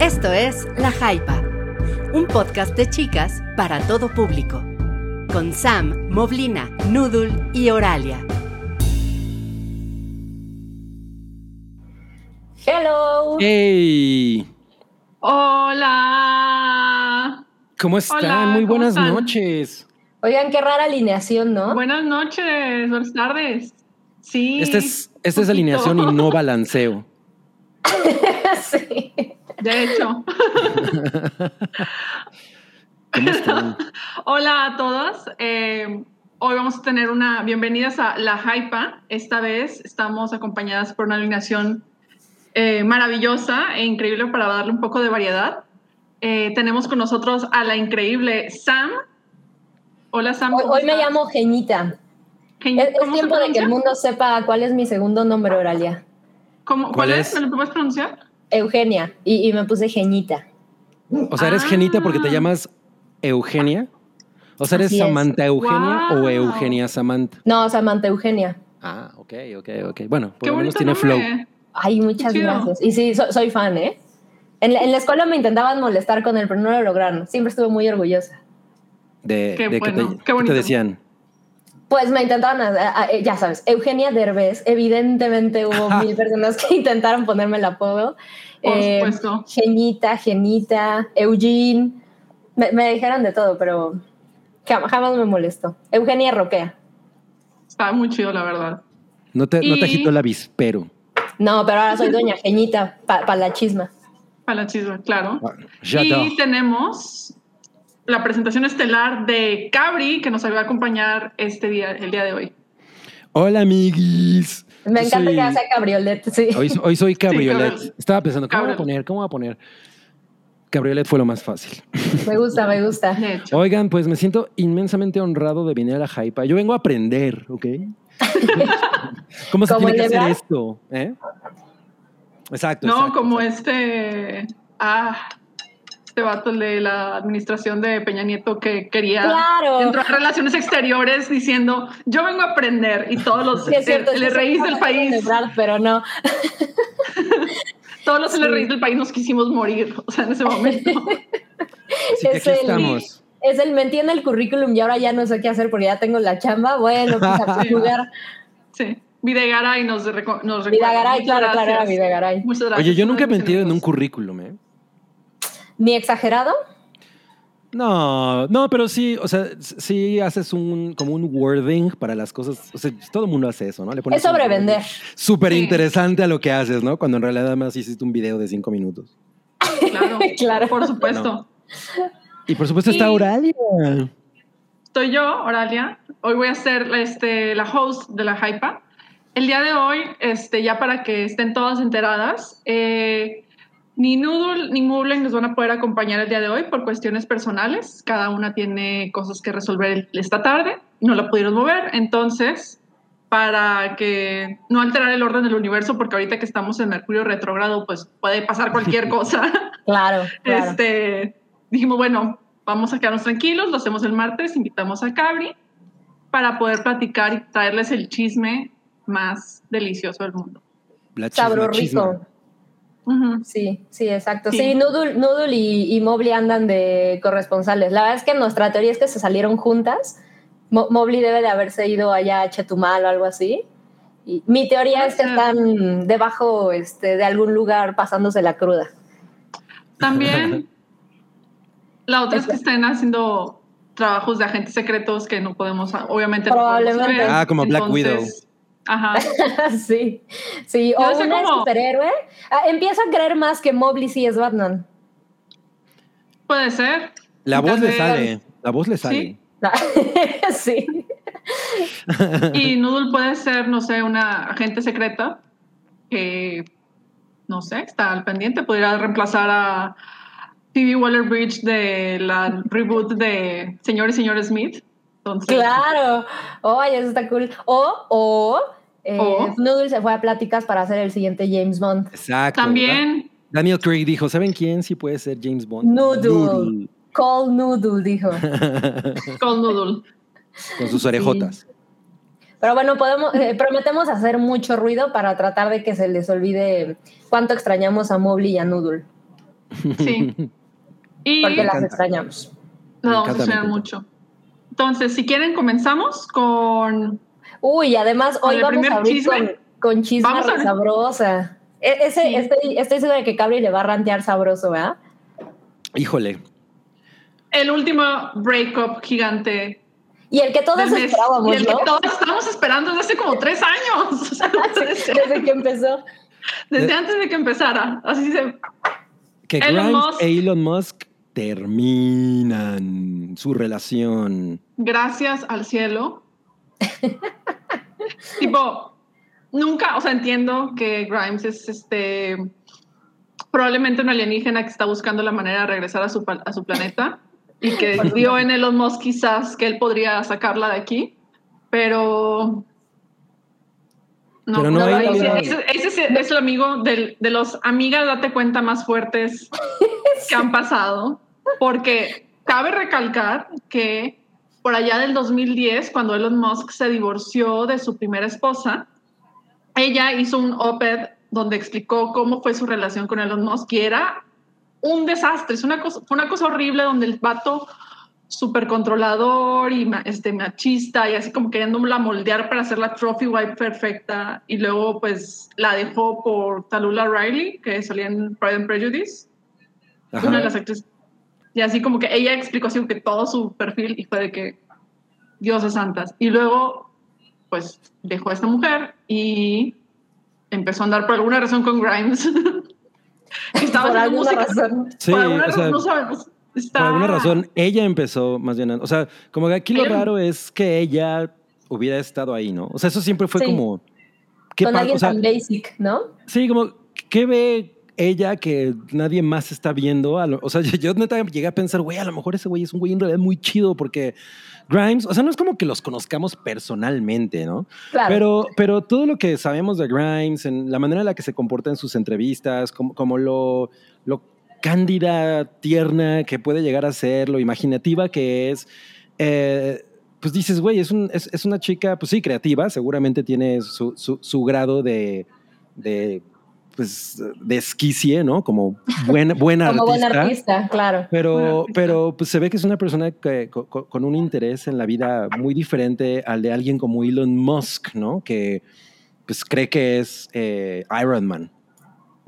Esto es La Jaipa, un podcast de chicas para todo público, con Sam, Moblina, Noodle y Oralia. Hello. ¡Hey! Hola. ¿Cómo están? Hola, Muy ¿cómo buenas están? noches. Oigan, qué rara alineación, ¿no? Buenas noches, buenas tardes. Sí. Esta es, esta es alineación y no balanceo. sí. De hecho. ¿Cómo están? Hola a todos. Eh, hoy vamos a tener una bienvenidas a La Hypa. Esta vez estamos acompañadas por una alineación eh, maravillosa e increíble para darle un poco de variedad. Eh, tenemos con nosotros a la increíble Sam. Hola Sam. Hoy, ¿cómo hoy me llamo Geñita. Gen- Es, es ¿cómo se tiempo de que el mundo sepa cuál es mi segundo nombre, Oralia. ¿Cómo- ¿Cuál ¿Cuál es? ¿Me lo puedes pronunciar? Eugenia. Y, y me puse Geñita. O sea, ¿eres Ah. genita porque te llamas Eugenia? O sea, ¿eres Así es. Samantha Eugenia o. Eugenia Samantha? No, Samantha Eugenia. Ah, ok, ok, ok. Bueno, por lo menos bonito tiene flow. nombre. Ay, muchas gracias. Y sí, so- soy fan, ¿eh? En la, en la escuela me intentaban molestar con él, pero no lo lograron. Siempre estuve muy orgullosa. De, Qué de que bueno, te, qué que bonito. te decían. Pues me intentaban, a- a- ya sabes, Eugenia Derbez. Evidentemente hubo mil personas que intentaron ponerme el apodo. Por Eh, supuesto. Genita, Genita, Eugene. Me, me dijeron de todo, pero jamás, jamás me molestó. Eugenia Roquea. Está muy chido, la verdad. No te, no te Y- agitó el avispero. No, pero ahora soy doña Genita, para la chisma. Para la chisma, claro. Ah. Y tenemos la presentación estelar de Cabri, que nos va a acompañar este día, el día de hoy. Hola, amiguis. Me encanta soy- que sea cabriolet, sí. Hoy, hoy soy cabriolet. cabriolet. Estaba pensando, ¿cómo voy a poner? ¿Cómo voy a poner? Cabriolet fue lo más fácil. Me gusta, me gusta. Oigan, pues me siento inmensamente honrado de venir a la Hypa. Yo vengo a aprender, ¿ok? ¿Cómo se ¿Como tiene que hacer esto? ¿Eh? Exacto. no, exacto, como exacto. este. Ah, este vato el de la administración de Peña Nieto que quería Claro. entrar a relaciones exteriores diciendo: Yo vengo a aprender. Y todos los Sí, cierto, el, el raíz del país, celebrar, pero no. todos los Sí. el raíz del país nos quisimos morir. O sea, en ese momento. Así que es aquí el- estamos. Es el me entiende el currículum y ahora ya no sé qué hacer porque ya tengo la chamba. Bueno, pues a Sí. jugar. Sí. Videgaray nos, reco- nos recuerda. Videgaray, claro, claro, era. Videgaray. Muchas gracias. Oye, yo nunca he mentido en un currículum, ¿eh? ¿Ni exagerado? No, no, pero sí, o sea, sí haces un, como un wording para las cosas. O sea, todo el mundo hace eso, ¿no? Le pones Es sobrevender. Súper Sí. interesante a lo que haces, ¿no? Cuando en realidad además hiciste un video de cinco minutos. Claro, Claro. por supuesto. Y por supuesto está Y- Oralia. Estoy yo, Oralia. Hoy voy a ser este, la host de la Hypa. El día de hoy, este, ya para que estén todas enteradas, eh, ni Noodle ni Mulen nos van a poder acompañar el día de hoy por cuestiones personales. Cada una tiene cosas que resolver esta tarde. No la pudieron mover. Entonces, para que no alterar el orden del universo, porque ahorita que estamos en Mercurio retrógrado, pues puede pasar cualquier cosa. Claro, claro. Este, dijimos, bueno, vamos a quedarnos tranquilos, lo hacemos el martes, invitamos a Cabri para poder platicar y traerles el chisme más delicioso del mundo. Sabro chisma. Sí, sí, exacto. Sí, Sí. Noodle, Noodle y, y Mobley andan de corresponsales. La verdad es que nuestra teoría es que se salieron juntas. Mo- Mobley debe de haberse ido allá a Chetumal o algo así. Y mi teoría es que están debajo este, de algún lugar pasándose la cruda. También la otra es que estén haciendo trabajos de agentes secretos que no podemos, obviamente, no podemos Probablemente. ver. Ah, como Black Widow. Ajá. sí, sí. O ser una como- superhéroe. Ah, empiezo a creer más que Mobley sí es Batman. Puede ser. La voz le sale. La voz le sale. Sí. sí. Y Noodle puede ser, no sé, una agente secreta que, no sé, está al pendiente. Podría reemplazar a Phoebe Waller-Bridge de la reboot de Señor y Señor Smith. Entonces, Claro. Oye, eso está cool. O, o, eh, O. Noodle se fue a pláticas para hacer el siguiente James Bond. Exacto. También, Daniel Craig dijo, ¿saben quién sí puede ser James Bond? Noodle. Call Noodle, dijo. con Noodle. Con sus orejotas. Pero bueno, podemos, eh, prometemos hacer mucho ruido para tratar de que se les olvide cuánto extrañamos a Mobley y a Noodle. Sí. Y Porque las encanta. extrañamos. Nos vamos a extrañar mucho. Entonces, si quieren, comenzamos con. Uy, además ¿Con hoy vamos a abrir chisme? con, con chisme Vamos a abrir- sabrosa. E- ese, Sí. estoy, estoy segura de que Cabri le va a rantear sabroso, ¿verdad? Híjole. El último breakup gigante Y el que todos mes. esperábamos, y el que todos estamos esperando desde hace como tres años. O sea. Desde que empezó. Desde antes de que empezara. Así se. Que Elon Grimes Musk. e Elon Musk terminan su relación. Gracias al cielo. tipo, nunca, o sea, entiendo que Grimes es este probablemente un alienígena que está buscando la manera de regresar a su, pa- a su planeta y que vio en Elon Musk quizás que él podría sacarla de aquí, pero no, Pero no no, hay ese, logrado. ese- ese es, es el amigo del- de los amigas date cuenta más fuertes que han pasado, porque cabe recalcar que por allá del 2010, cuando Elon Musk se divorció de su primera esposa, ella hizo un op-ed donde explicó cómo fue su relación con Elon Musk y era un desastre, es una cosa, una cosa horrible donde el vato súper controlador y este, machista y así como queriéndola moldear para hacer la trophy wife perfecta y luego pues la dejó por Talula Riley que salía en Pride and Prejudice Ajá. una de las actrices. Y así como que ella explicó así que todo su perfil y fue de que diosas santas. Y luego, pues, dejó a esta mujer y empezó a andar por alguna razón con Grimes. Estaba Por haciendo alguna música. razón. Sí, por alguna o sea, razón, no sabemos. Está... Por alguna razón, ella empezó más bien. O sea, como que aquí lo Ella- raro es que ella hubiera estado ahí, ¿no? O sea, eso siempre fue Sí. como. ¿qué Con alguien o sea, tan basic, ¿no? Sí, como, ¿qué ve ella que nadie más está viendo? Lo- o sea, yo, yo neta llegué a pensar, güey, a lo mejor ese güey es un güey en realidad muy chido porque Grimes, o sea, no es como que los conozcamos personalmente, ¿no? Claro. Pero, pero todo lo que sabemos de Grimes, en la manera en la que se comporta en sus entrevistas, como, como lo, lo cándida, tierna que puede llegar a ser, lo imaginativa que es, eh, pues dices, güey, es, un- es, es una chica, pues sí, creativa, seguramente tiene su, su- su grado de, de, pues, de esquicie, ¿no? Como buena, buena Como buen artista. artista, claro. Pero, artista. pero pues se ve que es una persona que, co- co- con un interés en la vida muy diferente al de alguien como Elon Musk, ¿no? Que pues cree que es eh, Iron Man.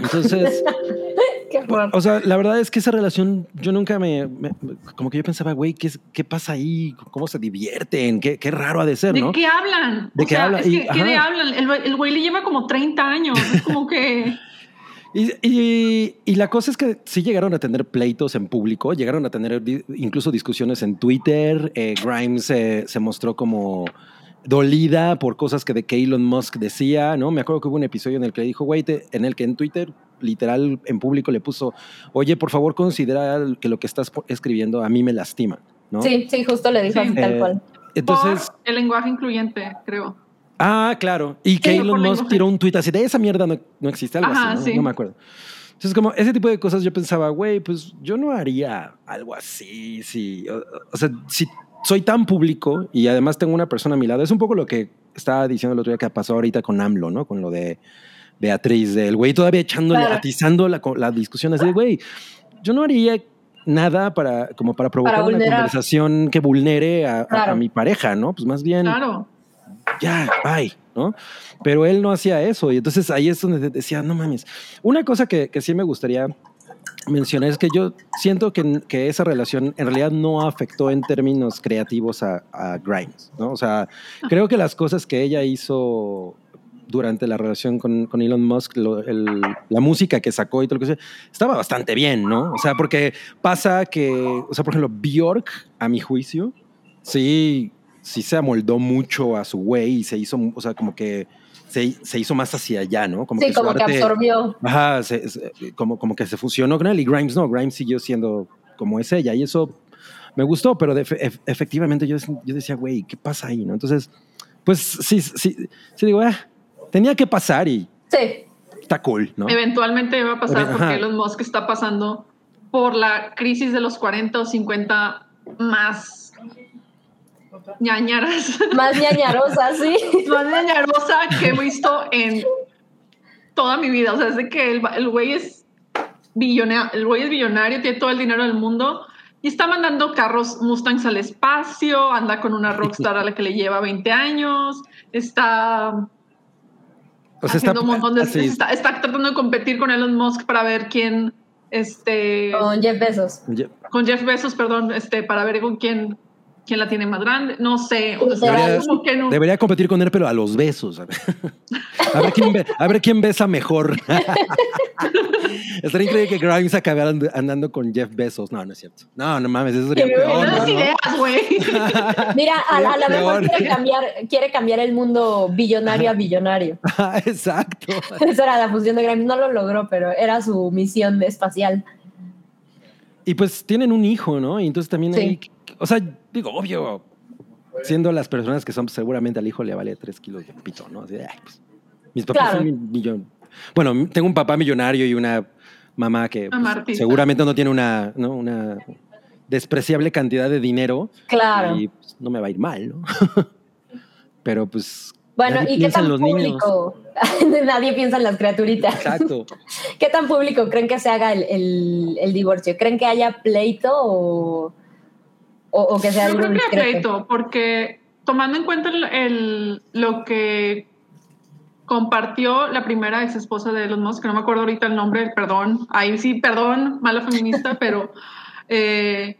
Entonces, Qué horror. o sea, la verdad es que esa relación yo nunca me, me- como que yo pensaba, güey, ¿qué, es- ¿qué pasa ahí? ¿Cómo se divierten? ¿Qué, qué raro ha de ser, ¿De no? qué hablan? ¿De o qué sea, hablan? es que, Y- ¿qué de hablan? El, el güey le lleva como 30 años. Es como que... Y, y- y la cosa es que sí llegaron a tener pleitos en público, llegaron a tener di- incluso discusiones en Twitter. Eh, Grimes eh, se mostró como dolida por cosas que, de que Elon Musk decía, ¿no? Me acuerdo que hubo un episodio en el que dijo, güey, en el que en Twitter, literal, en público le puso, oye, por favor, considera que lo que estás escribiendo a mí me lastima, ¿no? Sí, sí, justo le dijo Sí. así tal Eh, cual. Entonces, por el lenguaje incluyente, creo. Ah, claro. Y que Sí, Elon Musk tiró un tuit así de esa mierda no, no existe, algo Ajá, así, ¿no? sí. No me acuerdo. Entonces, como ese tipo de cosas, yo pensaba, güey, pues yo no haría algo así. Si, o, o sea, si soy tan público y además tengo una persona a mi lado, es un poco lo que estaba diciendo el otro día que pasó ahorita con AMLO, ¿no? Con lo de Beatriz, del güey todavía echándole, Claro. atizando la, la discusión así de, güey, yo no haría nada para, como para provocar una conversación que vulnere a, Claro. a mi pareja, ¿no? Pues más bien Claro. ya, bye, ¿no? Pero él no hacía eso y entonces ahí es donde decía, no mames. Una cosa que, que sí me gustaría mencionar es que yo siento que, que esa relación en realidad no afectó en términos creativos a, a Grimes, ¿no? O sea, creo que las cosas que ella hizo durante la relación con, con Elon Musk, lo- el- la música que sacó y todo lo que sea, estaba bastante bien, ¿no? O sea, porque pasa que, o sea, por ejemplo, Bjork, a mi juicio, sí, sí se amoldó mucho a su güey y se hizo, o sea, como que se, se hizo más hacia allá, ¿no? Como Sí, que como que arte- absorbió. Ajá, se- se- como, como que se fusionó con él y Grimes no, Grimes siguió siendo como es ella y eso me gustó, pero de- ef- efectivamente yo, yo decía, güey, ¿qué pasa ahí? ¿no? Entonces, pues sí, sí, sí digo, ah, tenía que pasar y Sí, está cool, ¿no? Eventualmente va a pasar Ajá. porque Elon Musk está pasando por la crisis de los 40 o 50 más ñañaras, más ñañarosa, sí. más ñañarosa que he visto en toda mi vida. O sea, es de que el, el güey es billonario, el güey es billonario, tiene todo el dinero del mundo y está mandando carros Mustangs al espacio, anda con una rockstar a la que le lleva 20 años, está O sea, haciendo un montón de... así, Está, está tratando de competir con Elon Musk para ver quién, este, Con Jeff Bezos. con Jeff Bezos, perdón, este, para ver con quién, quién la tiene más grande. No sé, o sea, Debería- es como que no. Debería competir con él, pero a los besos. A ver, a ver quién, be- a ver quién besa mejor. Estaría increíble que Grimes acabara and- andando con Jeff Bezos. No, no es cierto. No, no mames, eso sería peor. No ideas, güey. Mira, a, a lo mejor quiere cambiar, quiere cambiar el mundo billonario a billonario. Exacto. Esa era la función de Grimes. No lo logró, pero era su misión espacial. Y pues tienen un hijo, ¿no? Y entonces también Sí. hay, o sea, digo, obvio, siendo las personas que son, pues, seguramente al hijo le vale tres kilos de pito, ¿no? Así de, ay, pues, mis papás Claro. son mi- millón. Bueno, tengo un papá millonario y una mamá que pues, seguramente no tiene una, ¿no? una despreciable cantidad de dinero Claro. y pues, no me va a ir mal, ¿no? Pero pues. Bueno, ¿y qué tan los niños. público? Nadie piensa en las criaturitas. Exacto. ¿Qué tan público creen que se haga el, el- el divorcio? ¿Creen que haya pleito o, o, o que sea Yo algo creo que discreto? pleito, porque tomando en cuenta el, el- lo que compartió la primera ex esposa de Elon Musk, que no me acuerdo ahorita el nombre, perdón, ahí sí, perdón, mala feminista, pero eh,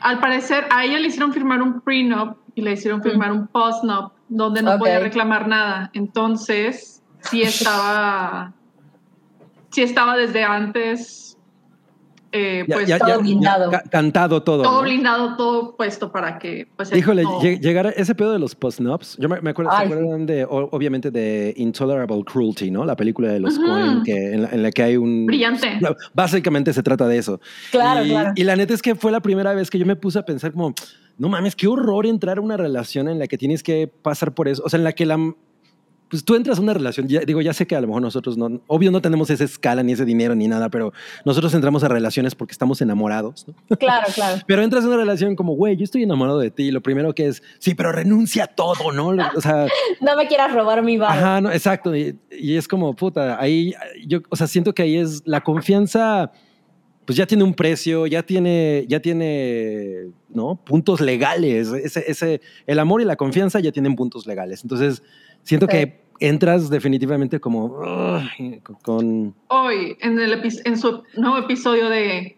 al parecer a ella le hicieron firmar un prenup y le hicieron firmar un postnup donde no podía reclamar nada. Entonces, sí estaba, sí estaba desde antes, eh, Ya, pues ya- todo ya- blindado. ca- cantado todo. todo ¿no? blindado, todo puesto para que, pues, Híjole, no- llegar a ese pedo de los post-nups. Yo me, me acuerdo, ¿se Ay, acuerdan de, obviamente, de Intolerable Cruelty, ¿no? La película de los. Coen, que, en, la, en la que hay un. brillante. Básicamente se trata de eso. Claro, y, claro. y la neta es que fue la primera vez que yo me puse a pensar como, no mames, qué horror entrar a una relación en la que tienes que pasar por eso. O sea, en la que la... Pues tú entras a una relación, ya, digo, ya sé que a lo mejor nosotros no, obvio no tenemos esa escala, ni ese dinero, ni nada, pero nosotros entramos a relaciones porque estamos enamorados, ¿no? Claro, claro. Pero entras a una relación como, güey, yo estoy enamorado de ti. Lo primero que es, sí, pero renuncia a todo, ¿no? O sea, No me quieras robar mi bar. ajá, no, exacto. Y, y es como, puta, ahí yo, o sea, siento que ahí es la confianza, pues ya tiene un precio, ya tiene, ya tiene, ¿no? Puntos legales. Ese, ese, el amor y la confianza ya tienen puntos legales. Entonces, siento Sí. que entras definitivamente como con... Hoy, en, el en su nuevo episodio de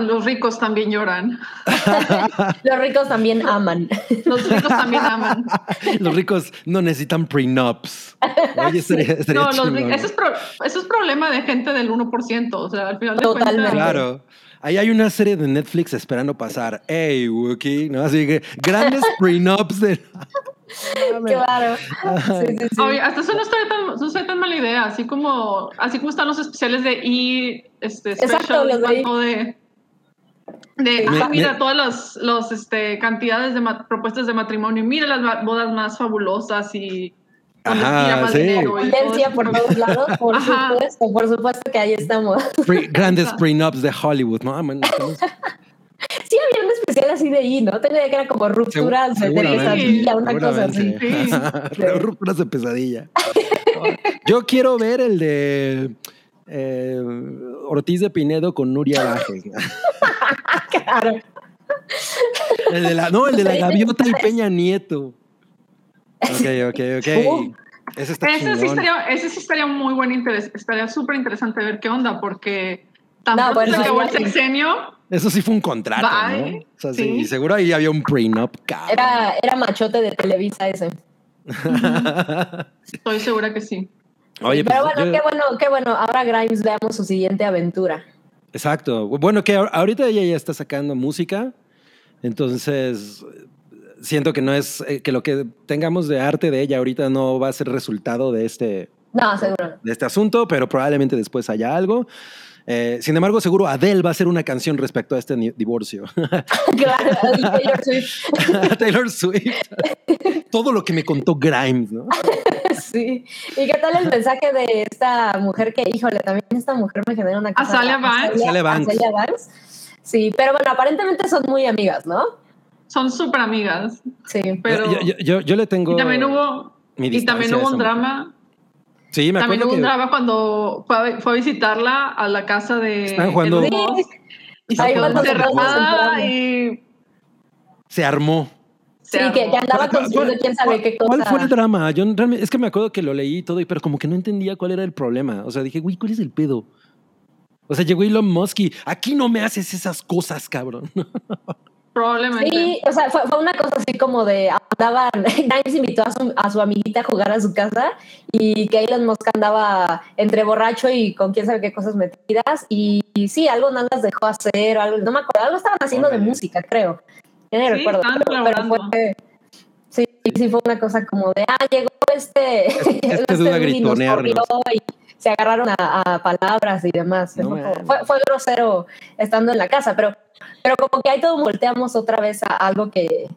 Los ricos también lloran. Los ricos también aman. Los ricos también aman. Los ricos no necesitan prenups. Oye, estaría, estaría No, los ricos, eso, es pro- eso es problema de gente del 1%. O sea, al final de Totalmente. cuentas. Claro. Ahí hay una serie de Netflix esperando pasar. Hey, Wookie, ¿no? Así que grandes prenups de. Claro. Sí, sí, sí. Oye, hasta eso no está tan, no tan mala idea. Así como, así como están los especiales de E! Este, Exacto, special, los de de. De, ah, mira, todas las los, este, cantidades de propuestas de matrimonio, mira las bodas más fabulosas y Ajá, sí. Tendencia por todos lados, por Ajá. supuesto, por supuesto que ahí estamos. Pre- grandes prenups de Hollywood, ¿no? Sí, había un especial así de ahí, ¿no? Tenía que era como rupturas de pesadilla, una cosa así. Sí. Rupturas de pesadilla. Yo quiero ver el de eh, Ortiz de Pinedo con Nuria Lajes. Claro. El de la, no, el de la gaviota y Peña Nieto. Ok, ok, ok. Uh. Ese está Ese sí, estaría, ese sí estaría muy buen interés, estaría súper interesante ver qué onda, porque No, bueno, se acabó el sexenio, Eso sí fue un contrato, Bye. ¿no? O sea, Sí. sí, seguro ahí había un prenup, cabrón. Era, era machote de Televisa ese. estoy segura que sí. Oye, Pero pues, bueno, yo- qué bueno, qué bueno. Ahora Grimes veamos su siguiente aventura. Exacto. Bueno, que ahor- ahorita ella ya está sacando música, entonces siento que no es eh, que lo que tengamos de arte de ella ahorita no va a ser resultado de este, No, seguro. de este asunto, pero probablemente después haya algo. Eh, sin embargo, seguro Adele va a hacer una canción respecto a este divorcio. claro, y Taylor Swift. Taylor Swift. Todo lo que me contó Grimes, ¿no? Sí. ¿Y qué tal el mensaje de esta mujer que, híjole, también esta mujer me genera una cosa. Azalea Banks. Azalea Banks. Azalea Banks. Sí, pero bueno, aparentemente son muy amigas, ¿no? Son súper amigas, Sí. pero yo, yo- yo- yo le tengo. y también hubo mi y también hubo un drama Sí, me También acuerdo hubo un que drama cuando fue a, fue a visitarla a la casa de Estaban jugando- Elon Musk, y se se encerrada fueron y se armó. Sí, que, que andaba ¿Cuál- construyendo quién sabe qué cosa. ¿Cuál fue el drama? Yo realmente, es que me acuerdo que lo leí y todo, pero como que no entendía cuál era el problema. O sea, dije, güey, ¿cuál es el pedo? O sea, llegó Elon Musk y aquí no me haces esas cosas, cabrón. Probablemente. Sí, o sea, fue, fue una cosa así como de andaban, Grimes invitó a su, a su amiguita a jugar a su casa y que Elon Musk andaba entre borracho y con quién sabe qué cosas metidas y, y sí, algo no las dejó hacer o algo, no me acuerdo, algo estaban haciendo de música, creo. Ya no Sí, recuerdo, pero, fue, sí, sí fue una cosa como de, ah, llegó este, este dude a dude se agarraron a, a palabras y demás. No fue, como- mames. fue, fue grosero estando en la casa, pero pero como que ahí todo volteamos otra vez a algo que,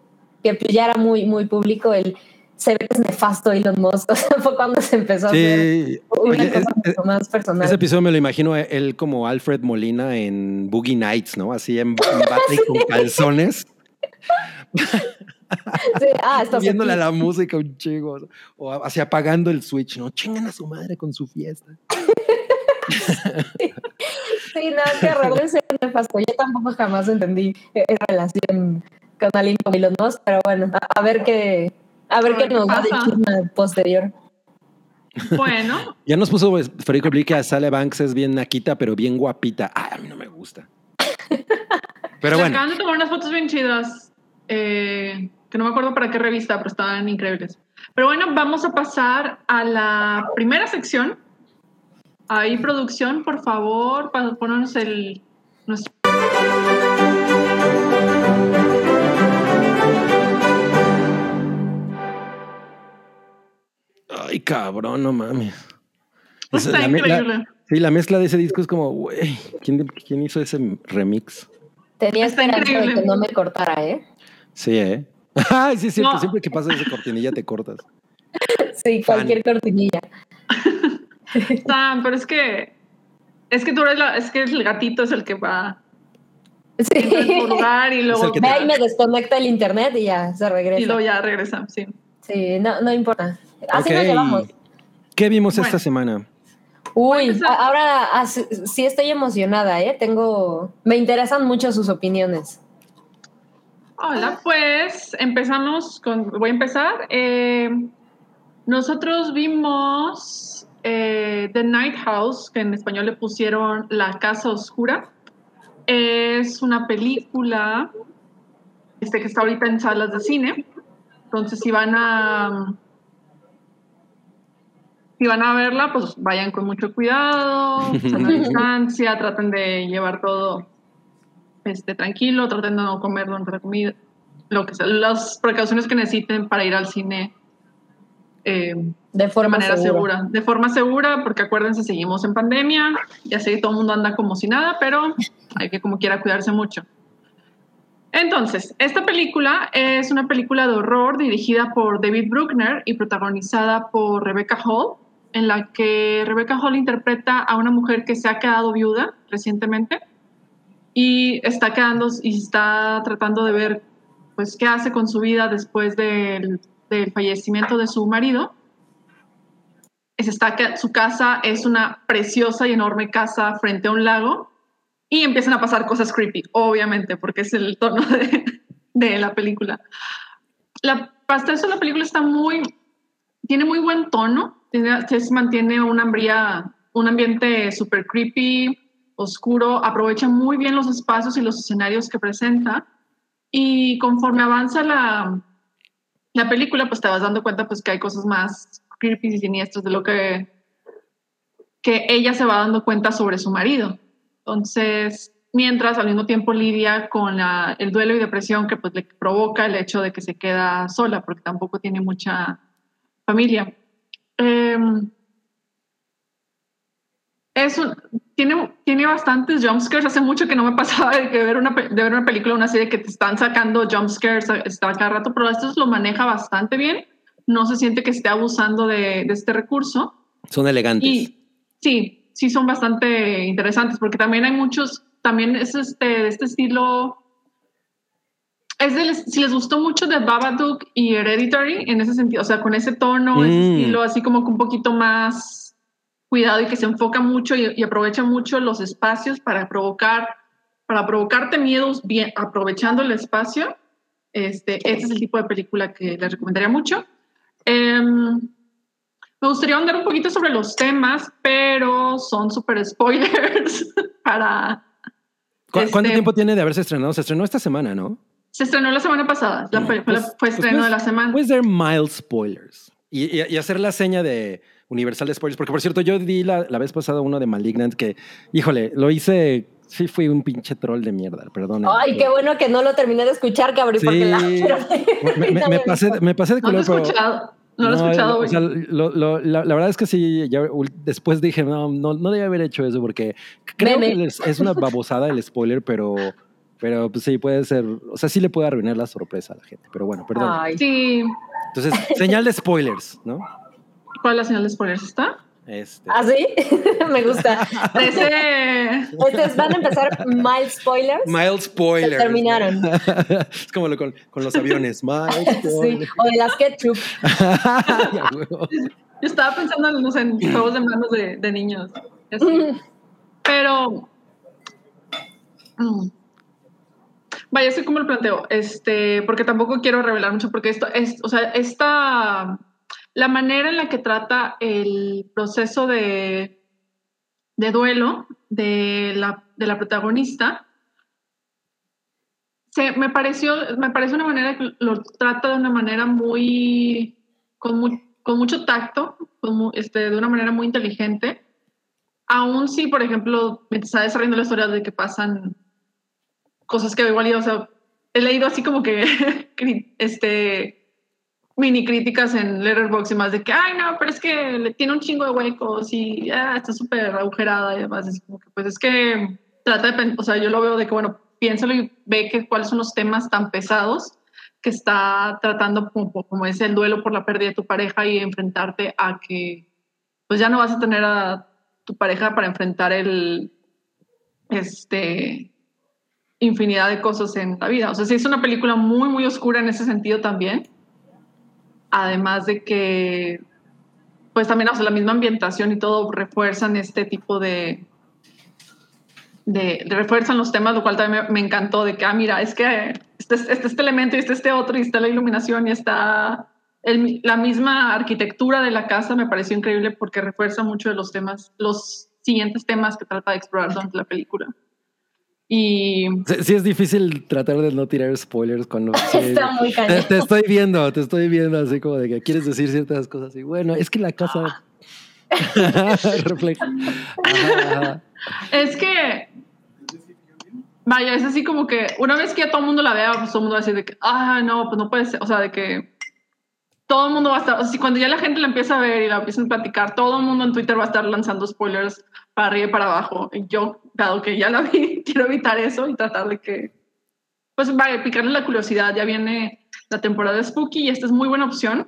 que pues ya era muy, muy público, el se ve que es nefasto Elon Musk, o sea, fue cuando se empezó a hacer Sí. una Oye, cosa es- mucho más personal. ese episodio me lo imagino él como Alfred Molina en Boogie Nights, ¿no? Así en, en y con calzones, Sí, ah, estás viéndole a la música un chingo. O así apagando el switch, ¿no? Chingan a su madre con su fiesta. Sí, no, qué horror, debe ser nefasto. Yo tampoco jamás entendí eh, esa relación con alguien como Elon Musk, pero bueno, a, a ver qué, a ver A qué qué nos pasa. chisme posterior. Bueno, Ya nos puso pues, Federico Bli que a Sale Banks es bien naquita, pero bien guapita. Ay, a mí no me gusta. Pero bueno, acaban de tomar unas fotos bien chidas, eh, que no me acuerdo para qué revista, pero estaban increíbles. Pero bueno, vamos a pasar a la primera sección. Ahí, producción, por favor, para ponernos el... nuestro- ay, cabrón, no mames. Está la, increíble. sí, la mezcla de ese disco es como, güey, ¿quién, quién hizo ese remix? Tenía Está esperanza de que no me cortara, ¿eh? Sí, ¿eh? Ay, sí, es cierto. No. Siempre que pasa esa cortinilla te cortas. Sí, cualquier cortinilla. Sam, pero es que... Es que tú eres la- es que el gatito es el que va Sí. lugar y luego, Ve ahí me desconecta el internet y ya se y regresa. luego ya regresa, sí. Sí, no, no importa. Así nos llevamos. ¿Qué vimos Bueno. esta semana? Uy, a- ahora ah, sí sí estoy emocionada, ¿eh? Tengo, me interesan mucho sus opiniones. Hola, pues empezamos con, voy a empezar. Eh, nosotros vimos eh, The Night House, que en español le pusieron La Casa Oscura. Es una película este, que está ahorita en salas de cine. Entonces, si van a si van a verla, pues vayan con mucho cuidado, a distancia, traten de llevar todo este, tranquilo, traten de no comer durante la comida, lo que sea, las precauciones que necesiten para ir al cine eh, De de forma manera segura. segura. De forma segura, porque acuérdense, seguimos en pandemia, ya sé que todo el mundo anda como si nada, pero hay que como quiera cuidarse mucho. Entonces, esta película es una película de horror dirigida por David Bruckner y protagonizada por Rebecca Hall, en la que Rebecca Hall interpreta a una mujer que se ha quedado viuda recientemente y está quedando y está tratando de ver pues qué hace con su vida después del, del fallecimiento de su marido. Es está su casa es una preciosa y enorme casa frente a un lago y empiezan a pasar cosas creepy, obviamente, porque es el tono de, de la película. La, hasta eso la película está muy, tiene muy buen tono, tiene, se mantiene un, ambría, un ambiente súper creepy, oscuro, aprovecha muy bien los espacios y los escenarios que presenta y conforme avanza la, la película, pues te vas dando cuenta pues que hay cosas más creepy y siniestras de lo que, que ella se va dando cuenta sobre su marido. Entonces, mientras al mismo tiempo lidia con la, el duelo y depresión que pues le provoca el hecho de que se queda sola, porque tampoco tiene mucha familia. Eh, tiene, tiene bastantes jumpscares. Hace mucho que no me pasaba de, que ver una, de ver una película, una serie que te están sacando jumpscares a- está cada rato, pero esto lo maneja bastante bien. No se siente que esté abusando de, de este recurso. Son elegantes. Y sí, sí son bastante interesantes porque también hay muchos, también es este, este estilo. Es del, si les gustó mucho de Babadook y Hereditary en ese sentido, o sea, con ese tono, ese Mm. estilo así como que un poquito más cuidado y que se enfoca mucho y, y aprovecha mucho los espacios para provocar, para provocarte miedos bien, aprovechando el espacio. Este, este es el tipo de película que les recomendaría mucho. Em, me gustaría ahondar un poquito sobre los temas, pero son súper spoilers para... ¿Cu- ¿Cuánto este, tiempo tiene de haberse estrenado? Se estrenó esta semana, ¿no? Se estrenó la semana pasada, la película Pues- fue pues estreno puedes- de la semana. Puedes dar mild spoilers y, y- y hacer la seña de universal de spoilers. Porque, por cierto, yo di la, la vez pasada uno de Malignant que, híjole, lo hice. Sí, fui un pinche troll de mierda, perdón. Ay, qué bueno que no lo terminé de escuchar, Cabri, Sí. porque la Me, me- me pasé, me pasé de No lo he color, escuchado, no lo he escuchado. o güey. sea, lo- lo- la, la verdad es que sí, ya después dije, no, no, no debía haber hecho eso porque creo Meme. que es, es una babosada el spoiler, pero, pero pues sí puede ser, o sea, sí le puede arruinar la sorpresa a la gente, pero bueno, perdón. Ay. Sí, Entonces, señal de spoilers, ¿no? ¿Cuál es la señal de spoilers está? Este, ¿Ah, sí? Me gusta. Ese... Estos van a empezar mild spoilers. mild Se spoilers. terminaron. es como lo con, con los aviones, mild Sí. spoilers. O de las ketchup. Yo estaba pensando no sé, en juegos de manos de, de niños. Así. Pero. mm. Vaya, así como lo planteo. Este, porque tampoco quiero revelar mucho, porque esto es, o sea, esta. La manera en la que trata el proceso de, de duelo de la, de la protagonista. Se, me pareció, me parece una manera que lo trata de una manera muy, con, mu- con mucho tacto, con este, de una manera muy inteligente. Aún si, por ejemplo, me está desarrollando la historia de que pasan cosas que igual, o sea, he leído así como que, este, mini críticas en Letterboxd y más de que, ay, no, pero es que le tiene un chingo de huecos y ah, está súper agujerada y demás. Es como que, pues es que trata de, o sea, yo lo veo de que, bueno, piénsalo y ve que cuáles son los temas tan pesados que está tratando como, como es el duelo por la pérdida de tu pareja y enfrentarte a que pues ya no vas a tener a tu pareja para enfrentar el este infinidad de cosas en la vida. O sea, sí es una película muy muy oscura en ese sentido también. Además de que pues también o la misma ambientación y todo refuerzan este tipo de de, de refuerzan los temas, lo cual también me, encantó, de que, ah, mira, es que este, este, este elemento y este, este otro, y está la iluminación y está la misma arquitectura de la casa, me pareció increíble porque refuerza mucho de los temas, los siguientes temas que trata de explorar durante la película. Y Sí, sí es difícil tratar de no tirar spoilers cuando... sí. Está muy Te, te estoy viendo, te estoy viendo así como de que quieres decir ciertas cosas y bueno, es que la casa refleja. Ajá, ajá. es que, vaya, es así como que una vez que ya todo el mundo la vea, pues todo el mundo va a decir de que, ah, no, pues no puede ser, o sea, de que todo el mundo va a estar, o sea, cuando ya la gente la empieza a ver y la empiezan a platicar, todo el mundo en Twitter va a estar lanzando spoilers para arriba y para abajo. Y yo, dado que ya la vi, quiero evitar eso y tratar de que, pues vaya, picarle la curiosidad. Ya viene la temporada de Spooky y esta es muy buena opción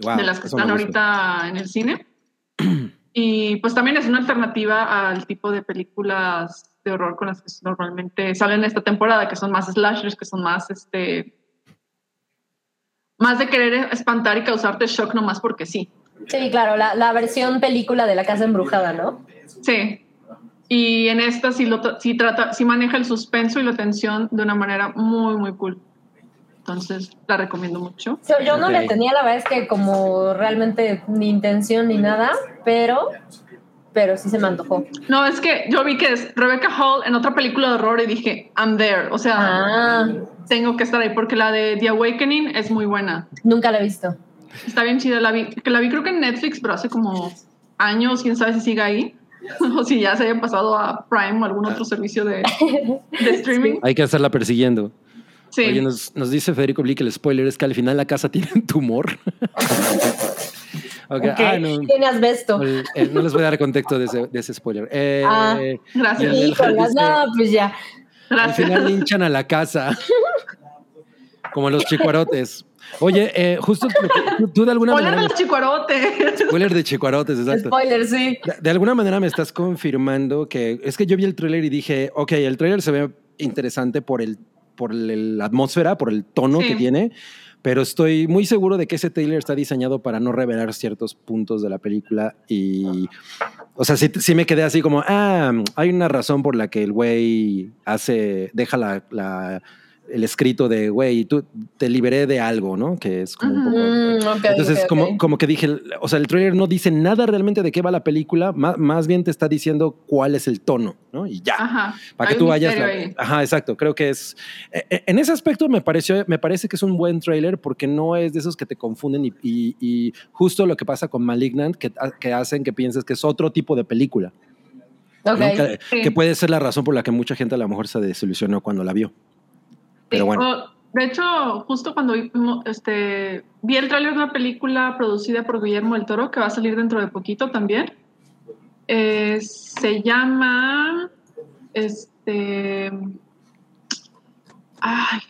Wow, de las que están ahorita en el cine. y pues también es una alternativa al tipo de películas de horror con las que normalmente salen esta temporada, que son más slashers, que son más este más de querer espantar y causarte shock nomás porque sí. Sí, claro, la, la versión película de la casa embrujada, ¿no? Sí. Y en esta sí, lo tra- sí trata, sí maneja el suspenso y la tensión de una manera muy, muy cool. Entonces, la recomiendo mucho. Yo, yo no Ok. le tenía, la verdad es que como realmente ni intención ni nada, pero, pero sí se me antojó. No, es que yo vi que es Rebecca Hall en otra película de horror y dije, I'm there. O sea, Ah, tengo que estar ahí porque la de The Awakening es muy buena. nunca la he visto. Está bien chida. La vi, que la vi creo que en Netflix, pero hace como años, quién sabe si sigue ahí. o si ya se haya pasado a Prime o algún otro servicio de, de streaming. Hay que estarla persiguiendo. Sí. Oye, nos, nos dice Federico Blick el spoiler es que al final la casa tiene un tumor. Ok, Ok, ah, no. Tiene asbesto. El- eh, no les voy a dar contexto de ese, de ese spoiler. Eh, Ah. Gracias. Híjolas, no, pues ya. Al Gracias. final hinchan a la casa. Como los chicuarotes. Oye, eh, justo tú, tú de alguna manera. del chicuarote. Spoiler de chicuarotes, exacto. Spoiler, sí. De, de alguna manera me estás confirmando que es que yo vi el tráiler y dije, ok, el tráiler se ve interesante por el por el- la atmósfera, por el tono Sí. que tiene, pero estoy muy seguro de que ese trailer está diseñado para no revelar ciertos puntos de la película y, o sea, sí, sí me quedé así como, ah, hay una razón por la que el güey hace, deja la, la- el escrito de, güey, tú te liberé de algo, ¿no? Que es como un poco... Mm, ok, Entonces, ok, como, ok. como que dije, o sea, el trailer no dice nada realmente de qué va la película, más, más bien te está diciendo cuál es el tono, ¿no? Y ya. Ajá. Para que tú vayas. la-. Ajá, exacto. Creo que es. eh, eh, En ese aspecto me pareció, me parece que es un buen trailer porque no es de esos que te confunden y, y- y justo lo que pasa con Malignant, que, que hacen que pienses que es otro tipo de película. ¿no? Ok. Que, Sí. que puede ser la razón por la que mucha gente a lo mejor se desilusionó cuando la vio. Pero bueno. de hecho, justo cuando este, vi el tráiler de una película producida por Guillermo del Toro que va a salir dentro de poquito también. Eh, se llama, este, ay,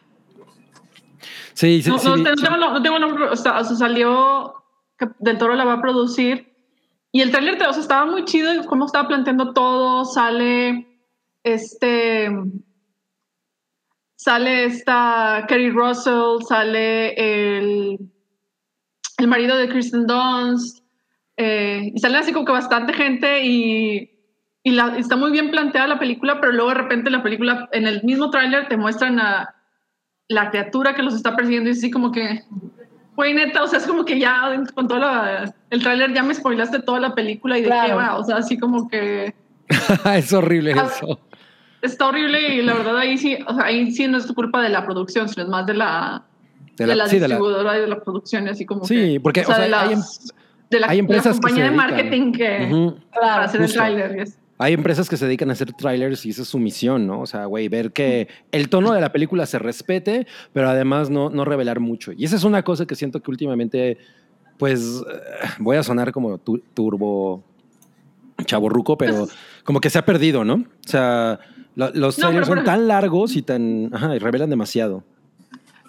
Sí, sí, no, sí, no, sí. tengo, no tengo nombre, o sea, salió que del Toro la va a producir y el tráiler, o sea, estaba muy chido y cómo estaba planteando todo, sale este sale esta Kerry Russell, sale el, el marido de Kristen Dunst, eh, y sale así como que bastante gente y, y la- está muy bien planteada la película, pero luego de repente la película, en el mismo tráiler te muestran a la criatura que los está persiguiendo y es así como que, güey, neta, o sea, es como que ya con todo la- el tráiler ya me spoilaste toda la película y de qué va, o sea, así como que es horrible Ah, eso. Está horrible y la verdad ahí sí, o sea, ahí sí no es tu culpa de la producción, sino es más de la, De de la- de distribuidora y de la producción, y así como Sí, que, porque, o sea, de, hay las- em- de la, hay empresas de que la compañía se de dedican. marketing que para Claro. hacer justo. el tráiler. Hay empresas que se dedican a hacer trailers y esa es su misión, ¿no? O sea, güey, ver que el tono de la película se respete, pero además no, no revelar mucho. Y esa es una cosa que siento que últimamente, pues, eh, voy a sonar como tu- turbo chaborruco, pero como que se ha perdido, ¿no? O sea, lo- los No, trailers pero son tan largos y tan, ajá, y revelan demasiado.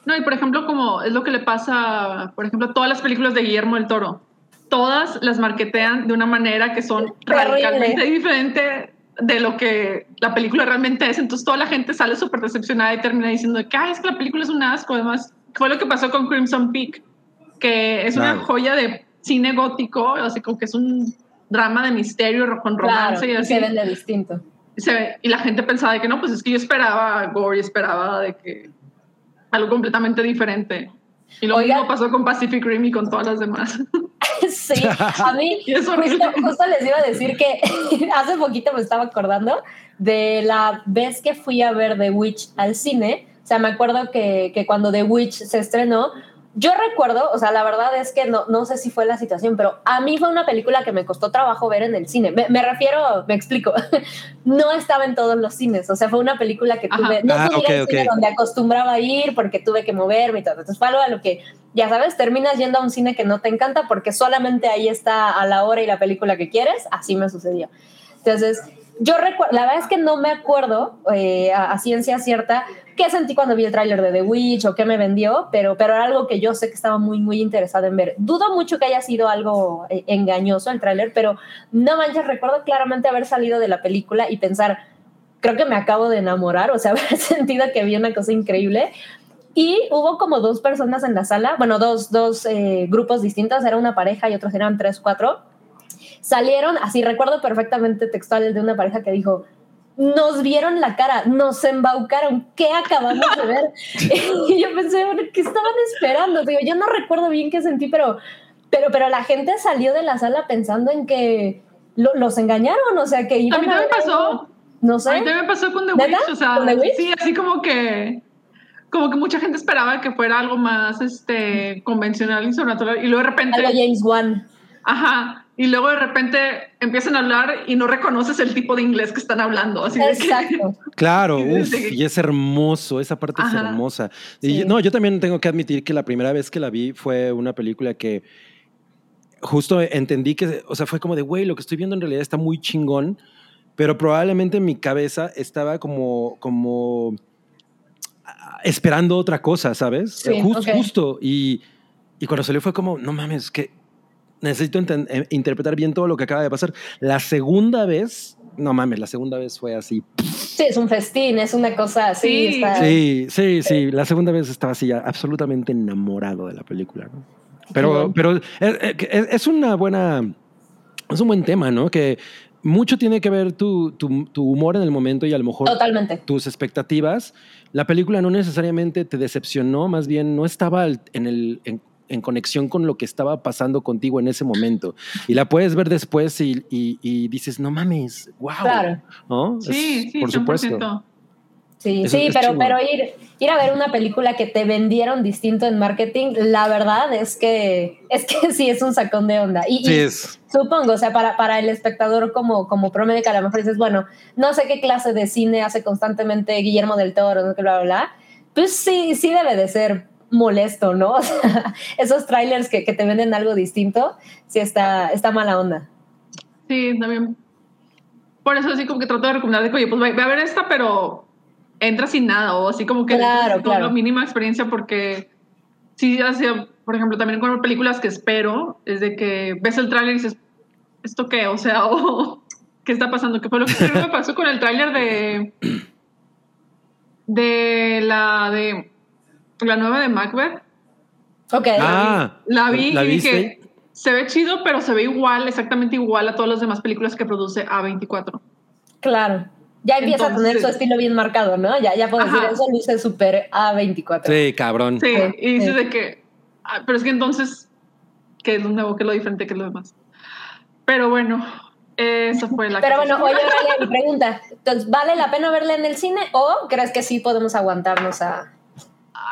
No, y por ejemplo, como es lo que le pasa, por ejemplo, a todas las películas de Guillermo del Toro. Todas las marketean de una manera que son Terrible. radicalmente diferente de lo que la película realmente es. Entonces toda la gente sale súper decepcionada y termina diciendo que "Ay, es que la película es un asco. Además, fue lo que pasó con Crimson Peak, que es Claro. una joya de cine gótico, así como que es un drama de misterio con romance Claro, y y así. se vende distinto. Y se y la gente pensaba de que no, pues es que yo esperaba gore y esperaba de que algo completamente diferente. Y lo Oigan. mismo pasó con Pacific Rim y con todas las demás. Sí, a mí justo, justo les iba a decir que hace poquito me estaba acordando de la vez que fui a ver The Witch al cine. O sea, me acuerdo que, que cuando The Witch se estrenó, yo recuerdo, o sea, la verdad es que no, no sé si fue la situación, pero a mí fue una película que me costó trabajo ver en el cine. Me, me refiero, me explico, no estaba en todos los cines, o sea, fue una película que Ajá. tuve, no Ah, pude ir ok, al cine donde acostumbraba a ir porque tuve que moverme y todo. Entonces fue algo a lo que, ya sabes, terminas yendo a un cine que no te encanta porque solamente ahí está a la hora y la película que quieres. Así me sucedió. Entonces, yo recuerdo, la verdad es que no me acuerdo eh, a, a ciencia cierta qué sentí cuando vi el tráiler de The Witch o qué me vendió, pero, pero era algo que yo sé que estaba muy, muy interesada en ver. Dudo mucho que haya sido algo eh, engañoso el tráiler, pero no manches, recuerdo claramente haber salido de la película y pensar, creo que me acabo de enamorar, o sea, haber sentido que vi una cosa increíble. Y hubo como dos personas en la sala, bueno, dos, dos eh, grupos distintos, era una pareja y otros eran tres, cuatro. Salieron, así recuerdo perfectamente textual el de una pareja que dijo, nos vieron la cara, nos embaucaron, ¿qué acabamos de ver? y yo pensé, bueno, ¿qué estaban esperando? Digo, yo no recuerdo bien qué sentí, pero, pero, pero la gente salió de la sala pensando en que lo- los engañaron, o sea, que A iban mí a también ver pasó. algo, No sé. A mí también me pasó con The. Witch. O sea, ¿Con The Witch? sí, así como que como que mucha gente esperaba que fuera algo más este convencional y sobrenatural y luego de repente Algo James Wan. Ajá y luego de repente empiezan a hablar y no reconoces el tipo de inglés que están hablando así de que- Exacto. Claro, Y uf, es hermoso, esa parte es Ajá. hermosa. Y Sí. no, yo también tengo que admitir que la primera vez que la vi fue una película que justo entendí que, o sea, fue como de, güey, lo que estoy viendo en realidad está muy chingón, pero probablemente en mi cabeza estaba como, como ah, esperando otra cosa, ¿sabes? Sí, Jus- ok. Justo. Y, y cuando salió fue como, no mames, que necesito eh, interpretar bien todo lo que acaba de pasar. La segunda vez, no mames, la segunda vez fue así. Sí, es un festín, es una cosa así. Sí, está- Sí, sí, sí. La segunda vez estaba así, absolutamente enamorado de la película. ¿no? Pero, bien. pero es, es- es una buena, es un buen tema, ¿no? Que mucho tiene que ver tu, tu, tu humor en el momento y a lo mejor Totalmente. tus expectativas. La película no necesariamente te decepcionó, más bien no estaba en, el, en, en conexión con lo que estaba pasando contigo en ese momento. Y la puedes ver después y, y- y dices, no mames, wow. Claro. ¿No? Sí, Es- sí, por 100%. supuesto. Sí, Eso sí, pero, chingón. pero ir, ir a ver una película que te vendieron distinto en marketing, la verdad es que es que sí es un sacón de onda. Y, y Sí, es. supongo, o sea, para, para el espectador como, como promedio, que a lo mejor dices, bueno, no sé qué clase de cine hace constantemente Guillermo del Toro, no sé qué, bla, bla, bla. Pues sí, sí debe de ser molesto, ¿no? O sea, esos trailers que, que te venden algo distinto, sí está, está mala onda. Sí, también. Por eso así como que trato de recomendar de que, oye, pues ve a ver esta, pero entra sin nada o así como que Claro, con claro. la mínima experiencia porque sí, hacía, por ejemplo, también con películas que espero, es de que ves el tráiler y dices, ¿esto qué? O sea, ¿qué está pasando? ¿Qué fue lo que me pasó con el tráiler de de la de la nueva de Macbeth? Ok. Ah, La vi ¿la y viste? dije, se ve chido, pero se ve igual, exactamente igual a todas las demás películas que produce A24. Claro. Ya empieza a tener su estilo bien marcado, ¿no? Ya, ya puedo Ajá. decir, eso luce súper A24. Sí, cabrón. Sí, Sí, y dices sí. de que, ah, pero es que entonces, ¿qué es lo nuevo, qué es lo diferente, qué es lo demás? Pero bueno, esa fue la Pero que- bueno, oye, Aurelia, mi pregunta. Entonces, ¿vale la pena verla en el cine o crees que sí podemos aguantarnos a...?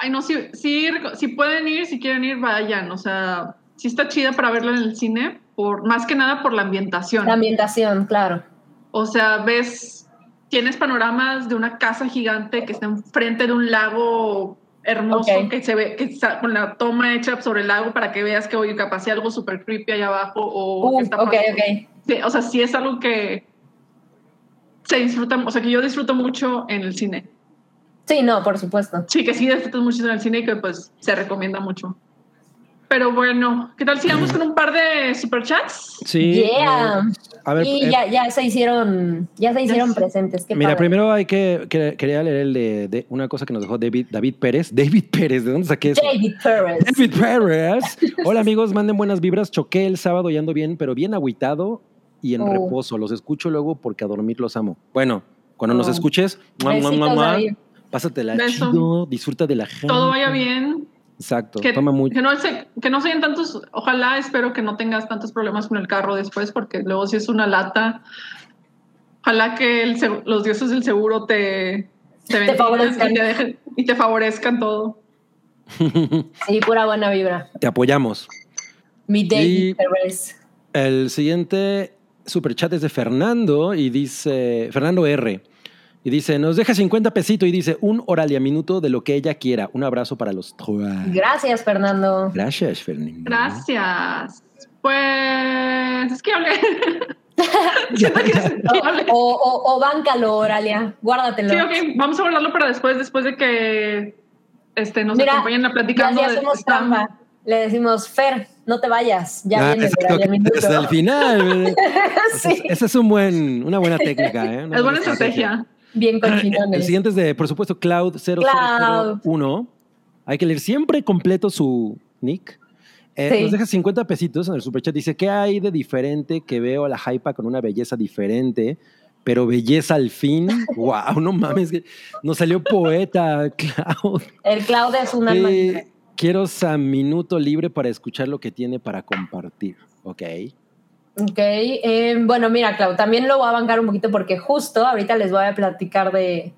Ay, no, si, si, si pueden ir, si quieren ir, vayan. O sea, sí está chida para verla en el cine, por, más que nada por la ambientación. La ambientación, claro. O sea, ves, tienes panoramas de una casa gigante que está enfrente de un lago hermoso que se ve, que está con la toma hecha sobre el lago para que veas que, oye, capaz hay algo súper creepy allá abajo o Uh, que está ok, pasando. ok. Sí, o sea, sí es algo que se disfruta, o sea, que yo disfruto mucho en el cine. Sí, no, por supuesto. Sí, que sí disfrutas mucho en el cine y que pues se recomienda mucho. Pero bueno, ¿qué tal si vamos con un par de superchats? Sí. Yeah. eh, a ver, y eh, ya, ya se hicieron, ya se hicieron presentes. Qué Mira, padre. primero hay que, que- quería leer el de, de una cosa que nos dejó David, David Pérez. David Pérez, ¿de dónde saqué eso? David Perez. David Pérez. Hola amigos, manden buenas vibras. Choqué el sábado y ando bien, pero bien agüitado y en Oh. reposo. Los escucho luego porque a dormir los amo. Bueno, cuando nos Oh. escuches, mua, mua, mua, mua, David. Pásatela Beso. chido, disfruta de la gente. Todo vaya bien. Exacto, Que, toma mucho. que no se, que no se den tantos, ojalá espero que no tengas tantos problemas con el carro después, porque luego si es una lata, ojalá que el los dioses del seguro te, te, favorezcan. y te, dejen- y te favorezcan todo. Sí, pura buena vibra. Te apoyamos. Mi David Y- Perez. El siguiente superchat es de Fernando y dice, Fernando R. Y dice, nos deja 50 pesito y dice, un oral y a minuto de lo que ella quiera. Un abrazo para los tres. Gracias, Fernando. Gracias, Fernando. Gracias. Pues es que hablé. O, o, o báncalo, Oralia. Guárdatelo. Sí, ok, vamos a hablarlo para después, después de que este, nos Mira, acompañen a Ya, platicando. ya de- hacemos está- trampa. Le decimos, Fer, no te vayas. Ya Ah, viene Oralia hasta el final. Esa es- sí, Esa es un buen, una buena técnica. ¿eh? Una Es buena estrategia. Bien El cochinones. siguiente es de, por supuesto, Cloud0001. Hay que leer siempre completo su nick. Eh, Sí. Nos deja 50 pesitos en el superchat. Dice, ¿qué hay de diferente que veo a la hypa con una belleza diferente? Pero belleza al fin. wow, no mames. Nos salió poeta, Cloud. El Cloud es un alma Eh, quiero San minuto libre para escuchar lo que tiene para compartir. Ok. Ok, eh, bueno, mira, Clau, también lo voy a bancar un poquito porque justo ahorita les voy a platicar de,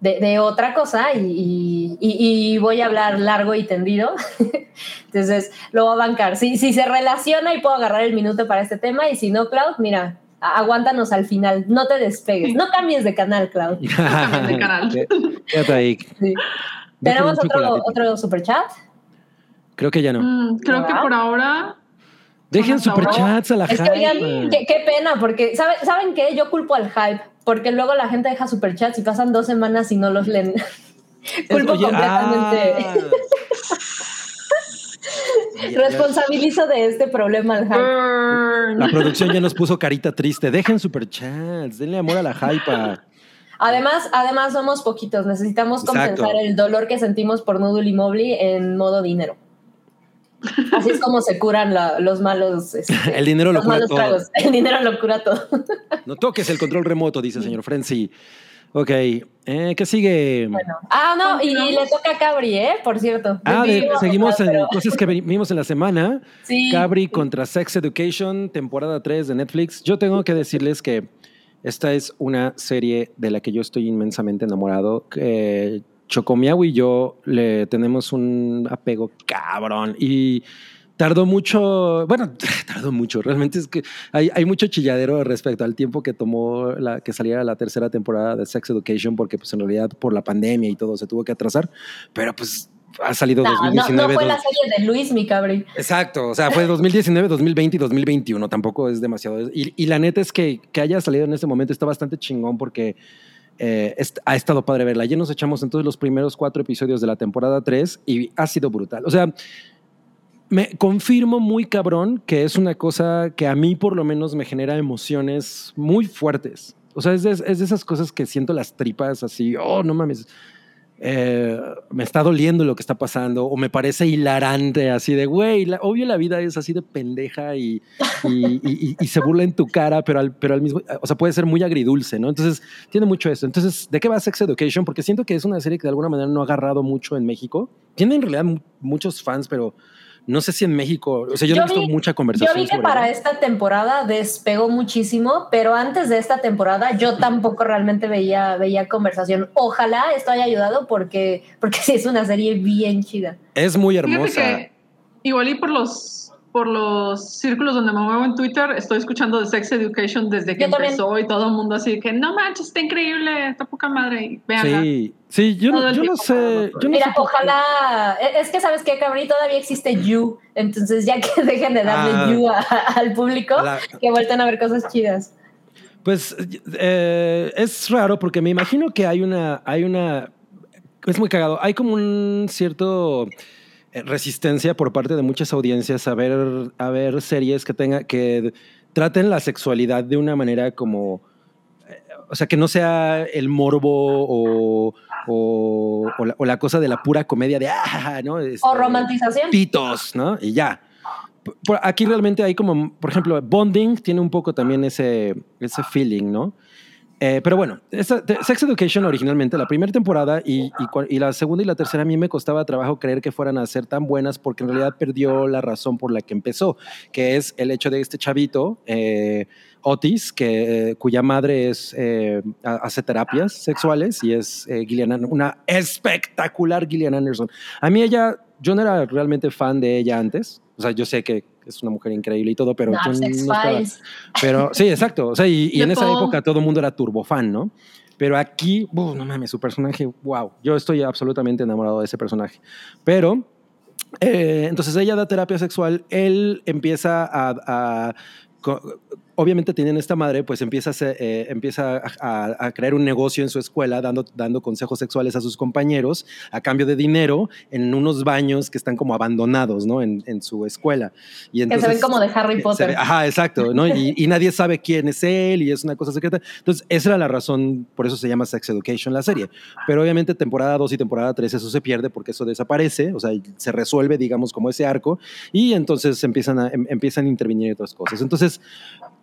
de, de otra cosa y, y- y- y voy a hablar largo y tendido. Entonces, lo voy a bancar. Si, si se relaciona y puedo agarrar el minuto para este tema y si no, Cloud, mira, aguántanos al final, no te despegues, no cambies de canal, Cloud. Cambies de canal. Sí. ¿Tenemos otro, otro super chat? Creo que ya no. Mm, creo que por ahora. Dejen superchats a la Es que, oigan, hypa. qué, qué pena, porque ¿sabe- ¿saben qué? Yo culpo al hype, porque luego la gente deja superchats y pasan dos semanas y no los leen. culpo Oye, completamente. ah. Responsabilizo de este problema al hype. La producción ya nos puso carita triste. Dejen superchats, denle amor a la hypa. Además, además somos poquitos. Necesitamos Exacto. compensar el dolor que sentimos por Noodle y Mobley en modo dinero. Así es como se curan la- los malos. este, El dinero lo cura todo. tragos. El dinero lo cura todo. No toques el control remoto, dice el señor Frenzy. Ok, eh, ¿qué sigue? Bueno. Ah, no, y, le toca a Cabri, ¿eh? Por cierto. Ah, de- seguimos en pero- cosas que vimos en la semana. Sí. Cabri contra Sex Education, temporada 3 de Netflix. Yo tengo que decirles que esta es una serie de la que yo estoy inmensamente enamorado. Eh, Chocomiao y yo le tenemos un apego cabrón y tardó mucho, bueno, tardó mucho, realmente es que hay, hay mucho chilladero respecto al tiempo que tomó la, que saliera la tercera temporada de Sex Education porque pues en realidad por la pandemia y todo se tuvo que atrasar, pero pues ha salido No, no, 2019. no fue la serie de Luis, mi Cabri. Exacto, o sea, fue 2019, 2020 y 2021, tampoco es demasiado. Y, y la neta es que, que haya salido en este momento está bastante chingón porque eh, ha estado padre verla. Ya nos echamos entonces los primeros cuatro episodios de la temporada 3 y ha sido brutal. O sea, me confirmo muy cabrón que es una cosa que a mí por lo menos me genera emociones muy fuertes. O sea, es es de esas cosas que siento las tripas así, oh, no mames, eh, me está doliendo lo que está pasando o me parece hilarante así de, güey, obvio la vida es así de pendeja y, se burla en tu cara, pero al, pero al mismo, o sea, puede ser muy agridulce, ¿no? Entonces, tiene mucho eso. Entonces, ¿de qué va Sex Education? Porque siento que es una serie que de alguna manera no ha agarrado mucho en México. Tiene en realidad mu- muchos fans, pero no sé si en México, o sea, yo, Yo no he visto vi- mucha Yo conversación vi que sobre para esta temporada despegó muchísimo, pero antes de esta temporada yo tampoco realmente veía, veía conversación. Ojalá esto haya ayudado porque, porque sí es una serie bien chida. Es muy hermosa. que igual y por los por los círculos donde me muevo en Twitter, estoy escuchando de Sex Education desde que Yo también. empezó y todo el mundo así que no manches, está increíble, está poca madre y véanla. Sí, sí, yo, no- yo no sé. para Yo no Mira, sé ojalá. e- Es que sabes qué, Cabri, todavía existe You. Entonces, ya que dejen de darle Ah. You a- al público, La- que vuelten a ver cosas chidas. Pues eh, es raro porque me imagino que hay una, hay una, es muy cagado, hay como un cierto eh, resistencia por parte de muchas audiencias a ver, a ver series que tenga, que traten la sexualidad de una manera como, eh, o sea, que no sea el morbo o, o, o la, o la cosa de la pura comedia de, ah, ¿no? O Este, romantización. pitos, ¿no? Y ya. Por- aquí realmente hay como, por ejemplo, Bonding tiene un poco también ese, ese feeling, ¿no? Eh, pero bueno, Sex Education originalmente, la primera temporada y, y y la segunda y la tercera a mí me costaba trabajo creer que fueran a ser tan buenas porque en realidad perdió la razón por la que empezó, que es el hecho de este chavito, eh, Otis, que, eh, cuya madre es, eh, ha- hace terapias sexuales y es Gillian una espectacular Gillian Anderson. A mí ella, yo no era realmente fan de ella antes, o sea, yo sé que es una mujer increíble y todo, pero yo no estaba- Files. pero sí, exacto. O sea, y, y en esa época todo el mundo era turbofan, ¿no? Pero aquí, uf, no mames, su personaje, wow. Yo estoy absolutamente enamorado de ese personaje. Pero, eh, entonces ella da terapia sexual, él empieza a... obviamente tienen esta madre, pues empieza, a, eh, empieza a, a- a crear un negocio en su escuela dando, dando consejos sexuales a sus compañeros a cambio de dinero en unos baños que están como abandonados, ¿no? En, en su escuela. Y Que se ven entonces- como de Harry Potter. ve- ajá, exacto, ¿no? Y, y nadie sabe quién es él y es una cosa secreta. Entonces, esa era la razón, por eso se llama Sex Education la serie. Pero obviamente temporada 2 y temporada 3 eso se pierde porque eso desaparece, o sea, se resuelve, digamos, como ese arco y entonces empiezan a, em- empiezan a intervenir otras cosas. Entonces,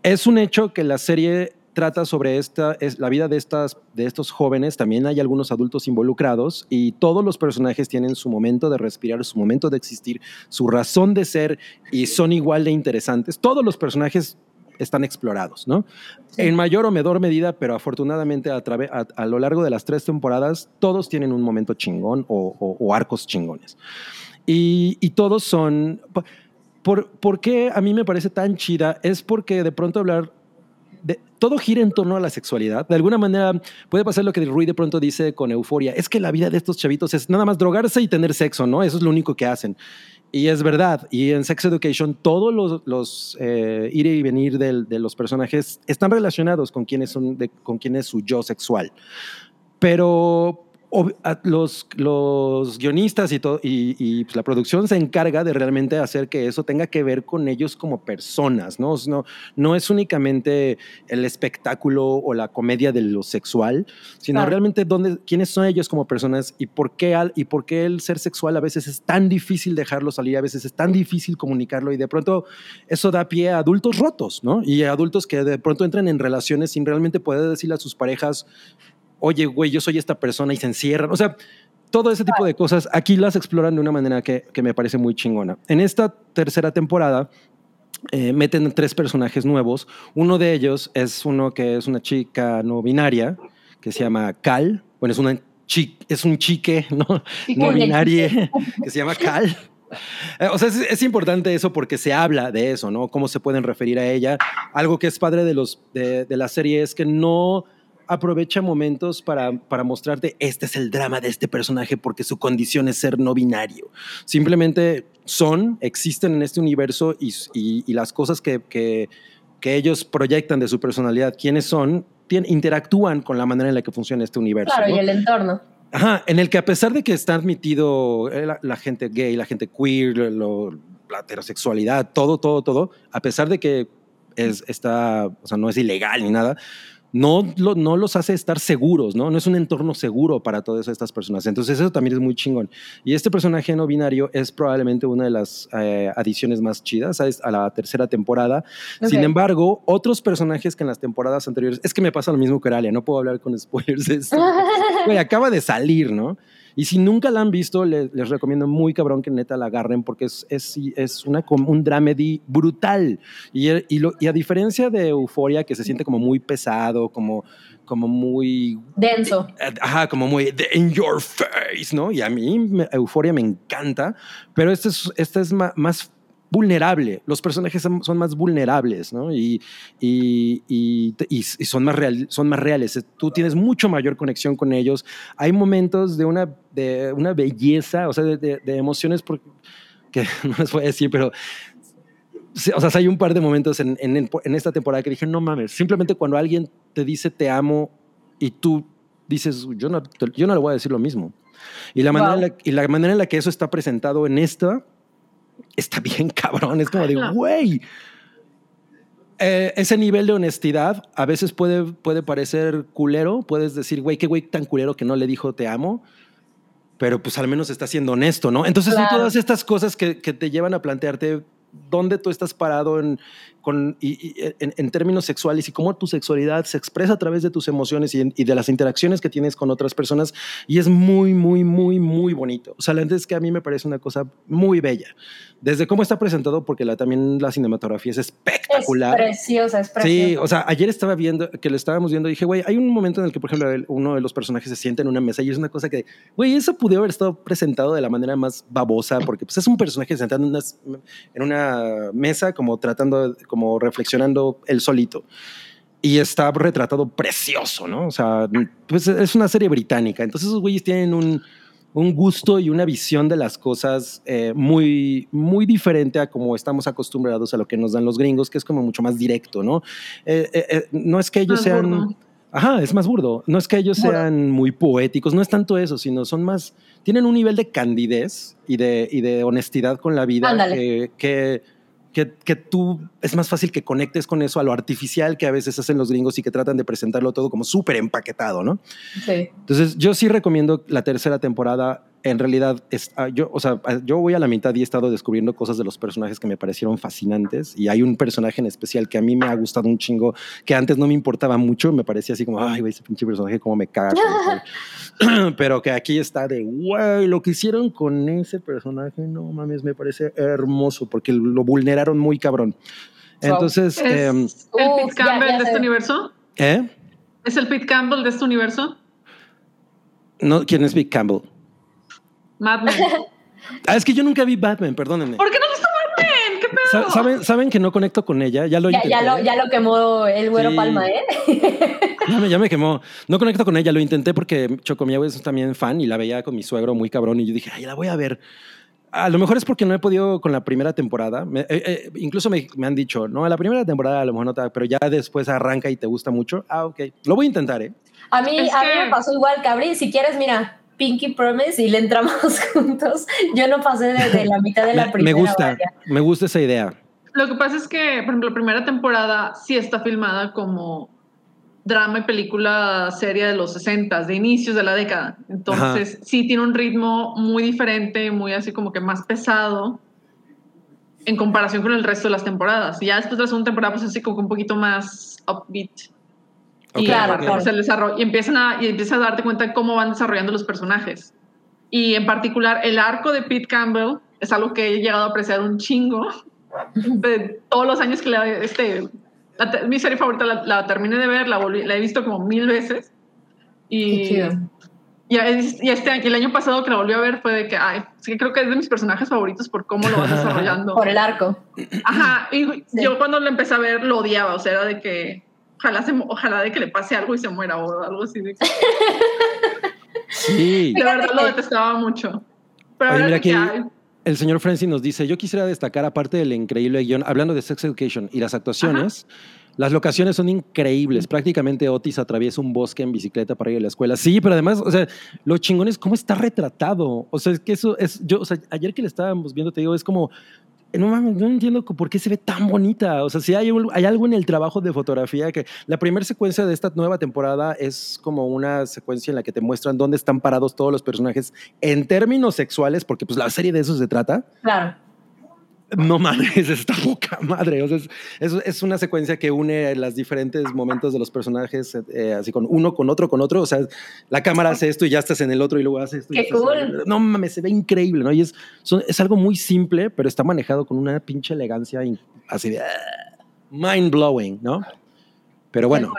es un hecho que la serie trata sobre esta, es la vida de, estas, de estos jóvenes, también hay algunos adultos involucrados y todos los personajes tienen su momento de respirar, su momento de existir, su razón de ser y son igual de interesantes. Todos los personajes están explorados, ¿no? Sí. En mayor o menor medida, pero afortunadamente a, a, a lo largo de las tres temporadas, todos tienen un momento chingón o, o- o arcos chingones. Y, y todos son... Por, ¿Por qué a mí me parece tan chida? Es porque de pronto hablar de- todo gira en torno a la sexualidad. De alguna manera puede pasar lo que Rui de pronto dice con euforia. Es que la vida de estos chavitos es nada más drogarse y tener sexo, ¿no? Eso es lo único que hacen. Y es verdad. Y en Sex Education todos los, los eh, ir y venir del- de los personajes están relacionados con quién es, un- de- con quién es su yo sexual. Pero los, los guionistas y, todo, y, pues la producción se encarga de realmente hacer que eso tenga que ver con ellos como personas, ¿no? No, no es únicamente el espectáculo o la comedia de lo sexual, sino realmente dónde, quiénes son ellos como personas y por, qué al, y por qué el ser sexual a veces es tan difícil dejarlo salir, a veces es tan difícil comunicarlo y de pronto eso da pie a adultos rotos, ¿no? Y a adultos que de pronto entran en relaciones sin realmente poder decirle a sus parejas, oye, güey, yo soy esta persona y se encierran. O sea, todo ese tipo de cosas aquí las exploran de una manera que, me parece muy chingona. En esta tercera temporada eh, meten tres personajes nuevos. Uno de ellos es uno que es una chica no binaria que se llama Cal. Bueno, es, una es un chique no, no binaria que se llama Cal. Eh, o sea, es, importante eso porque se habla de eso, ¿no? Cómo se pueden referir a ella. Algo que es padre de, los, de la serie es que no aprovecha momentos para, para mostrarte, este es el drama de este personaje porque su condición es ser no binario. Simplemente son, existen en este universo y, y, las cosas que, que, que, ellos proyectan de su personalidad, quiénes son, interactúan con la manera en la que funciona este universo. Claro, y el entorno. Ajá, en el que a pesar de que está admitido eh, la, gente gay, la gente queer, la heterosexualidad, todo, todo, todo, a pesar de que es, está, o sea, no es ilegal ni nada, no, no los hace estar seguros, ¿no? No es un entorno seguro para todas estas personas. Entonces eso también es muy chingón. Y este personaje no binario es probablemente una de las eh, adiciones más chidas a, la tercera temporada. Sin embargo, otros personajes que en las temporadas anteriores, es que me pasa lo mismo que Aralia, no puedo hablar con spoilers. acaba de salir, ¿no? Y si nunca la han visto, les, recomiendo muy cabrón que neta la agarren porque es, es, es una, un dramedy brutal. Y, y, a diferencia de Euforia, que se siente como muy pesado, como, como muy... Denso. Ajá, como muy in your face, ¿no? Y a mí Euforia me encanta, pero este es, este es más, más vulnerable. Los personajes son, más vulnerables, ¿no? Y, y, y, son, más real, son más reales. Tú tienes mucho mayor conexión con ellos. Hay momentos de una, de una belleza, o sea, de, de, emociones que no les voy a decir, pero o sea, hay un par de momentos en, en, en, esta temporada que dije, no mames, simplemente cuando alguien te dice te amo y tú dices, yo no, yo no le voy a decir lo mismo. Y la, manera y la manera en la que eso está presentado en esta está bien cabrón. Es como de, güey. Eh, ese nivel de honestidad a veces puede, puede parecer culero. Puedes decir, güey, qué güey tan culero que no le dijo te amo. Pero pues al menos está siendo honesto, ¿no? Entonces son todas estas cosas que, que te llevan a plantearte dónde tú estás parado en, con, y, en, términos sexuales y cómo tu sexualidad se expresa a través de tus emociones y, de las interacciones que tienes con otras personas. Y es muy, muy, muy, muy bonito. O sea, la es que a mí me parece una cosa muy bella. Desde cómo está presentado, porque la, también la cinematografía es espectacular. Es preciosa, es preciosa. Sí, o sea, ayer estaba viendo, que lo estábamos viendo, y dije, güey, hay un momento en el que, por ejemplo, uno de los personajes se sienta en una mesa y es una cosa que, güey, eso pudo haber estado presentado de la manera más babosa, porque pues, es un personaje sentado en una, en una mesa como tratando, como reflexionando él solito. Y está retratado precioso, ¿no? O sea, pues es una serie británica. Entonces esos güeyes tienen un, un gusto y una visión de las cosas eh, muy, muy diferente a como estamos acostumbrados a lo que nos dan los gringos, que es como mucho más directo, ¿no? Eh, eh, no es que ellos sean... Ajá, es más burdo. No es que ellos sean muy poéticos, no es tanto eso, sino son más... Tienen un nivel de candidez y de, y de honestidad con la vida que que, que, tú es más fácil que conectes con eso a lo artificial que a veces hacen los gringos y que tratan de presentarlo todo como súper empaquetado, ¿no? Sí. Entonces, yo sí recomiendo la tercera temporada en realidad, es, ah, yo, o sea, ah, yo voy a la mitad y he estado descubriendo cosas de los personajes que me parecieron fascinantes. Y hay un personaje en especial que a mí me ha gustado un chingo, que antes no me importaba mucho, me parecía así como, ay, güey, ese pinche personaje, cómo me caga. Pero que aquí está de, güey, lo que hicieron con ese personaje, no mames, me parece hermoso, porque lo vulneraron muy cabrón. Entonces. ¿Es em, el Pete Campbell de este universo? ¿Eh? ¿Es el Pete Campbell de este universo? No, ¿quién es Pete Campbell? Batman. Ah, es que yo nunca vi Batman, perdónenme. ¿Por qué no viste Batman? ¿Qué pedo? ¿Saben, ¿Saben que no conecto con ella? Ya lo ya, ya, lo, ya lo quemó el güero Palma, ¿eh? Ya me, ya me, quemó. No conecto con ella, lo intenté porque Chocomiao es también fan y la veía con mi suegro muy cabrón y yo dije, ay, la voy a ver. A lo mejor es porque no he podido con la primera temporada. Eh, eh, incluso me, me, han dicho, no, la primera temporada a lo mejor no te, pero ya después arranca y te gusta mucho. Ah, ok. Lo voy a intentar, ¿eh? A mí, a mí me pasó igual, Cabri. Si quieres, mira, Pinky Promise y le entramos juntos. Yo no pasé de, la mitad de la Me- primera. me gusta, me gusta esa idea. Lo que pasa es que, por ejemplo, la primera temporada sí está filmada como drama y película seria de los 60, de inicios de la década. Entonces, sí tiene un ritmo muy diferente, muy así como que más pesado en comparación con el resto de las temporadas. Y ya después de la segunda temporada, pues así como que un poquito más upbeat. Ok, y Claro, aparte, claro. el desarrollo, y empiezan a, y empiezas a darte cuenta de cómo van desarrollando los personajes. Y en particular, el arco de Pete Campbell es algo que he llegado a apreciar un chingo. De todos los años que la, este, la mi serie favorita la, la terminé de ver, la, volví- la he visto como mil veces. Qué Y, chido. y, y este año- el año pasado que la volví a ver fue de que, ay, sí, creo que es de mis personajes favoritos por cómo lo van desarrollando. Por el arco. Ajá, y yo cuando lo empecé a ver lo odiaba, o sea, era de que ojalá, se, ojalá de que le pase algo y se muera o algo así. De, que- Sí. de verdad lo detestaba mucho. Pero Oye, mira aquí- El señor Francis nos dice, yo quisiera destacar, aparte del increíble guion, hablando de Sex Education y las actuaciones, las locaciones son increíbles. Prácticamente Otis atraviesa un bosque en bicicleta para ir a la escuela. Sí, pero además, o sea, lo chingón es cómo está retratado. O sea, es que eso es, yo, o sea, ayer que le estábamos viendo, te digo, es como, no mames, no entiendo por qué se ve tan bonita. O sea, si hay, hay algo en el trabajo de fotografía que la primera secuencia de esta nueva temporada es como una secuencia en la que te muestran dónde están parados todos los personajes en términos sexuales, porque pues la serie de eso se trata. Claro. No mames, está poca madre. O sea, es, es, es una secuencia que une los diferentes momentos de los personajes, eh, así con uno, con otro, con otro. O sea, la cámara hace esto y ya estás en el otro y luego hace esto. y Qué estás en cool. el- No mames, se ve increíble, ¿no? Y es, son- es algo muy simple, pero está manejado con una pinche elegancia así de mind blowing, ¿no? Pero bueno,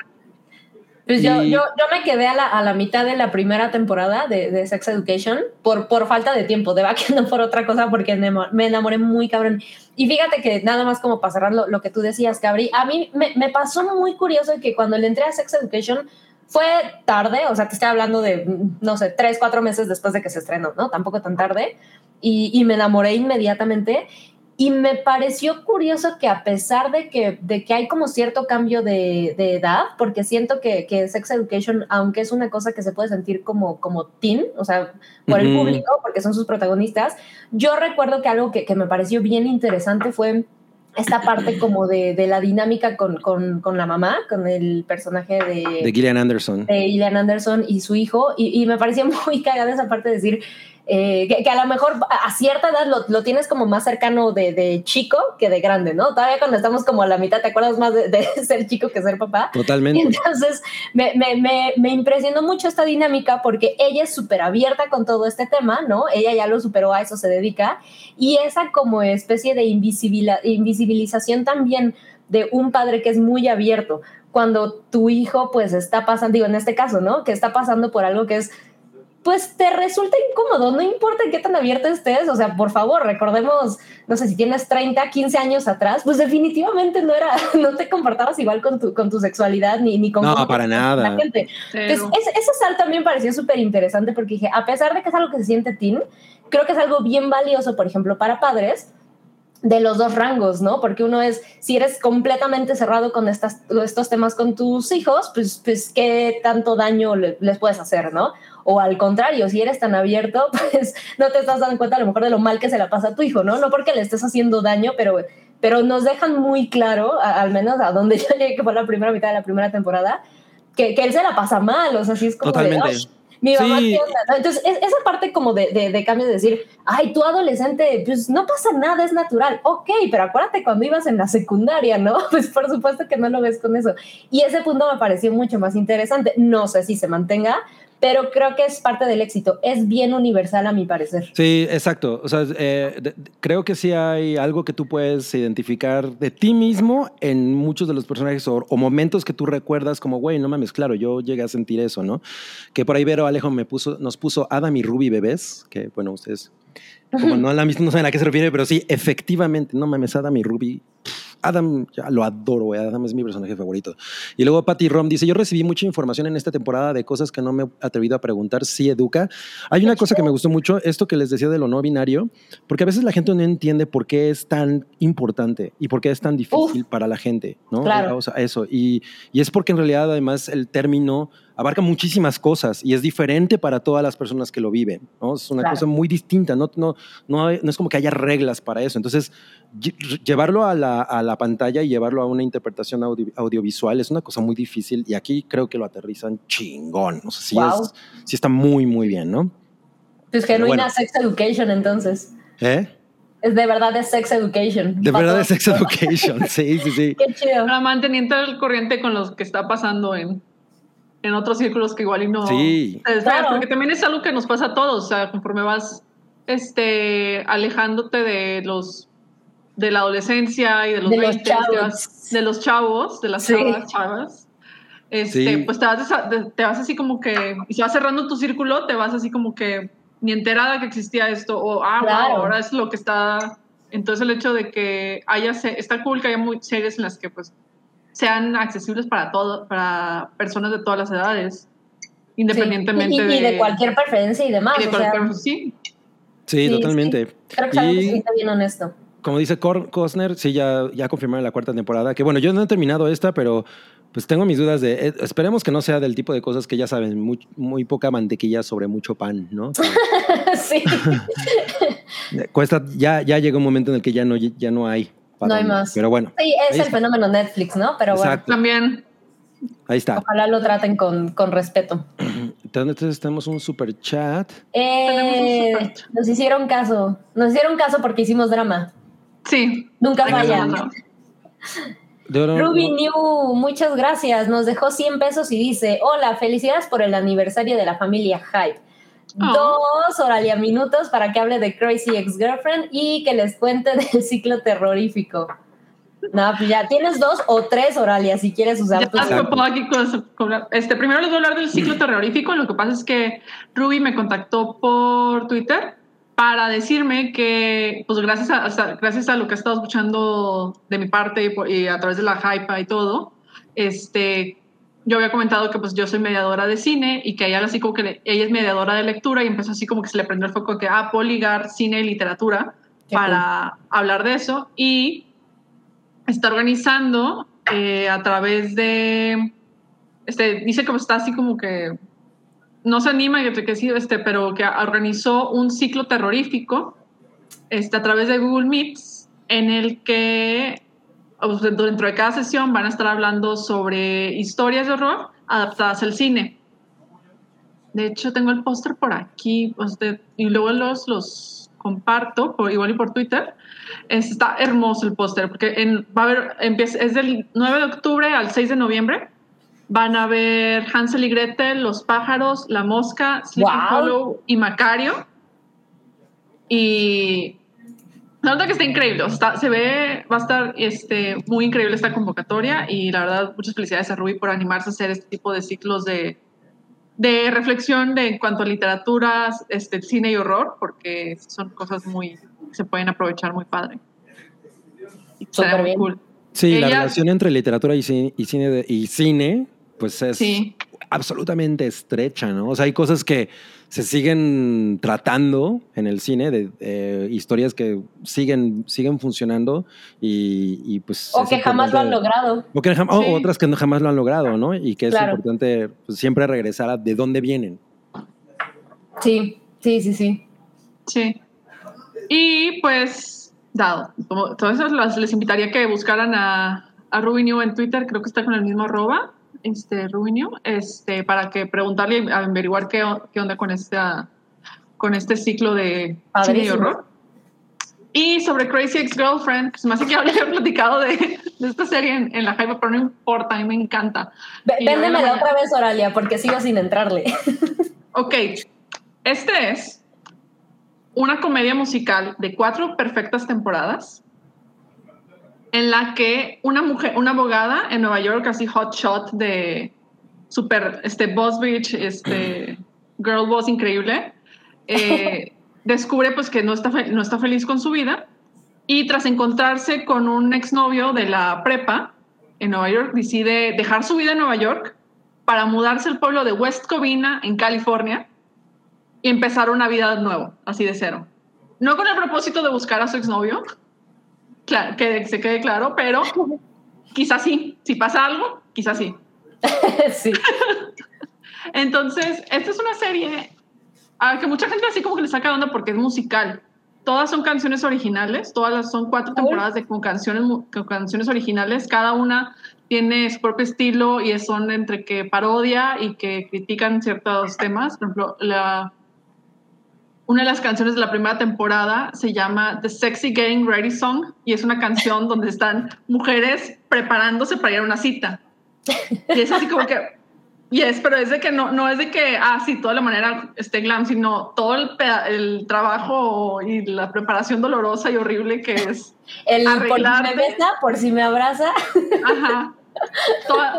Pues yo, Y- yo, yo me quedé a la, a la mitad de la primera temporada de, de Sex Education por, por falta de tiempo, de que no por otra cosa, porque me enamoré muy cabrón. Y fíjate que nada más como para cerrar lo, lo que tú decías, Cabri, a mí me, me pasó muy curioso que cuando le entré a Sex Education fue tarde, o sea, te estoy hablando de, no sé, tres, cuatro meses después de que se estrenó, ¿no? Tampoco tan tarde. Y, y me enamoré inmediatamente. Y me pareció curioso que a pesar de que, de que hay como cierto cambio de, de edad, porque siento que, que Sex Education, aunque es una cosa que se puede sentir como, como teen, o sea, por el público, porque son sus protagonistas, yo recuerdo que algo que, que me pareció bien interesante fue esta parte como de, de la dinámica con, con, con la mamá, con el personaje de, de Gillian Anderson. de Gillian Anderson y su hijo, y, y me parecía muy cagada esa parte de decir eh, que, que a lo mejor a cierta edad lo, lo tienes como más cercano de, de chico que de grande, ¿no? Todavía cuando estamos como a la mitad, ¿te acuerdas más de, de ser chico que ser papá? Y Totalmente. entonces me, me, me, me impresionó mucho esta dinámica porque ella es súper abierta con todo este tema, ¿no? Ella ya lo superó, a eso se dedica. Y esa como especie de invisibilización también de un padre que es muy abierto. Cuando tu hijo pues está pasando, digo en este caso, ¿no? Que está pasando por algo que es pues te resulta incómodo, no importa qué tan abierto estés, o sea, por favor, recordemos, no sé, si tienes 30, 15 años atrás, pues definitivamente no era, no te comportabas igual con tu, con tu sexualidad ni, ni con No, para nada. la gente. Entonces, cero. ese, ese salto también pareció súper interesante porque dije, a pesar de que es algo que se siente teen, creo que es algo bien valioso, por ejemplo, para padres de los dos rangos, ¿no? Porque uno es, si eres completamente cerrado con estas, estos temas con tus hijos, pues, pues qué tanto daño le- les puedes hacer, ¿no? O al contrario, si eres tan abierto, pues no te estás dando cuenta a lo mejor de lo mal que se la pasa a tu hijo, ¿no? No porque le estés haciendo daño, pero, pero nos dejan muy claro, a- al menos a donde yo llegué, que fue la primera mitad de la primera temporada, que, que él se la pasa mal, o sea, así es como de, Totalmente. "Ay, mi mamá, Sí. ¿qué onda?", ¿no? Entonces, es- esa parte como de, de, de cambio de decir, ay, tú adolescente, pues no pasa nada, es natural. Ok, pero acuérdate cuando ibas en la secundaria, ¿no? Pues por supuesto que no lo ves con eso. Y ese punto me pareció mucho más interesante. No sé si se mantenga, pero creo que es parte del éxito. Es bien universal a mi parecer. Sí, exacto. O sea, eh, creo que sí hay algo que tú puedes identificar de ti mismo en muchos de los personajes o, o momentos que tú recuerdas como, güey, no mames, claro, yo llegué a sentir eso, ¿no? Que por ahí Vero Alejo me puso, nos puso Adam y Ruby bebés, que bueno, ustedes como no, la no saben a qué se refiere, pero sí, efectivamente, no mames, Adam y Ruby. Adam, ya lo adoro, güey. Adam es mi personaje favorito. Y luego Patty Rom dice: Yo recibí mucha información en esta temporada de cosas que no me he atrevido a preguntar. Sí, educa. Hay una cosa que me gustó mucho, esto que les decía de lo no binario, porque a veces la gente no entiende por qué es tan importante y por qué es tan difícil para la gente, ¿no? Claro. O sea, eso. Y, y es porque en realidad, además, el término abarca muchísimas cosas y es diferente para todas las personas que lo viven, ¿no? Es una Claro. cosa muy distinta, no, no, no, hay- no es como que haya reglas para eso. Entonces, lle- llevarlo a la, a la pantalla y llevarlo a una interpretación audio- audiovisual es una cosa muy difícil y aquí creo que lo aterrizan chingón. O sea, sí, Wow. es- sí está muy, muy bien, ¿no? Pues genuina bueno. sex education, entonces. ¿Eh? Es de verdad de sex education. De verdad es sex education, sí, sí, sí. Qué chido. Para manteniendo el corriente con lo que está pasando en, en otros círculos que igual y no Sí. te Claro. porque también es algo que nos pasa a todos, o sea, conforme vas este, alejándote de los de la adolescencia y de los, De los 20, te vas- chavos. de los chavos, de las Sí. chavas, chavas. Este, Sí. pues te vas, te vas así como que, y se va cerrando tu círculo, te vas así como que ni enterada que existía esto, o ah, wow, Claro. ahora es lo que está. Entonces el hecho de que haya, se- está cool que haya muy series en las que pues sean accesibles para todo, para personas de todas las edades, independientemente Sí, y, y- y de cualquier preferencia y demás. y de o sea, cualquier- sí, Sí, Sí, totalmente. creo que es bien honesto. como dice Costner, sí, ya, ya confirmaron la cuarta temporada. Que bueno, yo no he terminado esta, pero pues tengo mis dudas de. eh, esperemos que no sea del tipo de cosas que ya saben, muy, muy poca mantequilla sobre mucho pan, ¿no? Sí, cuesta, ya, ya llega un momento en el que ya no, ya no hay. Para No hay más. Pero bueno, sí, es el está. fenómeno Netflix, ¿no? Pero Exacto. también. ahí está. bueno, ojalá lo traten con, con respeto. Entonces tenemos un super chat. Eh, un super- nos hicieron caso. Nos hicieron caso porque hicimos drama. Sí. Nunca falla. Ruby New, muchas gracias. Nos dejó 100 pesos y dice: Hola, felicidades por el aniversario de la familia Hype. Oh. Dos Oralia minutos para que hable de Crazy Ex Girlfriend y que les cuente del ciclo terrorífico. No, pues ya tienes dos o tres Oralia si quieres usar Ya aquí con- con- este, primero les voy a hablar del ciclo terrorífico. Lo que pasa es que Ruby me contactó por Twitter para decirme que, pues gracias a, gracias a lo que he estado escuchando de mi parte y, por- y a través de la hype y todo, este, yo había comentado que pues yo soy mediadora de cine y que ella así como que le- ella es mediadora de lectura y empezó así como que se le prendió el foco que, ah, puedo ligar cine y literatura Qué para hablar de eso y está organizando eh, a través de, este, dice que está así como que no se anima, que, que sí, este, pero que organizó un ciclo terrorífico este, a través de Google Meets en el que dentro de cada sesión van a estar hablando sobre historias de horror adaptadas al cine. De hecho, tengo el póster por aquí y luego los, los comparto, por, igual y por Twitter. Está hermoso el póster, porque en, va a haber, empieza, es del 9 de octubre al 6 de noviembre. Van a ver Hansel y Gretel, Los pájaros, La mosca, Sleepy Wow. Hollow y Macario. Y la verdad que está increíble. o sea, está- se ve, va a estar este, muy increíble esta convocatoria. Y la verdad, muchas felicidades a Ruby por animarse a hacer este tipo de ciclos de, de reflexión de, en cuanto a literatura, este, cine y horror, porque son cosas muy que se pueden aprovechar muy padre. Y Súper bien. cool. Sí, la Ella- relación entre literatura y cine, y cine, de- y cine pues es Sí. absolutamente estrecha, ¿no? O sea, hay cosas que se siguen tratando en el cine, de eh, historias que siguen, siguen funcionando y, y pues... O que jamás lo han logrado. O, que jam- o Sí. otras que no, jamás lo han logrado, ¿no? Y que es Claro. importante pues, siempre regresar a de dónde vienen. Sí, sí, sí, sí. Sí. Y pues, dado, como todas esas las- les invitaría a que buscaran a, a Ruby New en Twitter, creo que está con el mismo arroba, este, New, este, para que preguntarle y averiguar qué, qué onda con, esta, con este ciclo de cine y horror. Y sobre Crazy Ex-Girlfriend, pues más que ya había platicado de, de esta serie en, en la hype, pero no importa, a mí me encanta. Véndemela a- otra vez, Oralia, porque sigo sin entrarle. Ok, este es una comedia musical de cuatro perfectas temporadas en la que una mujer, una abogada en Nueva York, así hot shot de super, este boss bitch, este girl boss increíble, eh, descubre pues que no está, no está feliz con su vida y tras encontrarse con un exnovio de la prepa en Nueva York, decide dejar su vida en Nueva York para mudarse al pueblo de West Covina, en California, y empezar una vida de nuevo, así de cero. No con el propósito de buscar a su exnovio, claro, que se quede claro, pero quizás sí. Si pasa algo, quizás sí. sí. Entonces, esta es una serie a que mucha gente así como que le saca onda porque es musical. Todas son canciones originales, todas las, son cuatro temporadas de, con, canciones, con canciones originales, cada una tiene su propio estilo y son entre que parodia y que critican ciertos temas. Por ejemplo, la, una de las canciones de la primera temporada se llama The Sexy Getting Ready Song y es una canción donde están mujeres preparándose para ir a una cita. Y es así como que, Yes, pero es de que no, no es de que, ah, sí, toda la manera esté glam, sino todo el, el trabajo y la preparación dolorosa y horrible que es. El por si me besa, por si me abraza. Ajá.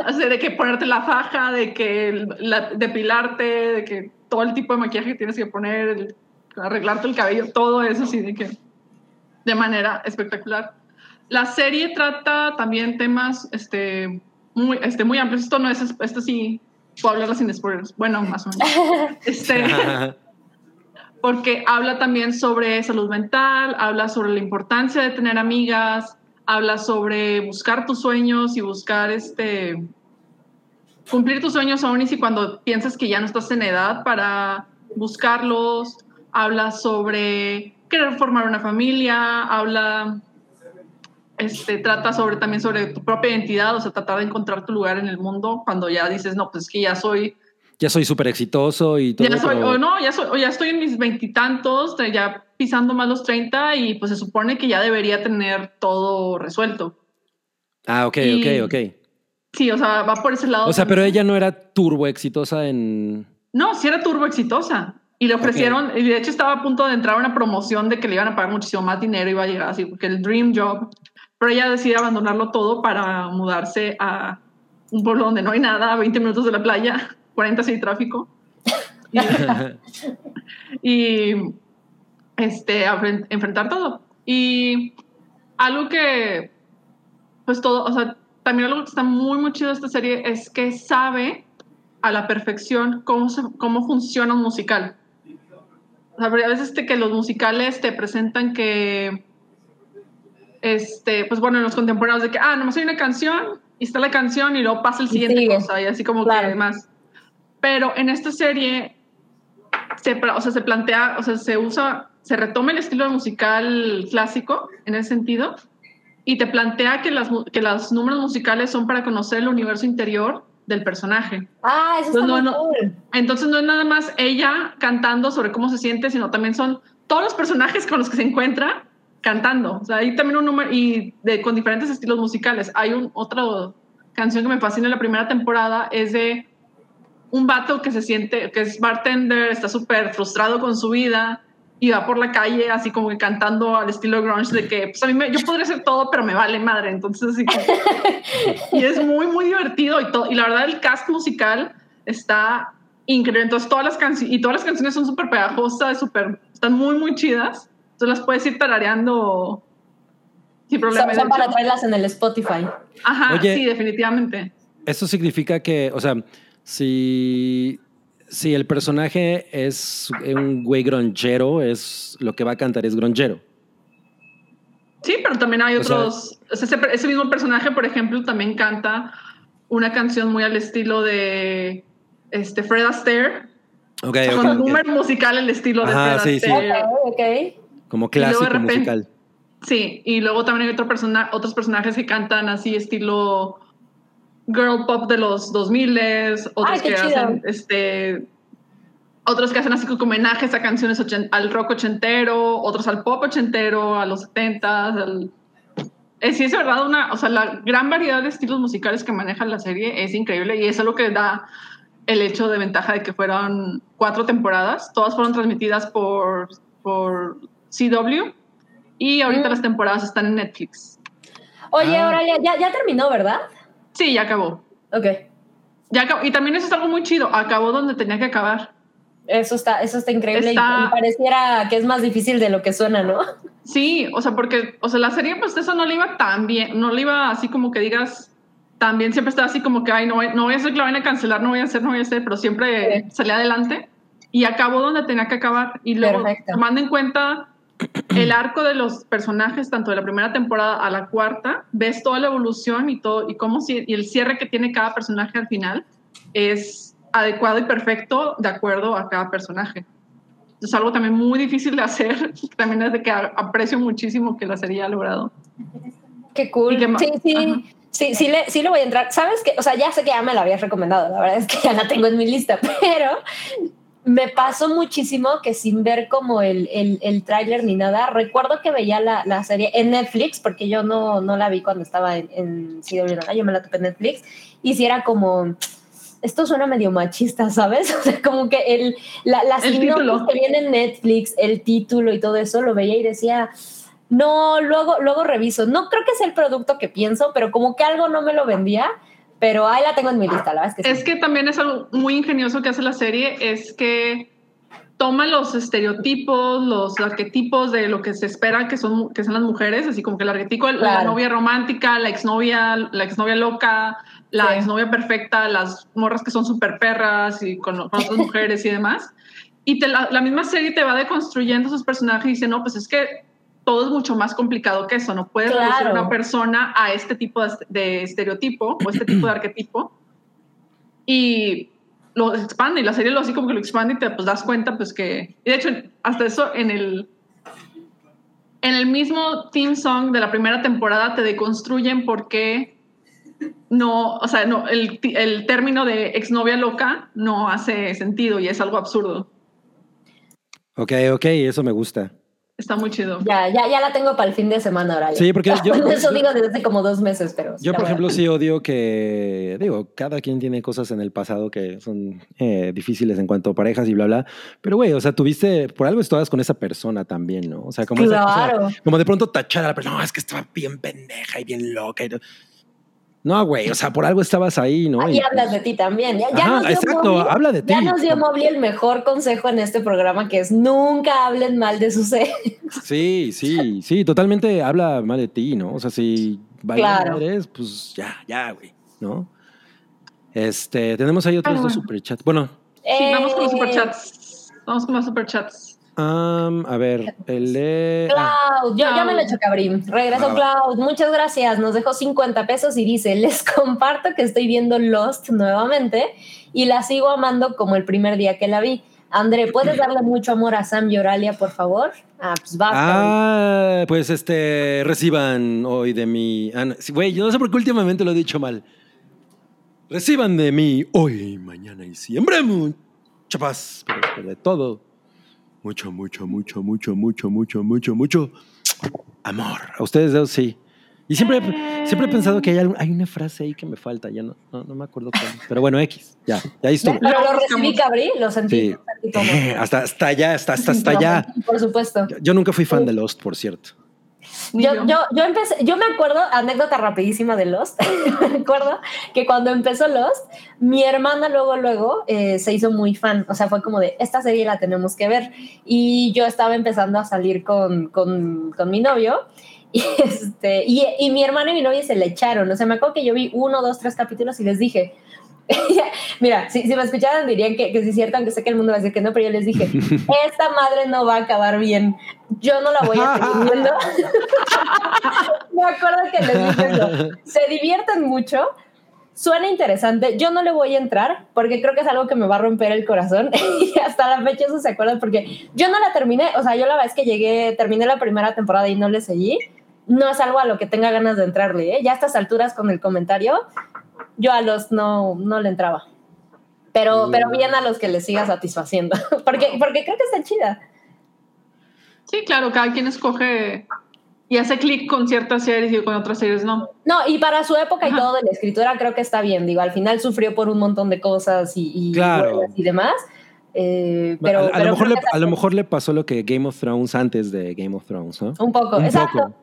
o sea, de que ponerte la faja, de que depilarte, de que todo el tipo de maquillaje que tienes que poner, arreglarte el cabello, todo eso sí, de que de manera espectacular. La serie trata también temas este, muy, este, muy amplios. Esto no es, esto sí, puedo hablarla sin spoilers. Bueno, más o menos. Este, porque habla también sobre salud mental, habla sobre la importancia de tener amigas, habla sobre buscar tus sueños y buscar este cumplir tus sueños aún y si cuando piensas que ya no estás en edad para buscarlos, habla sobre querer formar una familia, habla este, trata sobre también sobre tu propia identidad, o sea, tratar de encontrar tu lugar en el mundo cuando ya dices, no, pues es que ya soy... Ya soy súper exitoso y todo. Ya soy, o no, ya, soy, o ya estoy en mis veintitantos, ya pisando más los treinta y pues se supone que ya debería tener todo resuelto. Ah, ok, ok, ok. Sí, o sea, va por ese lado. O sea, pero ella no era turbo exitosa en... No, sí era turbo exitosa. Y le ofrecieron, y de hecho estaba a punto de entrar a una promoción de que le iban a pagar muchísimo más dinero, y iba a llegar así, porque el dream job pero ella decide abandonarlo todo para mudarse a un pueblo donde no hay nada, a 20 minutos de la playa, 40 sin tráfico. Y, este, enfrentar todo. Y algo que, pues todo, o sea, también algo que está muy, muy chido de esta serie es que sabe a la perfección cómo, cómo funciona un musical. O sea, a veces que los musicales te presentan que este, pues bueno, en los contemporáneos de que, ah, nomás hay una canción y está la canción y luego pasa el siguiente cosa y así como que además. Pero en esta serie se, o sea, se plantea, o sea, se usa, se retoma el estilo musical clásico en ese sentido y te plantea que, las, que los números musicales son para conocer el universo interior del personaje. Ah, eso entonces, está no, entonces no es nada más ella cantando sobre cómo se siente, sino también son todos los personajes con los que se encuentra cantando. O sea, hay también un número, y de, con diferentes estilos musicales. Hay un, otra canción que me fascina en la primera temporada, es de un vato que se siente, que es bartender, está súper frustrado con su vida y va por la calle así como que cantando al estilo grunge de que, pues a mí me, yo podría hacer todo, pero me vale madre. Entonces, así y es muy, muy divertido y todo. Y la verdad, el cast musical está increíble. Entonces, todas las canciones, y todas las canciones son súper pegajosas, súper, están muy, muy chidas tú las puedes ir tarareando sin problema. Son, para traerlas en el Spotify. Ajá, sí, definitivamente. Eso significa que, o sea, si, si el personaje es un güey gronchero, es lo que va a cantar es gronchero. Sí, pero también hay otros. ese, mismo personaje, por ejemplo, también canta una canción muy al estilo de este, Fred Astaire. Okay, con un número musical al estilo de Fred Astaire. Okay, como clásico musical. Sí, y luego también hay otro persona, otros personajes que cantan así estilo girl pop de los 2000 otros que hacen este otros que hacen así como homenajes a canciones al rock ochentero, otros al pop ochentero, a los 70 al... Eh, sí, es verdad, una, o sea, la gran variedad de estilos musicales que maneja la serie es increíble y eso es lo que da el hecho de ventaja de que fueron cuatro temporadas, todas fueron transmitidas por, por CW y ahorita mm. las temporadas están en Netflix. Oye, ah. ahora ya, ya, terminó, ¿verdad? Sí, ya acabó. Ok. Ya acabó. Y también eso es algo muy chido. Acabó donde tenía que acabar. Eso está, eso está increíble y pareciera que es más difícil de lo que suena, ¿no? Sí, o sea, porque, o sea, la serie, pues eso no le iba tan bien, no le iba así como que digas, también siempre estaba así como que, ay, no, no voy a hacer que la vayan a cancelar, no voy a hacer, no voy a hacer, pero siempre salía adelante y acabó donde tenía que acabar. Y luego, tomando en cuenta el arco de los personajes, tanto de la primera temporada a la cuarta, ves toda la evolución y todo, y cómo y el cierre que tiene cada personaje al final es adecuado y perfecto de acuerdo a cada personaje. Es algo también muy difícil de hacer, también es de que aprecio muchísimo que la serie ha logrado. Qué cool. que sí, sí, Ajá. sí, sí le, sí le voy a entrar. ¿Sabes qué? O sea, ya sé que ya me la habías recomendado, la verdad es que ya la tengo en mi lista, pero me pasó muchísimo que sin ver como el, el, el tráiler ni nada, recuerdo que veía la, la serie en Netflix, porque yo no, no la vi cuando estaba en, en CW, yo me la topé en Netflix, y si era como... Esto suena medio machista, ¿sabes? O sea, como que el, la, la El que viene en Netflix, el título y todo eso, lo veía y decía, no, luego, luego reviso. No creo que sea el producto que pienso, pero como que algo no me lo vendía. Pero ahí la tengo en mi lista, la verdad es que sí. Es que también es algo muy ingenioso que hace la serie, es que toma los estereotipos, los arquetipos de lo que se espera que son, que son las mujeres, así como que el arquetipo de la Claro. novia romántica, la exnovia, la exnovia loca, la Sí. exnovia perfecta, las morras que son súper perras y con, con otras mujeres y demás. Y te la, la misma serie te va deconstruyendo esos personajes y dice, no, pues es que todo es mucho más complicado que eso, no puedes Claro. reducir a una persona a este tipo de, de estereotipo o este tipo de arquetipo y lo expande y la serie lo así como que lo expande y te pues, das cuenta pues que y de hecho hasta eso en el en el mismo theme song de la primera temporada te deconstruyen porque no, o sea, no, el, el término de exnovia loca no hace sentido y es algo absurdo. Ok, ok, eso me gusta. Está muy chido. Ya, ya, ya la tengo para el fin de semana, ahora. Sí, porque yo- Eso yo- digo desde hace como dos meses, pero. Yo, por ejemplo, sí odio que, digo, cada quien tiene cosas en el pasado que son eh, difíciles en cuanto a parejas y bla, bla. Pero, güey, o sea, tuviste, por algo estabas con esa persona también, ¿no? O sea, como, esa cosa- Claro. como de pronto tachar a la persona, no, es que estaba bien pendeja y bien loca. y no". Güey, o sea, por algo estabas ahí, ¿no? Ahí Y, hablas pues, de ti también. Ya, ya Ajá, nos dio exacto, Mobley- habla de ti. Ya nos dio Mobley el mejor consejo en este programa, que es nunca hablen mal de sus ex. Sí, sí, sí, totalmente habla mal de ti, ¿no? O sea, si Claro. eres, pues ya, ya, güey, ¿no? Este, tenemos ahí otros Ah, dos superchats. Bueno, Sí, vamos con los Eh, superchats. Vamos con los superchats. Am, a ver, el de... Cloud, yo ya me lo he hecho cabrín. Regreso Ah. Cloud, muchas gracias. Nos dejó 50 pesos y dice: Les comparto que estoy viendo Lost nuevamente y la sigo amando como el primer día que la vi. André, ¿puedes darle mucho amor a Sam y Oralia, por favor? Ah, pues va. Ah, pues este, reciban hoy de mí. ah, Güey, yo no sé por qué últimamente lo he dicho mal. Reciban de mí hoy, mañana y siempre mucha paz, pero sobre todo, mucho, mucho, mucho, mucho, mucho, mucho, mucho, mucho amor. A ustedes dos sí. Y siempre, siempre he pensado que hay, algún- hay una frase ahí que me falta, ya no, no, no me acuerdo cuál. Pero bueno, X, ya, ya ahí estuvo. Pero lo Lo recibí cabrí, lo sentí. Sí. Eh, hasta, hasta allá, hasta, hasta, hasta allá. Por supuesto. Yo- Yo nunca fui fan de Lost, por cierto. Yo, yo, yo empecé, yo me acuerdo, anécdota rapidísima de Lost, me acuerdo que cuando empezó Lost, mi hermana luego, luego eh, se hizo muy fan, o sea, fue como de, esta serie la tenemos que ver, y yo estaba empezando a salir con, con, con mi novio, y, este, y, y mi hermana y mi novia se le echaron, o sea, me acuerdo que yo vi uno, dos, tres capítulos y les dije, Mira, si, si me escucharan dirían que, que sí es cierto, aunque sé que el mundo va a decir que no, pero yo les dije, esta madre no va a acabar bien. Yo no la voy a seguir viendo. me acuerdo que les dije eso. Se divierten mucho, suena interesante. Yo no le voy a entrar porque creo que es algo que me va a romper el corazón. y hasta la fecha eso se acuerdan porque yo no la terminé. O sea, yo la vez que llegué, terminé la primera temporada y no le seguí. No es algo a lo que tenga ganas de entrarle. ¿eh? Ya a estas alturas con el comentario, yo a los no, no le entraba. Pero, Mm. pero bien a los que les siga satisfaciendo. porque, porque creo que está chida. Sí, claro, cada quien escoge y hace clic con ciertas series y con otras series no. No, y para su época y Ajá. todo de la escritura creo que está bien. Digo, al final sufrió por un montón de cosas y, y, Claro. y demás. Eh, pero, a, a pero lo mejor le, a lo mejor le pasó lo que Game of Thrones antes de Game of Thrones, ¿no? Un poco, Un exacto. poco.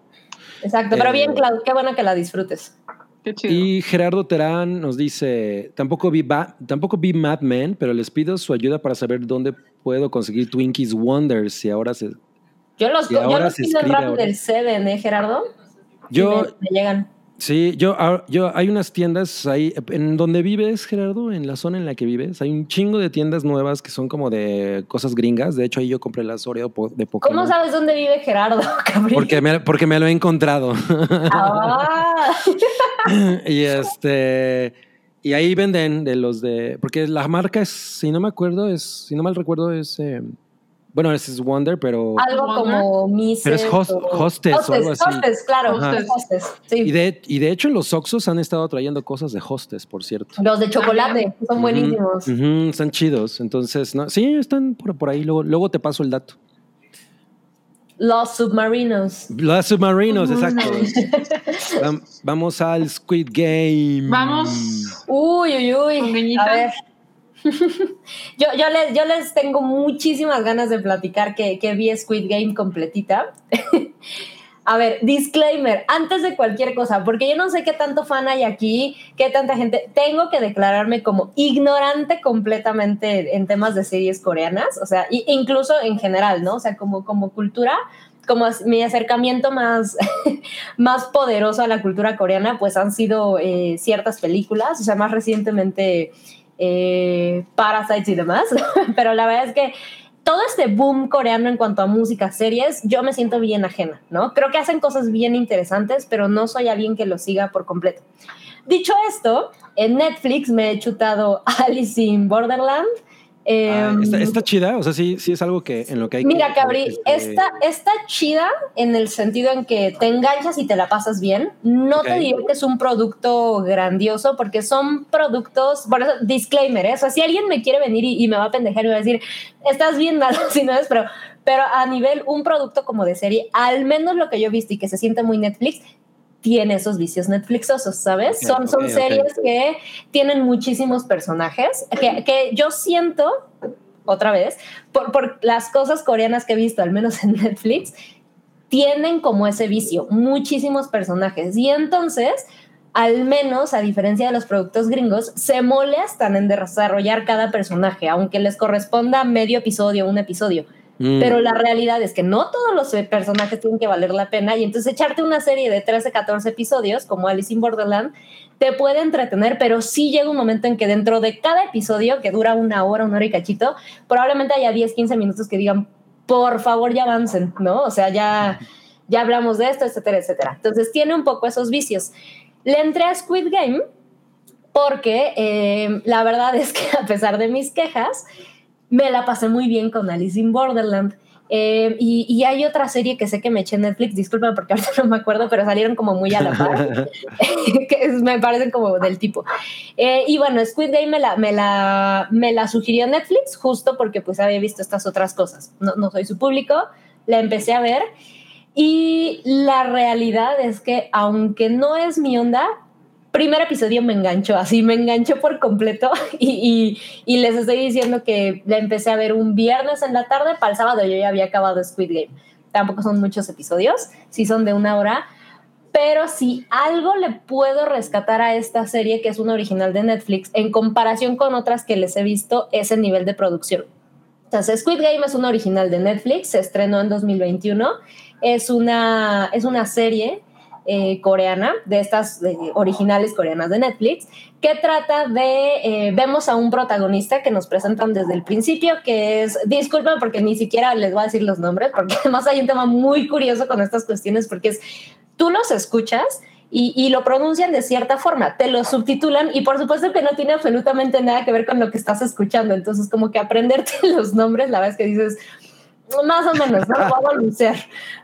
Exacto, pero Eh, bien, Clau, qué bueno que la disfrutes. Qué chido. Y Gerardo Terán nos dice, tampoco vi, Ba- tampoco vi Mad Men, pero les pido su ayuda para saber dónde puedo conseguir Twinkies Wonders y ahora se... Yo los, Y yo ahora los se pido Rappi ahora. del Seven, ¿eh, Gerardo? Yo, me llegan. Sí, yo, ah, yo, hay unas tiendas ahí, en donde vives, Gerardo, en la zona en la que vives, hay un chingo de tiendas nuevas que son como de cosas gringas. De hecho, ahí yo compré las Oreo de Pokémon. ¿Cómo sabes dónde vive Gerardo, cabrón? Porque me, porque me lo he encontrado. Ah, y este Y ahí venden de los de. Porque la marca es, si no me acuerdo, es. Si no mal recuerdo, es. eh, bueno, ese es Wonder, pero. Algo Wonder. como Mises. Pero es host- o- hostess o algo así. Hostess, claro. Ajá. Hostess, sí. Y de, y de hecho, los Oxos han estado trayendo cosas de hostess, por cierto. Los de chocolate son buenísimos. Ujú, están chidos. Entonces, no, sí, están por, por ahí. Luego, luego te paso el dato. Los submarinos. Los submarinos, exacto. Vamos al Squid Game. Vamos. Uy, uy, uy. A ver. Yo, yo, les, yo les tengo muchísimas ganas de platicar que, que vi Squid Game completita. A ver, disclaimer, antes de cualquier cosa, porque yo no sé qué tanto fan hay aquí, qué tanta gente, tengo que declararme como ignorante completamente en temas de series coreanas, o sea, i- incluso en general, ¿no? O sea, como, como cultura, como mi acercamiento más, más poderoso a la cultura coreana, pues han sido eh, ciertas películas, o sea, más recientemente eh, Parasites y demás, pero la verdad es que todo este boom coreano en cuanto a música, series, yo me siento bien ajena, ¿no? Creo que hacen cosas bien interesantes, pero no soy alguien que lo siga por completo. Dicho esto, en Netflix me he chutado Alice in Borderland. Ah, em, está, está chida, o sea, sí, sí es algo que en lo que hay Mira, que. Cabri, este, está, está chida en el sentido en que te enganchas y te la pasas bien. No te Ok. digo que es un producto grandioso porque son productos, eso, disclaimer, ¿eh? o sea, si alguien me quiere venir y, y me va a pendejar y me va a decir, estás bien malo si no es, pero, pero a nivel un producto como de serie, al menos lo que yo he visto y que se siente muy Netflix, tiene esos vicios Netflixosos, ¿sabes? Son son series que tienen muchísimos personajes, que, que yo siento, otra vez, por, por las cosas coreanas que he visto, al menos en Netflix, tienen como ese vicio, muchísimos personajes. Y entonces, al menos, a diferencia de los productos gringos, se molestan en desarrollar cada personaje, aunque les corresponda medio episodio, un episodio. Mm, Pero la realidad es que no todos los eh, personajes tienen que valer la pena y entonces echarte una serie de 13, 14 episodios como Alice in Borderland te puede entretener, pero sí llega un momento en que dentro de cada episodio, que dura una hora, una hora y cachito, probablemente haya 10, 15 minutos que digan, por favor ya avancen, ¿no? O sea, ya, ya hablamos de esto, etcétera, etcétera. Entonces tiene un poco esos vicios. Le entré a Squid Game porque eh, la verdad es que a pesar de mis quejas, me la pasé muy bien con Alice in Borderland. Eh, y, y hay otra serie que sé que me eché en Netflix, disculpa porque ahorita no me acuerdo, pero salieron como muy a la par, que es- me parecen como del tipo. Eh, y bueno, Squid Game me la, me, la, me la sugirió Netflix justo porque pues había visto estas otras cosas. No, no soy su público, la empecé a ver y la realidad es que aunque no es mi onda, primer episodio me enganchó, así me enganchó por completo y, y, les estoy diciendo que la empecé a ver un viernes en la tarde, para el sábado yo ya había acabado Squid Game. Tampoco son muchos episodios, sí son de una hora, pero si algo le puedo rescatar a esta serie, que es una original de Netflix, en comparación con otras que les he visto, es el nivel de producción. Entonces, Squid Game es una original de Netflix, se estrenó en 2021, es una, es una serie eh, coreana, de estas eh, originales coreanas de Netflix, que trata de, eh, vemos a un protagonista que nos presentan desde el principio, que es, disculpen porque ni siquiera les voy a decir los nombres, porque además hay un tema muy curioso con estas cuestiones, porque es, tú los escuchas y, y, lo pronuncian de cierta forma, te lo subtitulan y por supuesto que no tiene absolutamente nada que ver con lo que estás escuchando, entonces como que aprenderte los nombres, la es que dices, más o menos, no lo voy a.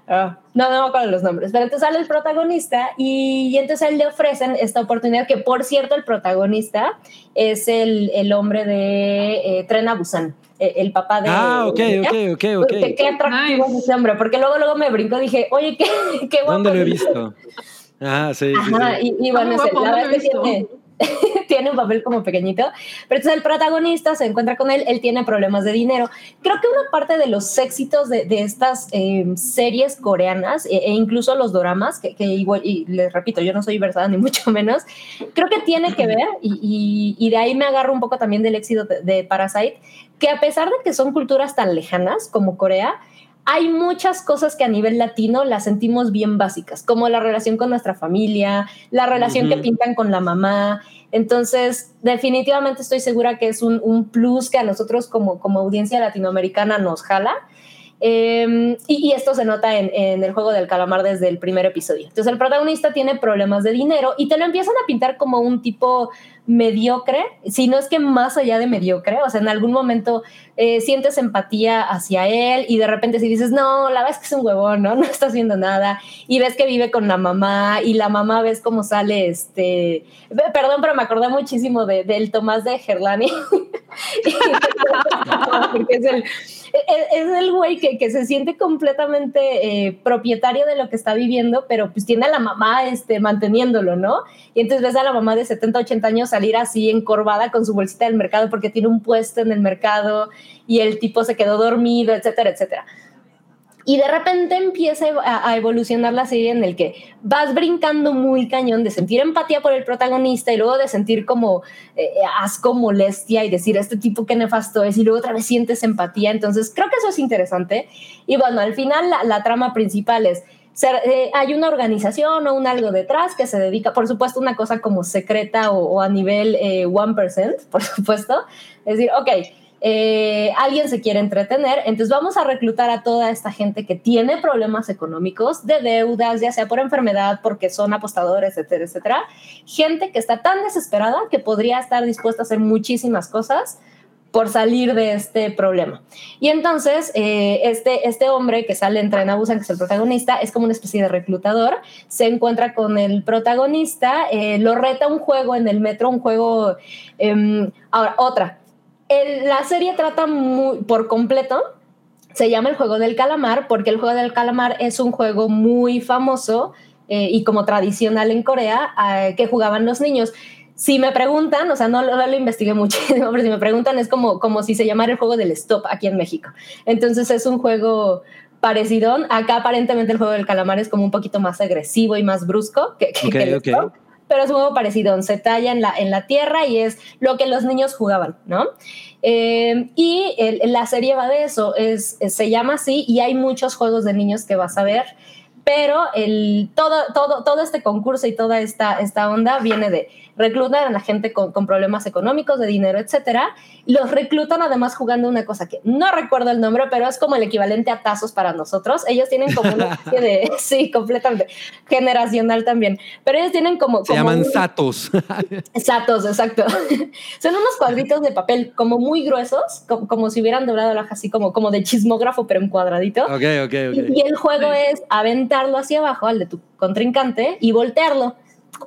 Uh, no, no me acuerdo los nombres, pero entonces sale el protagonista y, y, entonces a él le ofrecen esta oportunidad que, por cierto, el protagonista es el, el hombre de eh, Tren a Busan, eh, el papá de... Ah, ok, ok, ok, ok. Qué, qué atractivo nice. es ese hombre, porque luego, luego me brincó, dije, oye, qué, qué guapo. ¿Dónde lo he visto? Ah, sí, sí, Ajá, sí. Y, y, bueno, guapo, la verdad es que tiene, tiene un papel como pequeñito, pero entonces el protagonista se encuentra con él, él tiene problemas de dinero. Creo que una parte de los éxitos de, de estas eh, series coreanas e, e, incluso los doramas, que, que, igual, y les repito, yo no soy versada ni mucho menos, creo que tiene que ver, y, y, y de ahí me agarro un poco también del éxito de, de Parasite, que a pesar de que son culturas tan lejanas como Corea, hay muchas cosas que a nivel latino las sentimos bien básicas, como la relación con nuestra familia, la relación uh -huh. que pintan con la mamá. Entonces, definitivamente estoy segura que es un, un plus que a nosotros como, como audiencia latinoamericana nos jala. Em, y, esto se nota en, en, el juego del calamar desde el primer episodio. Entonces el protagonista tiene problemas de dinero y te lo empiezan a pintar como un tipo mediocre, si no es que más allá de mediocre, o sea, en algún momento eh, sientes empatía hacia él y de repente si dices, no, la ves que es un huevón, ¿no? No está haciendo nada y ves que vive con la mamá y la mamá ves cómo sale, este, perdón, pero me acordé muchísimo de, del Tomás de Gerlani, porque es el es el güey que, que, se siente completamente eh, propietario de lo que está viviendo, pero pues tiene a la mamá este, manteniéndolo, ¿no? Y entonces ves a la mamá de 70, 80 años salir así encorvada con su bolsita del mercado porque tiene un puesto en el mercado y el tipo se quedó dormido, etcétera, etcétera. Y de repente empieza a, evolucionar la serie en el que vas brincando muy cañón de sentir empatía por el protagonista y luego de sentir como eh, asco, molestia y decir, este tipo que nefasto es, y luego otra vez sientes empatía. Entonces, creo que eso es interesante. Y bueno, al final la, trama principal es... Eh, hay una organización o un algo detrás que se dedica, por supuesto, una cosa como secreta o, a nivel eh, 1%, por supuesto. Es decir, ok, eh, alguien se quiere entretener, entonces vamos a reclutar a toda esta gente que tiene problemas económicos, de deudas, ya sea por enfermedad, porque son apostadores, etcétera, etcétera. Gente que está tan desesperada que podría estar dispuesta a hacer muchísimas cosas por salir de este problema. Y entonces, eh, este, este hombre que sale en Abusan, que es el protagonista, es como una especie de reclutador, se encuentra con el protagonista, eh, lo reta un juego en el metro, un juego... Em, ahora, otra, la serie trata muy, por completo, se llama el juego del calamar porque el juego del calamar es un juego muy famoso eh, y como tradicional en Corea eh, que jugaban los niños. Si me preguntan, o sea, no, lo investigué muchísimo, pero si me preguntan es como, como si se llamara el juego del stop aquí en México. Entonces es un juego parecido. Acá aparentemente el juego del calamar es como un poquito más agresivo y más brusco que, el stop pero es un juego parecido, se talla en la, en la tierra y es lo que los niños jugaban, ¿no? Eh, y la serie va de eso, es, se llama así y hay muchos juegos de niños que vas a ver, pero el, todo, todo, todo este concurso y toda esta, esta onda viene de reclutan a la gente con, con, problemas económicos, de dinero, etcétera. Los reclutan además jugando una cosa que no recuerdo el nombre, pero es como el equivalente a tazos para nosotros. Ellos tienen como una especie de, sí, completamente generacional también, pero ellos tienen como. Se llaman satos. satos, exacto. Son unos cuadritos de papel como muy gruesos, como, si hubieran doblado la hoja así como, como de chismógrafo, pero en cuadradito. Ok, ok, ok. Y, y el juego es aventarlo hacia abajo al de tu contrincante y voltearlo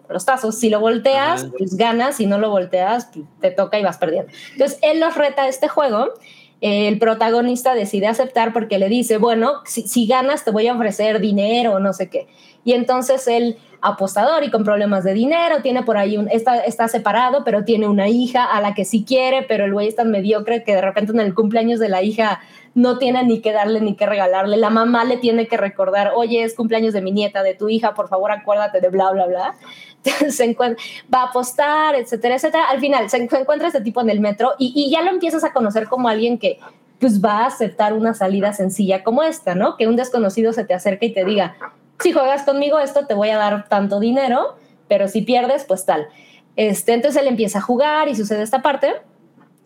los tazos. Si lo volteas, pues ganas, si no lo volteas, pues, te toca y vas perdiendo. Entonces, él los reta a este juego. el protagonista decide aceptar porque le dice, bueno, si, ganas te voy a ofrecer dinero o no sé qué. Y entonces él, apostador y con problemas de dinero, tiene por ahí un, está, está separado, pero tiene una hija a la que sí quiere, pero el güey es tan mediocre que de repente en el cumpleaños de la hija no tiene ni que darle ni que regalarle. La mamá le tiene que recordar, oye, es cumpleaños de mi nieta, de tu hija, por favor acuérdate de bla, bla, bla. se encuentra, va a apostar, etcétera, etcétera. Al final se encuentra este tipo en el metro y, y ya lo empiezas a conocer como alguien que pues va a aceptar una salida sencilla como esta, ¿no? Que un desconocido se te acerque y te diga, si juegas conmigo esto, te voy a dar tanto dinero, pero si pierdes, pues tal. Este, entonces él empieza a jugar y sucede esta parte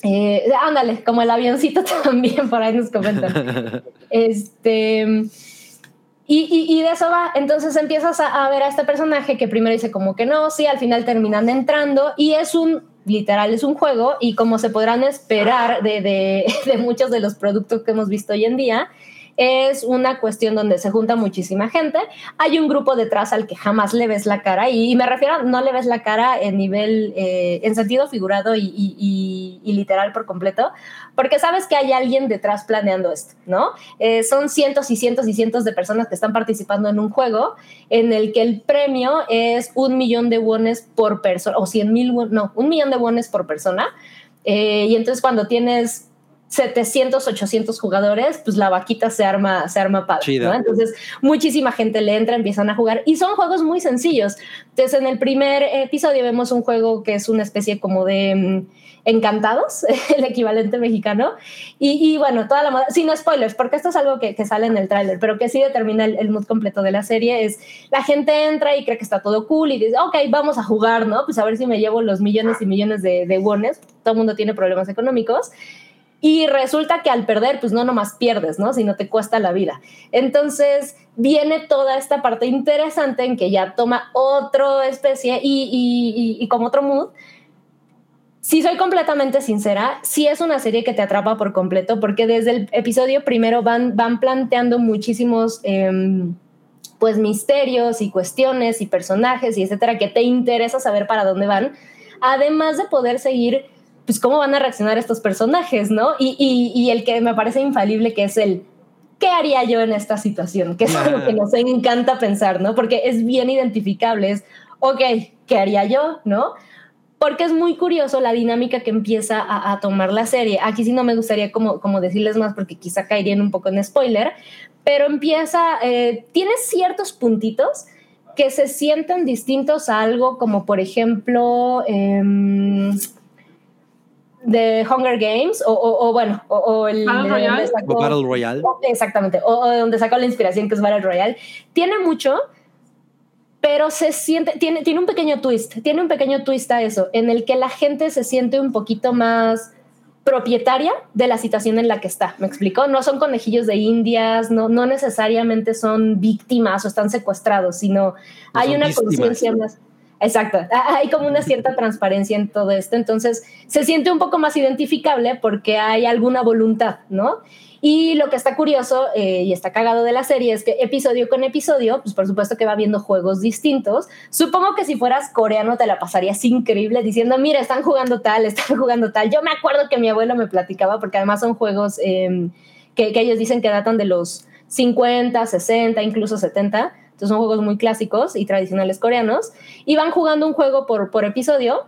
eh, ándale, como el avioncito también, por ahí nos comentan. este, y, y, de eso va, entonces empiezas a, ver a este personaje que primero dice como que no, sí, al final terminan entrando y es un, literal, es un juego y como se podrán esperar de, de, de muchos de los productos que hemos visto hoy en día, es una cuestión donde se junta muchísima gente. Hay un grupo detrás al que jamás le ves la cara y, me refiero, no le ves la cara en nivel, eh, en sentido figurado y, literal por completo, porque sabes que hay alguien detrás planeando esto, ¿no? Eh, son cientos y cientos y cientos de personas que están participando en un juego en el que el premio es un millón de wones por persona, o cien mil, no, un millón de wones por persona. Eh, y entonces cuando tienes 700, 800 jugadores, pues la vaquita se arma, se arma padre, ¿no? Entonces, muchísima gente le entra, empiezan a jugar y son juegos muy sencillos. Entonces, en el primer episodio vemos un juego que es una especie como de mm, encantados, el equivalente mexicano. Y, bueno, toda la moda, sin spoilers, porque esto es algo que, sale en el tráiler, pero que sí determina el, mood completo de la serie, es la gente entra y cree que está todo cool y dice, ok, vamos a jugar, ¿no? Pues a ver si me llevo los millones y millones de, de wones. Todo el mundo tiene problemas económicos Y resulta que al perder, pues no nomás pierdes, ¿no? Sino te cuesta la vida. Entonces viene toda esta parte interesante en que ya toma otra especie y, y, y, y como otro mood si soy completamente sincera, sí es una serie que te atrapa por completo, porque desde el episodio primero van, van planteando muchísimos em, pues misterios y cuestiones y personajes y etcétera que te interesa saber para dónde van, además de poder seguir pues cómo van a reaccionar estos personajes, ¿no? Y, y, y el que me parece infalible que es el ¿qué haría yo en esta situación? Que es algo que nos encanta pensar, ¿no? Porque es bien identificable, es, ok, ¿qué haría yo? ¿No? porque es muy curioso la dinámica que empieza a, a, tomar la serie. Aquí sí no me gustaría como, como decirles más porque quizá caerían un poco en spoiler, pero empieza, eh, tiene ciertos puntitos que se sienten distintos a algo como por ejemplo eh, de Hunger Games o, o, o bueno, o, o el Battle Royale. Sacó, Battle Royale. Exactamente, o, donde sacó la inspiración que es Battle Royale. Tiene mucho, pero se siente, tiene, tiene un pequeño twist, tiene un pequeño twist a eso, en el que la gente se siente un poquito más propietaria de la situación en la que está, ¿me explico? No son conejillos de indias, no, no necesariamente son víctimas o están secuestrados, sino no hay una conciencia más. Exacto, hay como una cierta transparencia en todo esto, entonces se siente un poco más identificable porque hay alguna voluntad, ¿no? Y lo que está curioso eh, y está cagado de la serie es que episodio con episodio, pues por supuesto que va viendo juegos distintos. Supongo que si fueras coreano te la pasarías increíble diciendo, mira, están jugando tal, están jugando tal. Yo me acuerdo que mi abuelo me platicaba porque además son juegos que, que ellos dicen que datan de los 50, 60, incluso 70. Entonces son juegos muy clásicos y tradicionales coreanos. Y van jugando un juego por, por episodio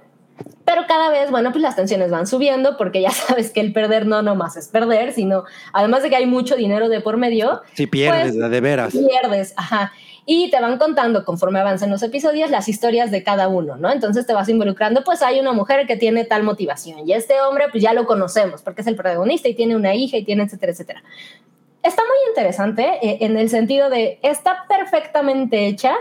pero cada vez, bueno, pues las tensiones van subiendo porque ya sabes que el perder no nomás es perder, sino además de que hay mucho dinero de por medio. Si pierdes, pues, de veras. Pierdes, ajá. Y te van contando conforme avanzan los episodios las historias de cada uno, ¿no? Entonces te vas involucrando, pues hay una mujer que tiene tal motivación y este hombre, pues ya lo conocemos porque es el protagonista y tiene una hija y tiene etcétera, etcétera. Está muy interesante eh, en el sentido de, está perfectamente hecha,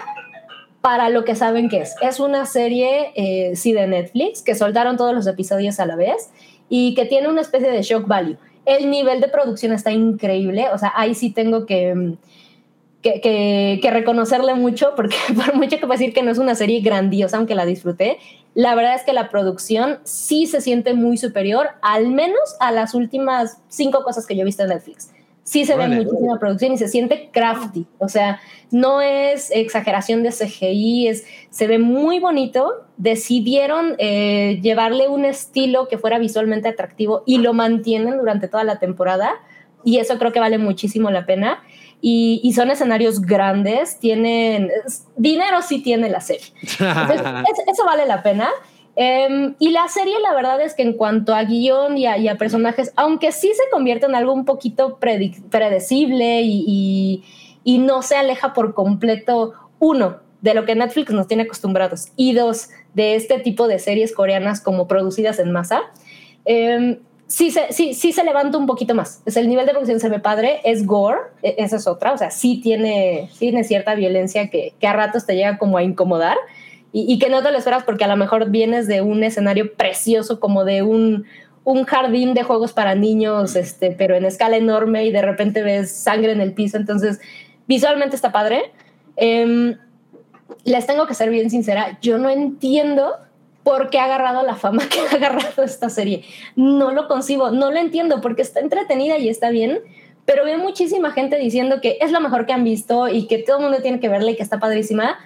para lo que saben que es. Es una serie, eh, sí, de Netflix, que soltaron todos los episodios a la vez y que tiene una especie de shock value. El nivel de producción está increíble, o sea, ahí sí tengo que, que, que, que reconocerle mucho, porque por mucho que puedo decir que no es una serie grandiosa, aunque la disfruté, la verdad es que la producción sí se siente muy superior, al menos a las últimas cinco cosas que yo he visto en Netflix sí se vale. ve muchísima producción y se siente crafty, o sea, no es exageración de CGI, es, se ve muy bonito, decidieron eh, llevarle un estilo que fuera visualmente atractivo y lo mantienen durante toda la temporada y eso creo que vale muchísimo la pena. Y, y son escenarios grandes, tienen dinero sí tiene la serie. Entonces, eso vale la pena. Um, y la serie, la verdad es que en cuanto a guion y a, y a personajes, aunque sí se convierte en algo un poquito predecible y, y, y, no se aleja por completo, uno, de lo que Netflix nos tiene acostumbrados, y dos, de este tipo de series coreanas como producidas en masa, um, sí, se, sí, sí se levanta un poquito más. Es el nivel de producción se ve padre, es gore, esa es otra, o sea, sí tiene, tiene cierta violencia que, que a ratos te llega como a incomodar y, y, que no te lo esperas porque a lo mejor vienes de un escenario precioso como de un, un jardín de juegos para niños, este, pero en escala enorme y de repente ves sangre en el piso, entonces visualmente está padre. Eh, les tengo que ser bien sincera, yo no entiendo por qué ha agarrado la fama que ha agarrado esta serie. No lo concibo, no lo entiendo porque está entretenida y está bien, pero veo muchísima gente diciendo que es lo mejor que han visto y que todo el mundo tiene que verla y que está padrísima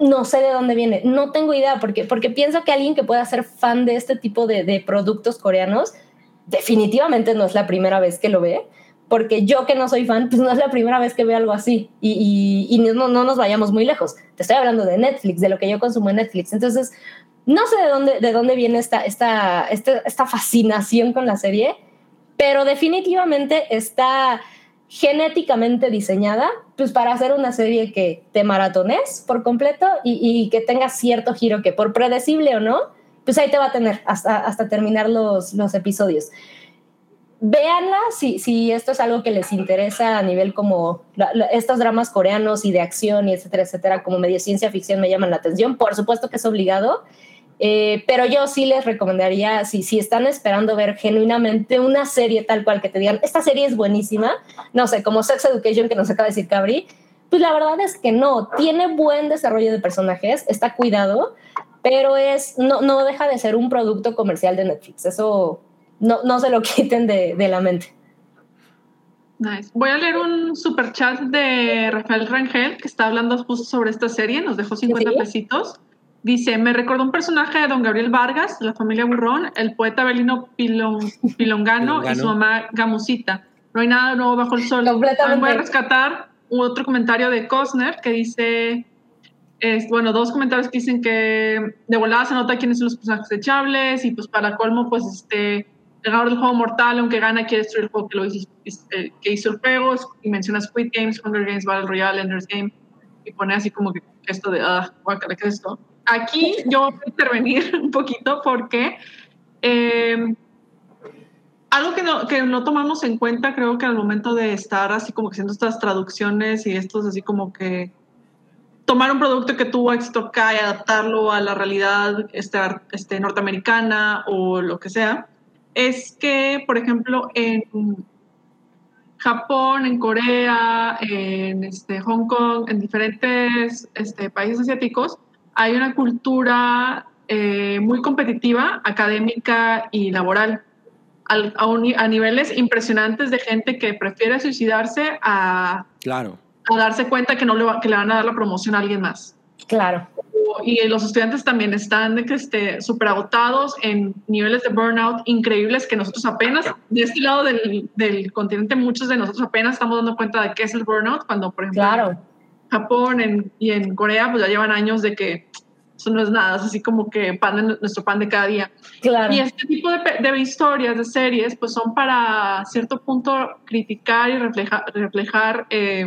no sé de dónde viene, no tengo idea, porque, porque pienso que alguien que pueda ser fan de este tipo de, de, productos coreanos, definitivamente no es la primera vez que lo ve, porque yo que no soy fan, pues no es la primera vez que veo algo así, y, y, y no, no, nos vayamos muy lejos, te estoy hablando de Netflix, de lo que yo consumo en Netflix, entonces no sé de dónde, de dónde viene esta, esta, esta, esta fascinación con la serie, pero definitivamente está genéticamente diseñada pues para hacer una serie que te maratones por completo y, que tenga cierto giro que por predecible o no, pues ahí te va a tener hasta, hasta terminar los, los episodios. Véanla si, si esto es algo que les interesa a nivel como estos dramas coreanos y de acción y etcétera, etcétera, como medio ciencia ficción me llaman la atención. Por supuesto que es obligado. Eh, pero yo sí les recomendaría, si, si están esperando ver genuinamente una serie tal cual que te digan, esta serie es buenísima, no sé, como Sex Education que nos acaba de decir Cabri, pues la verdad es que no, tiene buen desarrollo de personajes, está cuidado, pero es, no, no deja de ser un producto comercial de Netflix, eso no, no se lo quiten de, de la mente. Nice. Voy a leer un super chat de Rafael Rangel que está hablando justo sobre esta serie, nos dejó 50 ¿Sí? pesitos. Dice, me recordó un personaje de don Gabriel Vargas, de la familia Burrón, el poeta Belino Pilon- Pilongano y su mamá Gamusita. No hay nada nuevo bajo el sol. Completamente. También voy a rescatar otro comentario de Cosner que dice, es, bueno, dos comentarios que dicen que de volada se nota quiénes son los personajes desechables y pues para colmo, pues este, el ganador del juego mortal, aunque gana, quiere destruir el juego que, lo hizo, eh, que hizo el juego y menciona Squid Games, Hunger Games, Battle Royale, Ender's Game y pone así como que esto de, ah, guácala, ¿qué es esto? Aquí yo voy a intervenir un poquito porque eh, algo que no, que no tomamos en cuenta, creo que al momento de estar así como haciendo estas traducciones y estos así como que tomar un producto que tuvo éxito acá y adaptarlo a la realidad este, este, norteamericana o lo que sea, es que, por ejemplo, en Japón, en Corea, en este, Hong Kong, en diferentes este, países asiáticos, hay una cultura eh, muy competitiva, académica y laboral, al- a, un a niveles impresionantes de gente que prefiere suicidarse a, Claro. a darse cuenta que, no le, va- que le van a dar la promoción a alguien más. Claro. Y los estudiantes también están esté súper agotados en niveles de burnout increíbles que nosotros apenas, de este lado del, del continente, muchos de nosotros apenas estamos dando cuenta de qué es el burnout, cuando por ejemplo Claro. Japón en- y en Corea pues ya llevan años de que eso no es nada, es así como que pan de- nuestro pan de cada día. Claro. Y este tipo de, de historias, de series, pues son para cierto punto criticar y refleja- reflejar eh,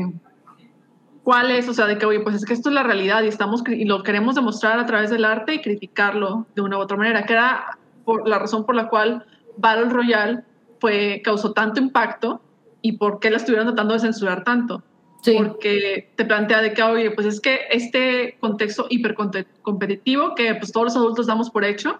cuál es, o sea, de que, oye, pues es que esto es la realidad y, estamos, y lo queremos demostrar a través del arte y criticarlo de una u otra manera, que era por la razón por la cual Battle Royale fue, causó tanto impacto y por qué la estuvieron tratando de censurar tanto Sí. porque te plantea de que, oye, pues es que este contexto hipercompetitivo que pues todos los adultos damos por hecho,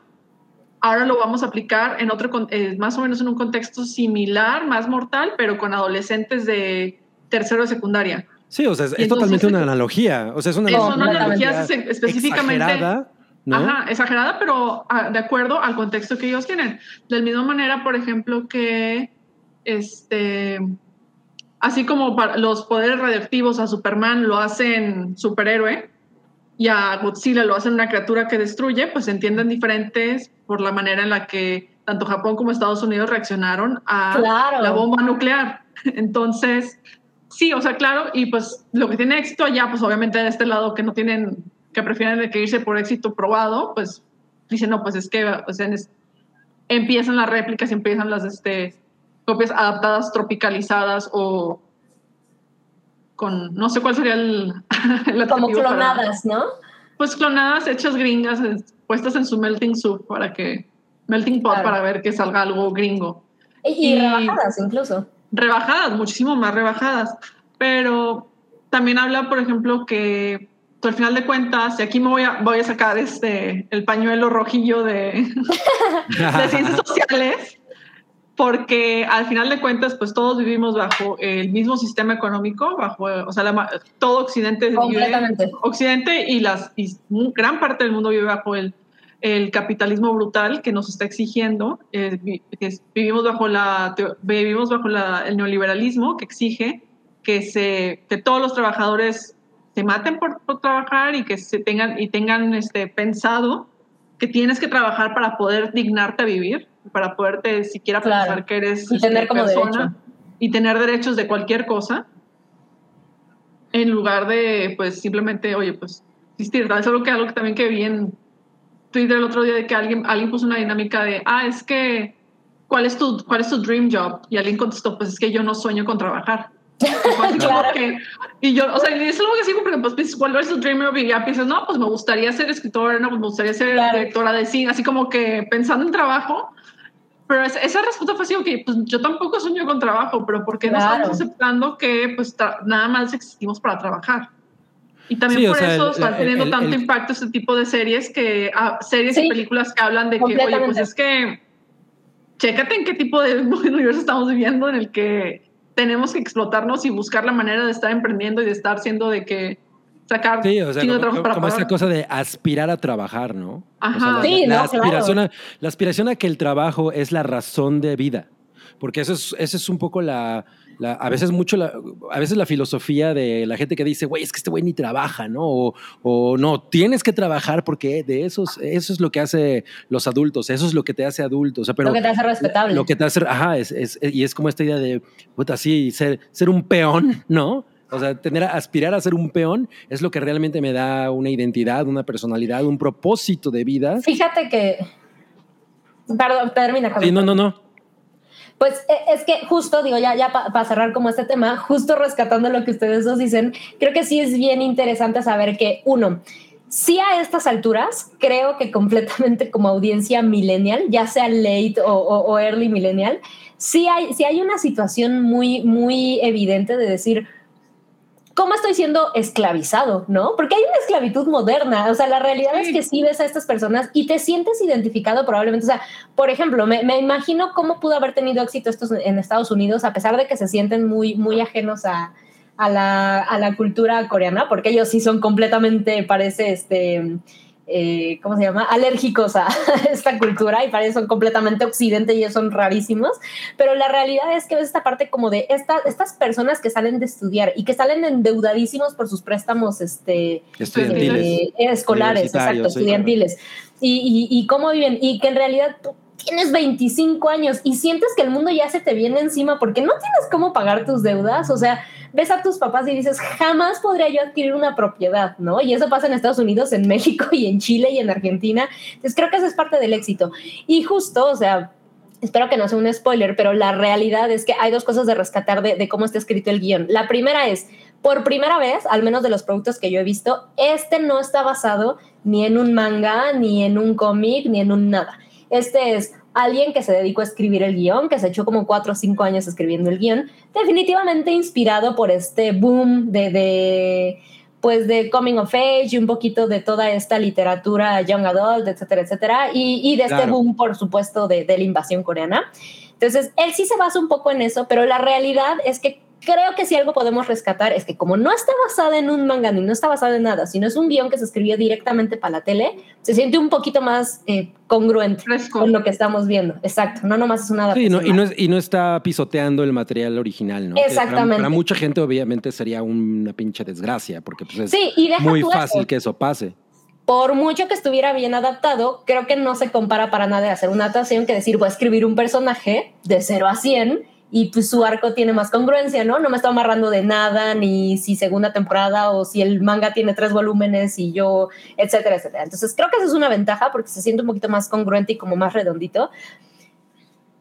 ahora lo vamos a aplicar en otro, eh, más o menos en un contexto similar, más mortal, pero con adolescentes de tercero de secundaria. Sí, o sea, es, es entonces- totalmente una analogía. O sea, es una Es una analogía se- específicamente exagerada, ¿no? Ajá, exagerada, pero ah, de acuerdo al contexto que ellos tienen. De la misma manera, por ejemplo, que este, así como los poderes radioactivos a Superman lo hacen superhéroe y a Godzilla lo hacen una criatura que destruye, pues se entienden diferentes por la manera en la que tanto Japón como Estados Unidos reaccionaron a Claro. la bomba nuclear. Entonces, sí, o sea, claro, y pues lo que tiene éxito allá, pues obviamente de este lado que no tienen, que prefieren de que irse por éxito probado, pues dicen, no, pues es que o sea, es- empiezan las réplicas y empiezan las este, copias adaptadas, tropicalizadas o con, no sé cuál sería el... el Como para- clonadas, ¿no? pues clonadas, hechas gringas, es- puestas en su melting soup para que, melting pot Claro. para ver que salga algo gringo Y, rebajadas incluso. rebajadas, muchísimo más rebajadas. Pero también habla, por ejemplo, que al final de cuentas, y aquí me voy a, voy a sacar este, el pañuelo rojillo de, de ciencias sociales, porque al final de cuentas, pues todos vivimos bajo el mismo sistema económico, bajo, o sea, la todo Occidente vive. Occidente y, las, y gran parte del mundo vive bajo el, el capitalismo brutal que nos está exigiendo. eh, vivimos bajo, la, vivimos bajo la- el neoliberalismo que exige que, se, que todos los trabajadores se maten por, por trabajar y que se tengan, y tengan este, pensado que tienes que trabajar para poder dignarte a vivir, para poderte siquiera Claro. pensar que eres Y tener como derecho. y tener derechos de cualquier cosa en lugar de pues simplemente oye pues existir es algo que algo que también que vi en Twitter el otro día de que alguien alguien puso una dinámica de ah es que cuál es tu cuál es tu dream job y alguien contestó pues es que yo no sueño con trabajar Claro. que- y yo o sea es algo que sí porque pues cuál es tu dream job y ya piensas no pues me gustaría ser escritora no pues me gustaría ser Claro. directora de cine así como que pensando en trabajo pero es- esa respuesta fue así, ok, pues yo tampoco sueño con trabajo, pero ¿por qué no Claro. estamos aceptando que pues nada más existimos para trabajar? Y también Sí, o por sea, eso el- está el- teniendo el- tanto el- impacto este tipo de series que ah, series Sí, y películas que hablan de que, oye, pues es que chécate en qué tipo de universo estamos viviendo en el que tenemos que explotarnos y buscar la manera de estar emprendiendo y de estar siendo de que sacar Sí, o sea, chingo de como, trabajo para como esa cosa de aspirar a trabajar, ¿no? O Ajá. sea, la, Sí, la no, aspiración claro. a, la aspiración a que el trabajo es la razón de vida. Porque eso es, eso es un poco la, la- a veces mucho la, a veces la filosofía de la gente que dice, güey, es que este güey ni trabaja, ¿no? O, o no, tienes que trabajar porque de esos, eso es lo que hace los adultos, eso es lo que te hace adulto. O sea, pero lo que te hace respetable. lo que te hace, ajá, es, es- y es como esta idea de, puta, sí, ser, ser un peón, ¿no? O sea, tener, aspirar a ser un peón es lo que realmente me da una identidad, una personalidad, un propósito de vida. Fíjate que. Perdón, termina. Sí, no, no, no. Pues eh, es que justo, digo, ya, ya para cerrar como este tema, justo rescatando lo que ustedes dos dicen, creo que sí es bien interesante saber que, uno, sí a estas alturas, creo que completamente como audiencia millennial, ya sea late o, o- o early millennial, sí hay, sí hay una situación muy, muy evidente de decir, ¿cómo estoy siendo esclavizado? ¿No? Porque hay una esclavitud moderna. O sea, la realidad es que sí ves a estas personas y te sientes identificado probablemente. O sea, por ejemplo, me, me imagino cómo pudo haber tenido éxito estos en Estados Unidos, a pesar de que se sienten muy, muy ajenos a, a la, a la cultura coreana, porque ellos sí son completamente, parece, este, eh, ¿cómo se llama? Alérgicos a esta cultura y parece son completamente occidente y ellos son rarísimos. Pero la realidad es que ves esta parte como de esta, estas personas que salen de estudiar y que salen endeudadísimos por sus préstamos este, Estudiantiles. eh, escolares, exacto, sí. estudiantiles. Y, y, y cómo viven. Y que en realidad tú tienes 25 años y sientes que el mundo ya se te viene encima porque no tienes cómo pagar tus deudas. O sea, ves a tus papás y dices, jamás podría yo adquirir una propiedad, ¿no? Y eso pasa en Estados Unidos, en México y en Chile y en Argentina. Entonces creo que eso es parte del éxito. Y justo, o sea, espero que no sea un spoiler, pero la realidad es que hay dos cosas de rescatar de, de cómo está escrito el guion. La primera es, por primera vez, al menos de los productos que yo he visto, este no está basado ni en un manga, ni en un cómic, ni en un nada. Este es alguien que se dedicó a escribir el guion, que se echó como cuatro o cinco años escribiendo el guion, definitivamente inspirado por este boom de, de pues de coming of age y un poquito de toda esta literatura young adult, etcétera, etcétera, y, y de este Claro. boom, por supuesto, de, de la invasión coreana. Entonces, él sí se basa un poco en eso, pero la realidad es que creo que si algo podemos rescatar es que como no está basada en un manga ni no está basada en nada, sino es un guion que se escribió directamente para la tele, se siente un poquito más eh, congruente Fresco. con lo que estamos viendo. Exacto, no nomás es una Sí, adaptación. no, y, no es- y no está pisoteando el material original, ¿no? Que para- Exactamente. Para, mucha gente, obviamente, sería una pinche desgracia, porque pues, es Sí, y muy tú eso. fácil que eso pase. por mucho que estuviera bien adaptado, creo que no se compara para nada de hacer una adaptación que decir, voy a escribir un personaje de 0 a 100 y pues su arco tiene más congruencia, ¿no? No me está amarrando de nada, ni si segunda temporada o si el manga tiene tres volúmenes y yo, etcétera, etcétera. Entonces creo que eso es una ventaja porque se siente un poquito más congruente y como más redondito.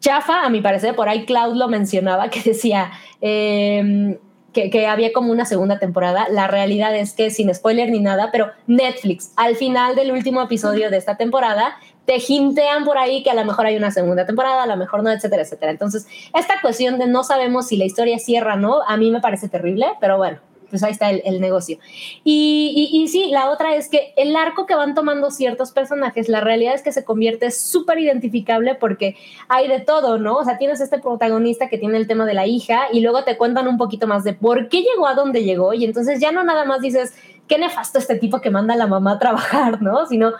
Chafa, a mi parecer, por ahí Cloud lo mencionaba, que decía eh, que, que había como una segunda temporada. La realidad es que, sin spoiler ni nada, pero Netflix, al final del último episodio de esta temporada, te hintean por ahí que a lo mejor hay una segunda temporada, a lo mejor no, etcétera, etcétera. Entonces, esta cuestión de no sabemos si la historia cierra o no, a mí me parece terrible, pero bueno, pues ahí está el, el negocio. Y, y, y, sí, la otra es que el arco que van tomando ciertos personajes, la realidad es que se convierte súper identificable porque hay de todo, ¿no? O sea, tienes este protagonista que tiene el tema de la hija y luego te cuentan un poquito más de por qué llegó a donde llegó y entonces ya no nada más dices, qué nefasto este tipo que manda a la mamá a trabajar, ¿no? Sino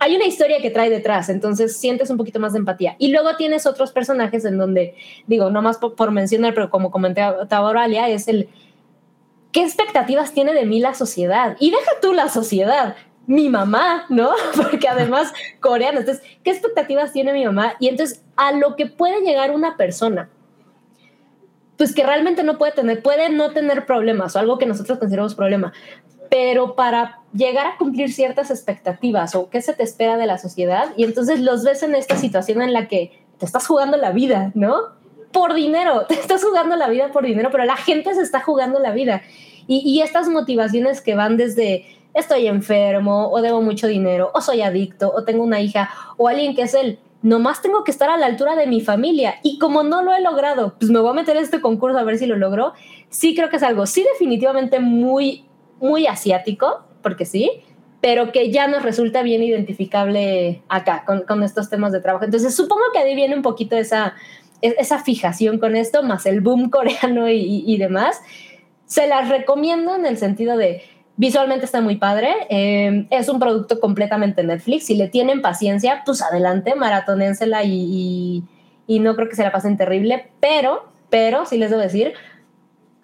hay una historia que trae detrás, entonces sientes un poquito más de empatía. Y luego tienes otros personajes en donde, digo, no más por, mencionar, pero como comentaba Oralia, es el qué expectativas tiene de mí la sociedad. Y deja tú la sociedad, mi mamá, ¿no? Porque además coreana, entonces, ¿qué expectativas tiene mi mamá? Y entonces, a lo que puede llegar una persona, pues que realmente no puede tener, puede no tener problemas o algo que nosotros consideramos problema, pero para llegar a cumplir ciertas expectativas o qué se te espera de la sociedad, y entonces los ves en esta situación en la que te estás jugando la vida, ¿no? Por dinero, te estás jugando la vida por dinero, pero la gente se está jugando la vida. Y, y estas motivaciones que van desde estoy enfermo, o debo mucho dinero, o soy adicto, o tengo una hija, o alguien que es el nomás tengo que estar a la altura de mi familia y como no lo he logrado, pues me voy a meter en este concurso a ver si lo logro. Sí creo que es algo, sí definitivamente muy muy asiático, porque sí, pero que ya nos resulta bien identificable acá con, con estos temas de trabajo. Entonces, supongo que ahí viene un poquito esa, e, esa fijación con esto, más el boom coreano y, y demás. Se las recomiendo en el sentido de visualmente está muy padre. Eh, es un producto completamente Netflix. Si le tienen paciencia, pues adelante, maratónensela y, no creo que se la pasen terrible. Pero, pero, sí les debo decir,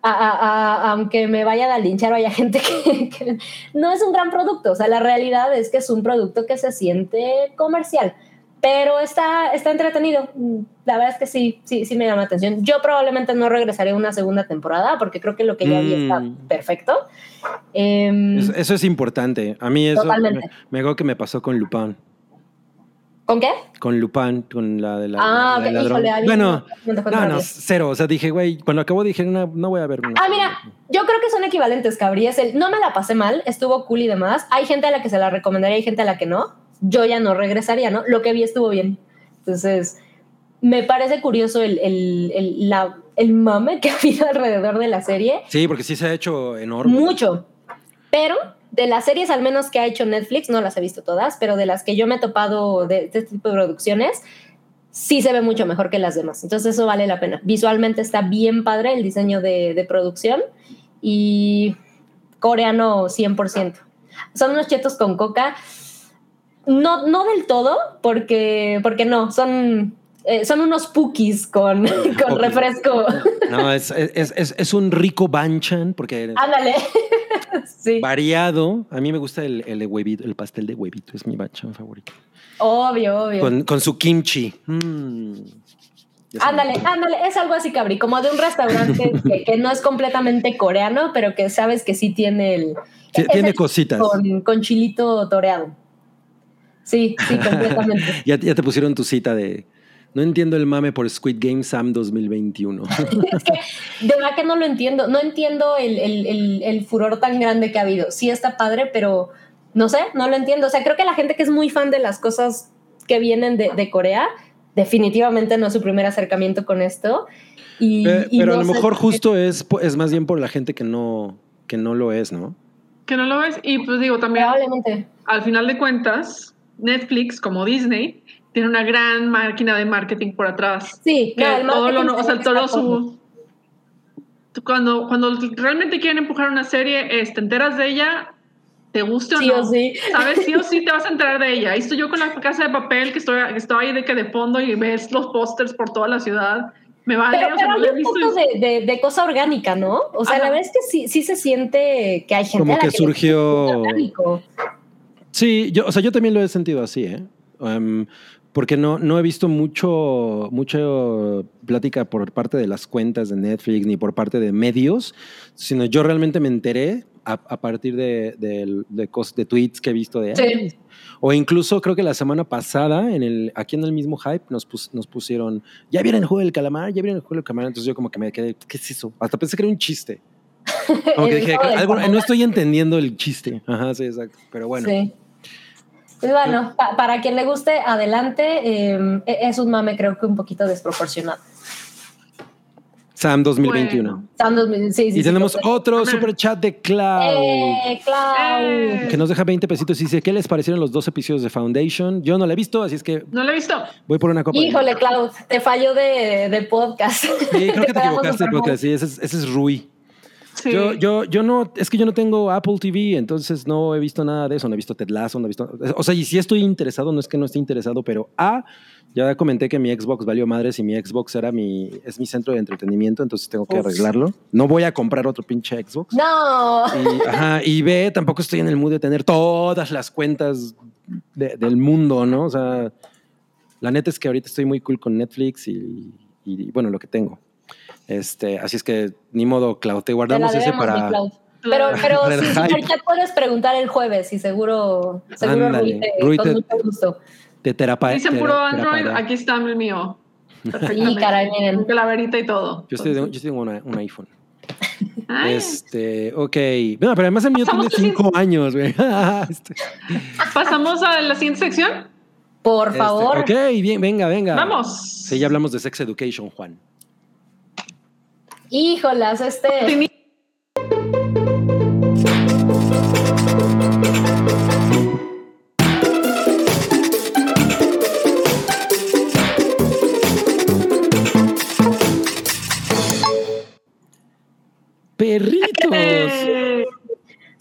a, a, a, aunque me vayan a linchar o haya gente que, que, no es un gran producto. O sea, la realidad es que es un producto que se siente comercial. Pero está, está entretenido. La verdad es que sí, sí, sí me llama la atención. Yo probablemente no regresaré una segunda temporada porque creo que lo que ya vi está perfecto. Eh, eso, eso, es importante. A mí eso Totalmente. me, me que me pasó con Lupin. ¿Con qué? Con Lupin, con la de la. Ah, la híjole, ahí bueno, no, cero. O sea, dije, güey, cuando acabó dije, no, no voy a ver. Ah, mira, yo creo que son equivalentes, Cabri. Es el, no me la pasé mal, estuvo cool y demás. Hay gente a la que se la recomendaría, hay gente a la que no. Yo ya no regresaría, ¿no? Lo que vi estuvo bien. Entonces, me parece curioso el, el, el, la, el mame que ha habido alrededor de la serie. Sí, porque sí se ha hecho enorme. Mucho. Pero de las series al menos que ha hecho Netflix, no las he visto todas, pero de las que yo me he topado de, de este tipo de producciones, sí se ve mucho mejor que las demás. Entonces eso vale la pena. Visualmente está bien padre el diseño de, de producción y coreano 100%. Son unos chetos con coca. No, no del todo, porque, porque no, son, eh, son unos pukis con, con refresco. No, es, es, es, es un rico banchan, porque Ándale. sí, variado. A mí me gusta el, el huevito, el pastel de huevito, es mi banchan favorito. obvio, obvio. Con, con su kimchi. Mm. Ándale, ándale, es algo así, Cabri, como de un restaurante que, que no es completamente coreano, pero que sabes que sí tiene el... Es Tiene el cositas. Con, con chilito toreado. Sí, sí, completamente. Ya, ya te pusieron tu cita de. No entiendo el mame por Squid Game Sam 2021. es que de verdad que no lo entiendo. No entiendo el, el, el, el furor tan grande que ha habido. Sí está padre, pero no sé, no lo entiendo. O sea, creo que la gente que es muy fan de las cosas que vienen de, de Corea, definitivamente no es su primer acercamiento con esto. Y, y Pero a lo mejor justo es, es más bien por la gente que no, que no lo es, ¿no? Que no lo ves. Y pues digo, también, Probablemente. al final de cuentas, Netflix, como Disney, tiene una gran máquina de marketing por atrás. Sí, que no, el todo lo, o sea, todo su cuando cuando realmente quieren empujar una serie, es, te enteras de ella, te guste Sí o o no, sí. sabes sí o sí te vas a enterar de ella. Ahí estoy yo con la casa de papel que estoy que estoy ahí de que de fondo y ves los pósters por toda la ciudad. Me vale, Pero, o sea, pero no hay un visto. poco de, de, de cosa orgánica, ¿no? O sea, Ajá. la verdad es que sí, sí se siente que hay gente Como a la que le surgió-. Sí, yo, o sea, yo también lo he sentido así, ¿eh? Um, porque no, no he visto mucho, mucho plática por parte de las cuentas de Netflix ni por parte de medios, sino yo realmente me enteré a, a partir de, de, de, de tweets que he visto de Sí. O incluso creo que la semana pasada, en el, aquí en el mismo hype, nos, pus- nos pusieron, ya vieron el juego del calamar, ya vieron el juego del calamar. Entonces yo como que me quedé, ¿qué es eso? Hasta pensé que era un chiste. Como que dije, algo- no estoy entendiendo el chiste. Ajá, sí, exacto. Pero bueno. Sí. Pues bueno, pa- para quien le guste, adelante. eh, es un mame, creo que un poquito desproporcionado. Sam 2021. Bueno. Dos mil- sí, sí, Y tenemos otro super chat de Cloud. ¡Eh, Clau! Eh. Que nos deja 20 pesitos y dice, ¿qué les parecieron los dos episodios de Foundation? Yo no la he visto, así es que No lo he visto. voy por una copa. de- Híjole, Clau, te falló de, de podcast. Sí, creo que te equivocaste porque mal. sí, ese es, ese es Rui. Sí. Yo, yo, yo no, es que yo no tengo Apple TV, entonces no he visto nada de eso, no he visto Ted Lasso, no he visto, o sea, y si estoy interesado, no es que no esté interesado, pero A, ya comenté que mi Xbox valió madres y mi Xbox era mi, es mi centro de entretenimiento, entonces tengo que Uf. arreglarlo. No voy a comprar otro pinche Xbox. No. Y, ajá, y B, tampoco estoy en el mood de tener todas las cuentas de- del mundo, ¿no? O sea, la neta es que ahorita estoy muy cool con Netflix y, y, bueno, lo que tengo. Este, así es que ni modo, Clau, te Te la guardamos ese para. Clau. Pero, pero para sí, ya puedes preguntar el jueves y seguro, seguro Rui te, Rui con te- mucho gusto. De terapa. Dicen tera- puro Android, aquí está el mío. Sí, caray, miren. Con calaverita y todo. Yo estoy, yo estoy en una- un iPhone. Ay, Este, ok. Bueno, pero además el mío tiene cinco años, güey. Este, Pasamos a la siguiente sección. Por este, favor. ok, bien, venga, venga. Vamos. Sí, ya hablamos de Sex Education, Juan. Híjolas, este. ¡Perritos!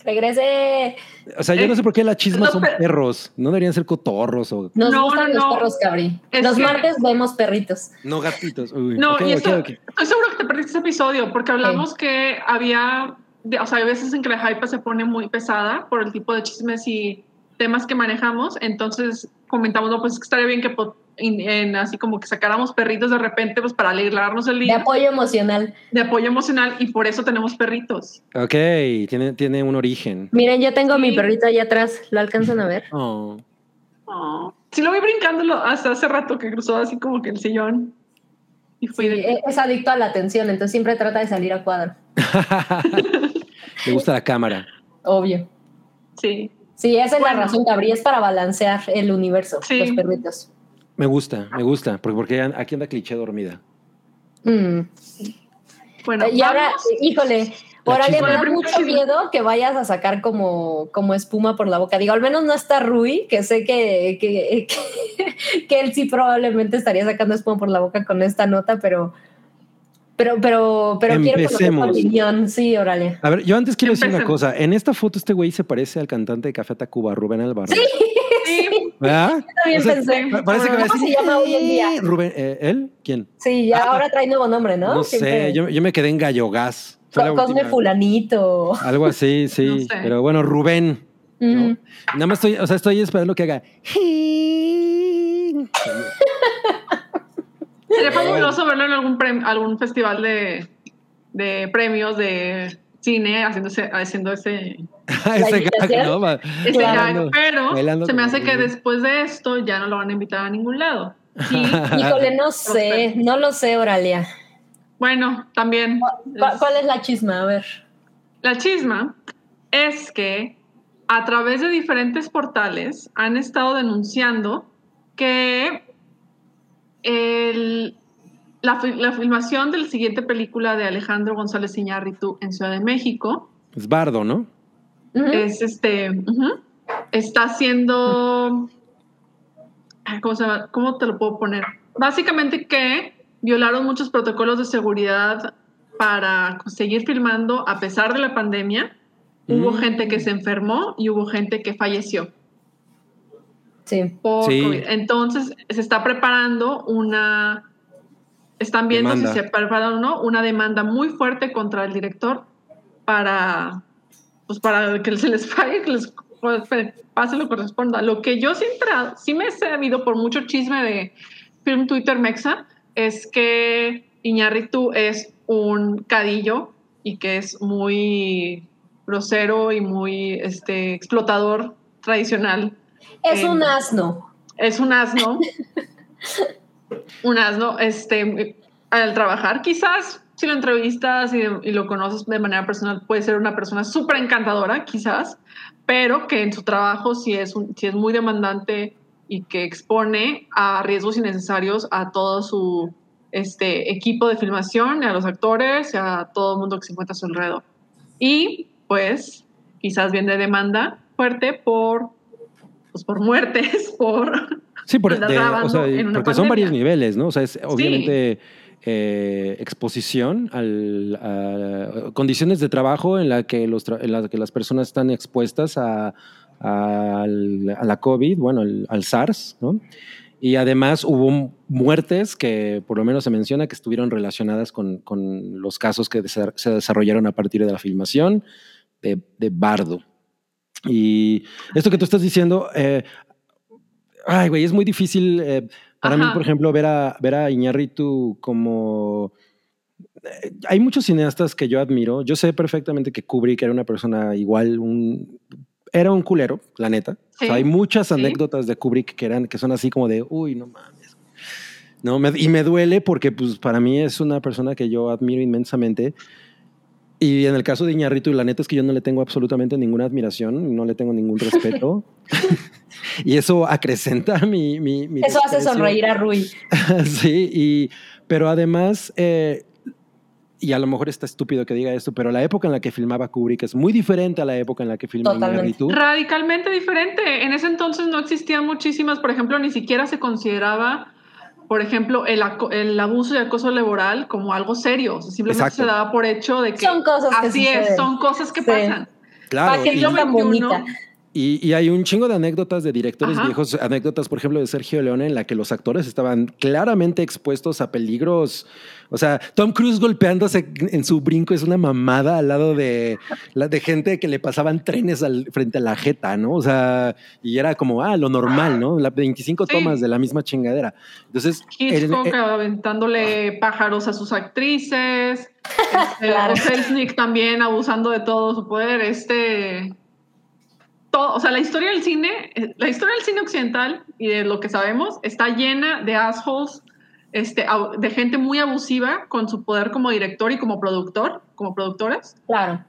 Eh, Regrese. O sea, yo no sé por qué las chismas No, son perros. No deberían ser cotorros o Nos No, gustan no, los perros, Cabri. Es Los que- martes vemos perritos. no gatitos. Uy, No, y ok, eso, ok. estoy seguro que te perdiste ese episodio porque hablamos que había, de- o sea, hay veces en que la hype se pone muy pesada por el tipo de chismes y temas que manejamos, entonces comentamos, no, pues que estaría bien que po- en, en así como que sacáramos perritos de repente, pues para alegrarnos el De día, apoyo emocional. de apoyo emocional y por eso tenemos perritos. Ok, tiene, tiene un origen. Miren, yo tengo Sí. mi perrito allá atrás. ¿Lo alcanzan a ver? Oh. Oh. Sí lo vi brincándolo hasta hace rato que cruzó así como que el sillón y Sí, de- e- es adicto a la atención, entonces siempre trata de salir a cuadro. Le gusta la cámara. Obvio. sí. Sí, esa es Bueno. la razón, Cabri, es para balancear el universo, Sí. los perritos. Me gusta, me gusta, porque, porque aquí anda cliché dormida. Mm. Bueno, y ahora, híjole, chisma. me da mucho miedo que vayas a sacar como, como espuma por la boca. Digo, al menos no está Rui, que sé que, que, que, que él sí probablemente estaría sacando espuma por la boca con esta nota, pero pero pero pero quiero conocer tu Empecemos. opinión. Sí, órale. A ver, yo antes quiero decir una Empecemos. cosa. En esta foto este güey se parece al cantante de Café Tacuba, Rubén Albarrán. Sí, ¿Verdad? También O sea, pensé. pa- Parece que ¿Cómo decir, se llama hoy en día? "Eh, Rubén, eh, ¿él? ¿Quién? Sí, ya Ah, ahora trae nuevo nombre, ¿no? No, Siempre- sé, yo, yo me quedé en Gallo Gas. Fue la Co- Cosme Fulanito. Algo así, sí. No sé. Pero bueno, Rubén. ¿no? Nada más estoy, o sea, estoy esperando que haga. sería fabuloso verlo en algún, algún festival de, de premios de cine haciéndose, haciendo ese, Ese gag, pero bailando se me hace que después de esto ya no lo van a invitar a ningún lado. Sí, Híjole, no sé, no lo sé, Oralia. bueno, también ¿Cu- ¿Cuál es la chisma? A ver. la chisma es que a través de diferentes portales han estado denunciando que el- la, la filmación de la siguiente película de Alejandro González Iñárritu en Ciudad de México Es bardo, ¿no? Es este está siendo ay, ¿cómo, se llama? ¿Cómo te lo puedo poner? Básicamente que violaron muchos protocolos de seguridad para seguir filmando a pesar de la pandemia. Hubo Mm. gente que se enfermó y hubo gente que falleció Sí. por Sí. COVID. Entonces se está preparando una, están viendo Demanda. si se prepara o no, una demanda muy fuerte contra el director para, pues para que se les pague, que les pase lo que corresponda. Lo que yo sí, sí me he sabido por mucho chisme de Film Twitter Mexa es que Iñárritu es un cadillo y que es muy grosero y muy este, explotador tradicional Es Eh, un asno. es un asno. un asno, este, al trabajar, quizás si lo entrevistas y, lo conoces de manera personal, puede ser una persona súper encantadora, quizás, pero que en su trabajo sí es, un, es muy demandante y que expone a riesgos innecesarios a todo su este, equipo de filmación, a los actores, y a todo el mundo que se encuentra a su alrededor. Y pues quizás viene demanda fuerte por, pues, por muertes, por Sí, por, de- o sea, porque son varios pandemia. niveles, ¿no? O sea, es obviamente eh, exposición al, a condiciones de trabajo en la que los en las que las personas están expuestas a, a- a la COVID, bueno, al, al SARS, ¿no? Y además hubo muertes que por lo menos se menciona que estuvieron relacionadas con, con los casos que se desarrollaron a partir de la filmación de, de Bardo. Y esto que tú estás diciendo, eh, ay, güey, es muy difícil eh, para mí, Ajá. por ejemplo, ver a, ver a Iñárritu como... eh, Hay muchos cineastas que yo admiro. Yo sé perfectamente que Kubrick era una persona igual, un, era un culero, la neta. O sea, Sí, hay muchas sí. anécdotas de Kubrick que, eran, que son así como de, uy, no mames. No, me- y me duele porque pues, para mí es una persona que yo admiro inmensamente. Y en el caso de Iñárritu, la neta es que yo no le tengo absolutamente ninguna admiración, no le tengo ningún respeto. y eso acrecenta mi... mi, mi Eso hace sonreír a Rui. sí, y, pero además, eh, y a lo mejor está estúpido que diga esto, pero la época en la que filmaba Kubrick es muy diferente a la época en la que filmaba. Iñárritu. Radicalmente diferente. En ese entonces no existían muchísimas, por ejemplo, ni siquiera se consideraba, por ejemplo, el, aco- el abuso y acoso laboral como algo serio. O sea, simplemente Exacto. se daba por hecho de que Son cosas que así es, son cosas que Sí. pasan. Claro, ¿Para qué y- tan bonita? Y, y hay un chingo de anécdotas de directores Ajá. viejos, anécdotas, por ejemplo, de Sergio Leone, en la que los actores estaban claramente expuestos a peligros. O sea, Tom Cruise golpeándose en su brinco es una mamada al lado de, de gente que le pasaban trenes al, frente a la jeta, ¿no? O sea, y era como, ah, lo normal, ¿no? Las 25 Sí. tomas de la misma chingadera. Entonces, el- Hitchcock eh, aventándole pájaros a sus actrices. Este, Claro. Selznick también abusando de todo su poder. Este. Todo, o sea, la historia del cine, eh, la historia del cine occidental y de lo que sabemos está llena de assholes, este, de gente muy abusiva con su poder como director y como productor, como productores, Claro.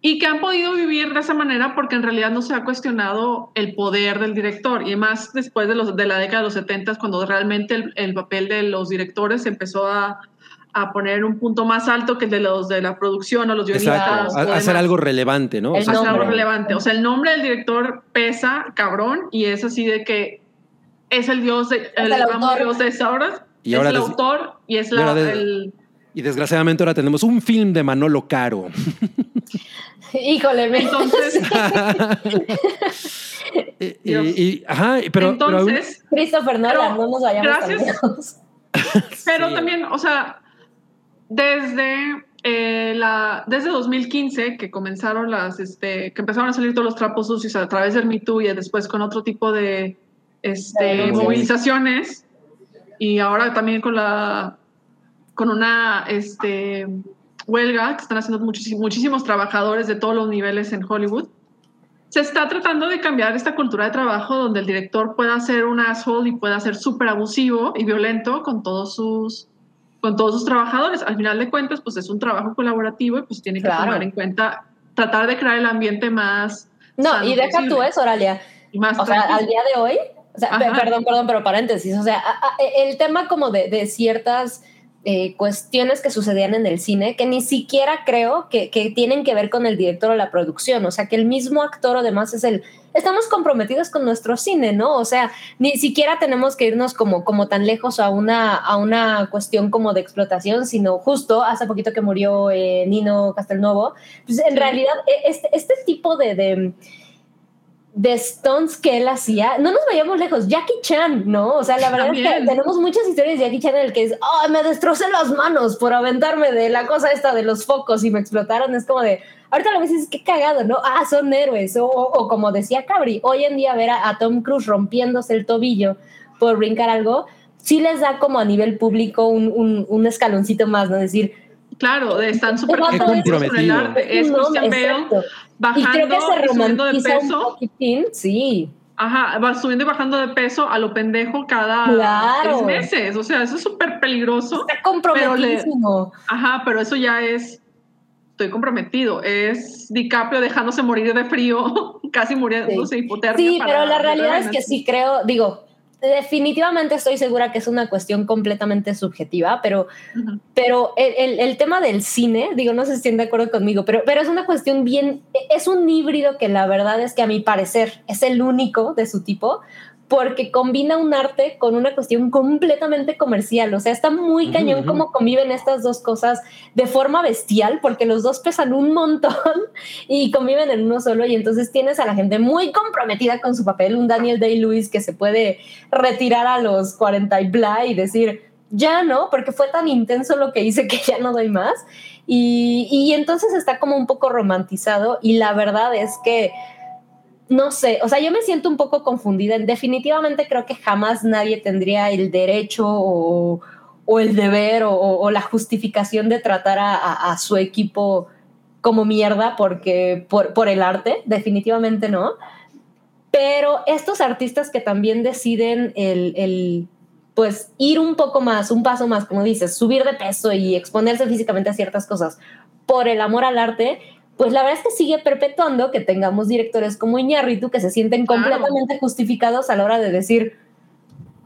y que han podido vivir de esa manera porque en realidad no se ha cuestionado el poder del director y más después de, los, de la década de los 70 cuando realmente el, el papel de los directores empezó a, a poner un punto más alto que el de los de la producción o los guionistas. exacto, hacer algo relevante, ¿no? O sea, Hacer algo relevante. O sea, el nombre del director pesa, cabrón, y es así de que es el dios de, el, el autor. dios de esa obra. Y es ahora el des- autor y es la, ahora de- el, y desgraciadamente ahora tenemos un film de Manolo Caro. Híjole, me Entonces, y, y- ajá, pero, pero aún- entonces Christopher Nolan, Pero, no nos vayamos gracias. Pero Sí. también, o sea, desde eh, la desde 2015 que comenzaron las este que empezaron a salir todos los trapos sucios a través del Me Too y después con otro tipo de este, Sí. movilizaciones y ahora también con la con una este huelga que están haciendo muchísimos, muchísimos trabajadores de todos los niveles en Hollywood. Se está tratando de cambiar esta cultura de trabajo donde el director pueda ser un asshole y pueda ser súper abusivo y violento con todos sus con todos sus trabajadores. Al final de cuentas, pues es un trabajo colaborativo y pues tiene que Claro. tomar en cuenta tratar de crear el ambiente más No, y deja posible tú eso, Oralia. y más O sea, al día de hoy, o sea, perdón, perdón, pero paréntesis, o sea, el tema como de, de ciertas eh, cuestiones que sucedían en el cine que ni siquiera creo que, que tienen que ver con el director o la producción, o sea, que el mismo actor o demás es el, estamos comprometidos con nuestro cine, ¿no? O sea, ni siquiera tenemos que irnos como, como tan lejos a una, a una cuestión como de explotación, sino justo hace poquito que murió eh, Nino Castelnuovo, pues en realidad e- este, este tipo de- de de stunts que él hacía, no nos vayamos lejos, Jackie Chan, ¿no? O sea, la verdad es que También. tenemos muchas historias de Jackie Chan en el que es, oh, me destrocé las manos por aventarme de la cosa esta de los focos y me explotaron. Es como de, ahorita lo ves dices, qué cagado, ¿no? Ah, son héroes. O, o- o como decía Cabri, hoy en día ver a, a Tom Cruise rompiéndose el tobillo por brincar algo, sí les da como a nivel público un, un, un escaloncito más, ¿no? Decir, Claro, están súper comprometidos con el comprometido. arte. Es no, Christian Bale exacto. Y bajando creo que se y subiendo de romantiza un peso. poquitín, sí. Ajá, va subiendo y bajando de peso a lo pendejo cada Claro. seis meses. O sea, eso es súper peligroso. Está comprometidísimo. Ajá, pero eso ya es. Estoy comprometido. Es DiCaprio dejándose morir de frío, casi muriéndose de hipotermia. Sí, para pero la realidad es que sí creo, digo, definitivamente estoy segura que es una cuestión completamente subjetiva, pero, pero el, el- el tema del cine, digo, no sé si estén de acuerdo conmigo, pero, pero es una cuestión bien, es un híbrido que la verdad es que a mi parecer es el único de su tipo, porque combina un arte con una cuestión completamente comercial, o sea, está muy cañón ujú. cómo conviven estas dos cosas de forma bestial, porque los dos pesan un montón y conviven en uno solo y entonces tienes a la gente muy comprometida con su papel, un Daniel Day-Lewis que se puede retirar a los 40 y bla y decir, ya no, porque fue tan intenso lo que hice que ya no doy más. Y, y entonces está como un poco romantizado y la verdad es que, no sé, o sea, yo me siento un poco confundida. Definitivamente creo que jamás nadie tendría el derecho o, el deber o, la justificación de tratar a su equipo como mierda porque por, por el arte, definitivamente no. Pero estos artistas que también deciden el, el, pues ir un poco más, un paso más, como dices, subir de peso y exponerse físicamente a ciertas cosas por el amor al arte, pues la verdad es que sigue perpetuando que tengamos directores como Iñárritu que se sienten Claro. completamente justificados a la hora de decir,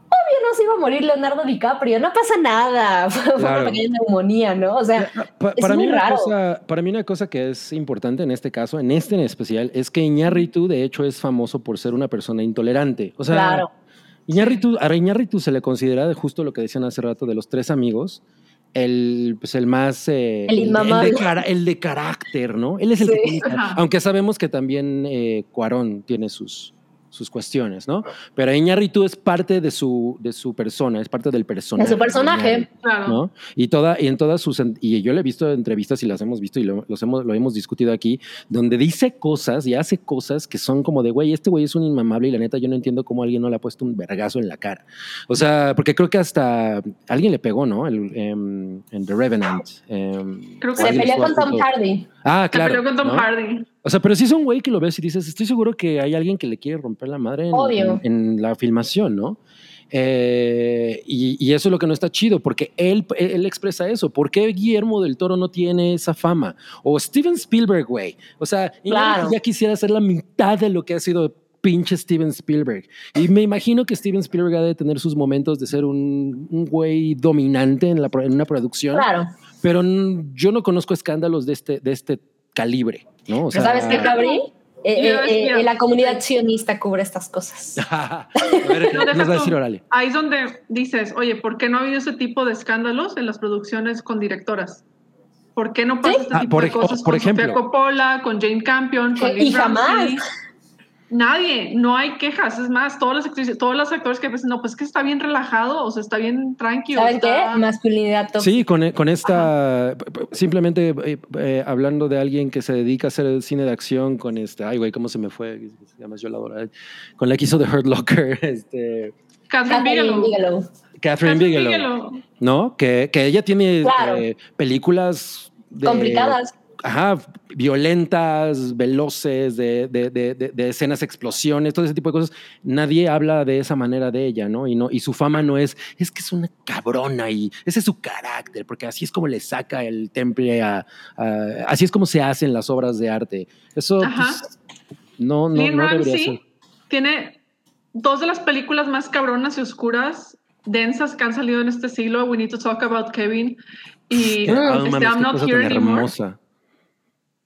no se iba a morir Leonardo DiCaprio, no pasa nada, fue Claro. una pequeña neumonía, ¿no? O sea, Pa- es para, muy mí una raro. cosa, para mí una cosa que es importante en este caso, en este en especial, es que Iñárritu de hecho es famoso por ser una persona intolerante. O sea, claro. Iñárritu, a Iñárritu se le considera de justo lo que decían hace rato de los tres amigos, el, pues el más... eh, El de- inmamable. de, cara- el de carácter, ¿no? Él es el que Sí. tiene. Aunque sabemos que también eh, Cuarón tiene sus, sus cuestiones, ¿no? Pero Iñárritu es parte de su, de su persona, es parte del personaje. De su personaje. Claro. ¿no? Y toda y en todas sus y yo le he visto entrevistas y las hemos visto y lo, los hemos lo hemos discutido aquí donde dice cosas y hace cosas que son como de güey este güey es un inmamable y la neta yo no entiendo cómo alguien no le ha puesto un vergazo en la cara o sea porque creo que hasta alguien le pegó no el, em, en The Revenant em, Creo que Se alguien peleó con Tom Hardy. ah Se claro peleó con Tom ¿no? Hardy. O sea, pero sí es un güey que lo ves y dices, estoy seguro que hay alguien que le quiere romper la madre en, en- en la filmación, ¿no? Eh, y, y eso es lo que no está chido, porque él, él expresa eso. ¿Por qué Guillermo del Toro no tiene esa fama? O Steven Spielberg, güey. O sea, Claro. ya quisiera ser la mitad de lo que ha sido pinche Steven Spielberg. Y me imagino que Steven Spielberg ha de tener sus momentos de ser un, un güey dominante en, la, en una producción, Claro. pero yo no conozco escándalos de este, de este calibre, ¿no? O Pero ¿Sabes qué, Cabri? Eh, eh, eh, la comunidad sionista cubre estas cosas. a ver, No, deja nos va a decir Orale. Ahí es donde dices, oye, ¿por qué no ha habido ese tipo de escándalos en las producciones con directoras? ¿Por qué no pasa Sí. este Ah, tipo por de cosas por con Sofía ejemplo. Coppola, con Jane Campion, con Lee y jamás. Nadie, no hay quejas. Es más, todas las actrices, todos los actores que piensan, no, pues que está bien relajado, o sea, está bien tranquilo. ¿Saben qué? está- Masculinidad tóxica. Sí, con, con esta, simplemente eh, eh, hablando de alguien que se dedica a hacer cine de acción con esta, ay güey, ¿cómo se me fue? Se llama yo la. Con la que hizo The Hurt Locker, este, Catherine Catherine Bigelow. Bigelow. Catherine Catherine Bigelow, Bigelow. ¿no? Que, que ella tiene Claro. eh, películas de- Complicadas. Ajá, violentas, veloces, de, de- de- escenas, explosiones, todo ese tipo de cosas. Nadie habla de esa manera de ella, ¿no? Y, no, y su fama no es, es que es una cabrona y ese es su carácter, porque así es como le saca el temple a, a- así es como se hacen las obras de arte. Eso pues, no, no, no debería ser. tiene dos de las películas más cabronas y oscuras, densas que han salido en este siglo, We Need to Talk About Kevin y Ah, este, mames, I'm Not Here Anymore. hermosa.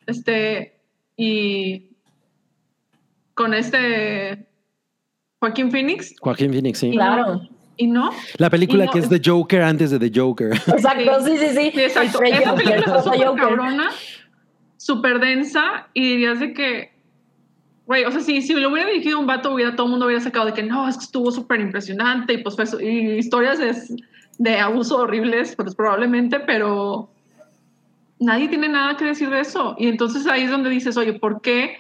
Este, y con este Joaquín Phoenix, Joaquín Phoenix, sí. Claro. y no. La película no- que es The Joker antes de The Joker. Exacto, sí, sí, sí. Sí, exacto. Esa Joker, película está súper Joker. cabrona, súper densa, y dirías de que, güey, o sea, si, si lo hubiera dirigido un vato, hubiera, todo el mundo hubiera sacado de que no, es que estuvo súper impresionante, y pues fue y historias de, de abuso horribles, pues probablemente, pero nadie tiene nada que decir de eso. Y entonces ahí es donde dices, oye, ¿por qué?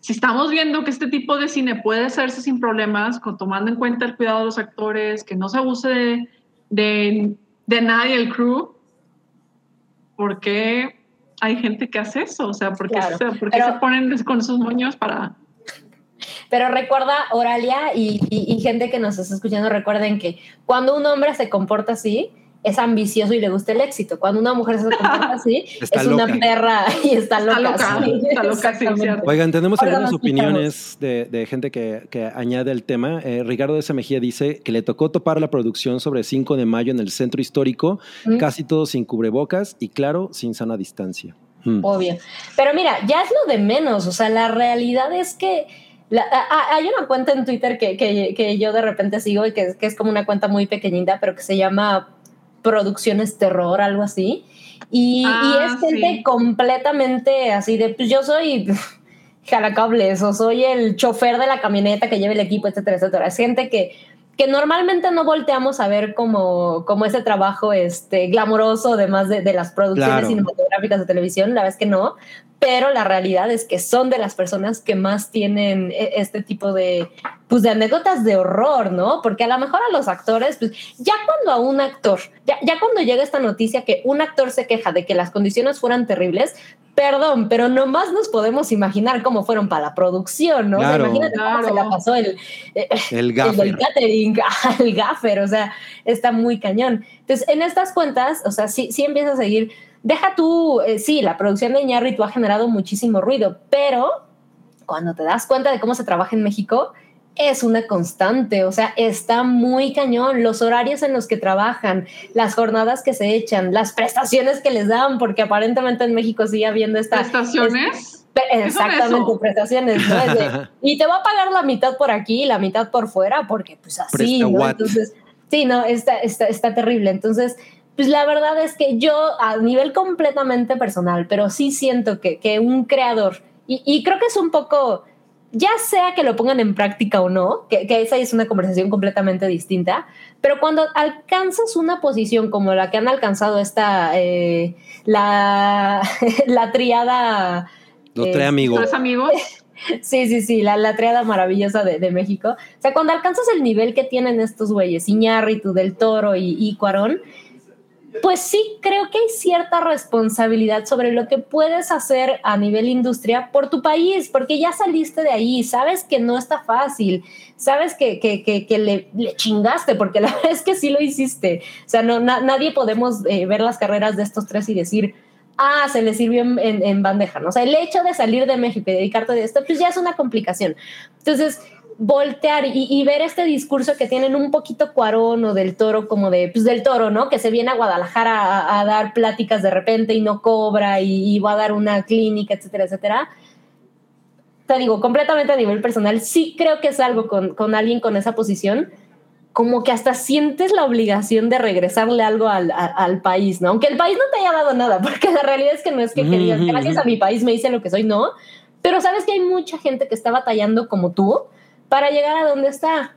Si estamos viendo que este tipo de cine puede hacerse sin problemas, con, tomando en cuenta el cuidado de los actores, que no se abuse de, de, de nadie, el crew, ¿por qué hay gente que hace eso? O sea, ¿por qué, Claro, se, por qué pero- se ponen con esos moños para... Pero recuerda, Oralia y, y- y gente que nos está escuchando, recuerden que cuando un hombre se comporta así, es ambicioso y le gusta el éxito. Cuando una mujer se comporta así, Está es una perra y está loca. loca, sí. está loca, sí, cierto. Oigan, tenemos Ahora algunas opiniones de, de gente que, que añade el tema. Eh, Ricardo de esa Mejía dice que le tocó topar la producción sobre 5 de mayo en el centro histórico, Mm. casi todo sin cubrebocas y claro, sin sana distancia. Mm. Obvio. Pero mira, ya es lo de menos. O sea, la realidad es que la- a- a- hay una cuenta en Twitter que, que- que yo de repente sigo y que, que es como una cuenta muy pequeñita, pero que se llama Producciones Terror, algo así. Y, Ah, y es gente sí. completamente así de, pues yo soy jalacables o soy el chofer de la camioneta que lleva el equipo, etcétera, etcétera. Es gente que, que normalmente no volteamos a ver como, como ese trabajo este, glamoroso, además de, de las producciones Claro. cinematográficas de televisión, la verdad es que no, pero la realidad es que son de las personas que más tienen e- este tipo de, pues, de anécdotas de horror, ¿no? Porque a lo mejor a los actores, pues ya cuando a un actor, ya, ya cuando llega esta noticia que un actor se queja de que las condiciones fueran terribles, perdón, pero nomás nos podemos imaginar cómo fueron para la producción, ¿no? O sea, Claro. imagínate cómo se la pasó el, eh, El el del gaffer. catering, el gaffer, o sea, está muy cañón. Entonces, en estas cuentas, o sea, sí, sí empieza a seguir. Deja tú, eh, sí, la producción de Iñárritu ha generado muchísimo ruido, pero cuando te das cuenta de cómo se trabaja en México, es una constante, o sea, está muy cañón, los horarios en los que trabajan, las jornadas que se echan, las prestaciones que les dan, porque aparentemente en México sigue habiendo esta... ¿Prestaciones? exactamente, prestaciones. ¿no? y te va a pagar la mitad por aquí y la mitad por fuera, porque pues así, ¿no? Entonces, sí, no, está, está, está terrible. Entonces, pues la verdad es que yo a nivel completamente personal, pero sí siento que, que un creador, y, y creo que es un poco ya sea que lo pongan en práctica o no, que, esa es una conversación completamente distinta, pero cuando alcanzas una posición como la que han alcanzado esta, eh, la, la triada... Los tres amigos. Los amigos. Sí, sí, sí, la, la triada maravillosa de, México. O sea, cuando alcanzas el nivel que tienen estos güeyes, Iñárritu, Del Toro y, y Cuarón, pues sí, creo que hay cierta responsabilidad sobre lo que puedes hacer a nivel industria por tu país, porque ya saliste de ahí, sabes que no está fácil, sabes que, que, que, le, le, chingaste, porque la verdad es que sí lo hiciste. O sea, no, nadie podemos eh, ver las carreras de estos tres y decir, ah, se le sirvió en, en, bandeja, ¿no? O sea, el hecho de salir de México y dedicarte a esto, pues ya es una complicación. Entonces, voltear y, ver este discurso que tienen un poquito Cuarón o del Toro, como de, pues del Toro, ¿no? Que se viene a Guadalajara a, dar pláticas de repente y no cobra y, va a dar una clínica, etcétera, etcétera. Te digo, completamente a nivel personal, sí creo que es algo con, con alguien con esa posición, como que hasta sientes la obligación de regresarle algo al, al, país, ¿no? Aunque el país no te haya dado nada, porque la realidad es que no es que, que gracias a mi país me hice lo que soy, no. Pero sabes que hay mucha gente que está batallando como tú, para llegar a donde está.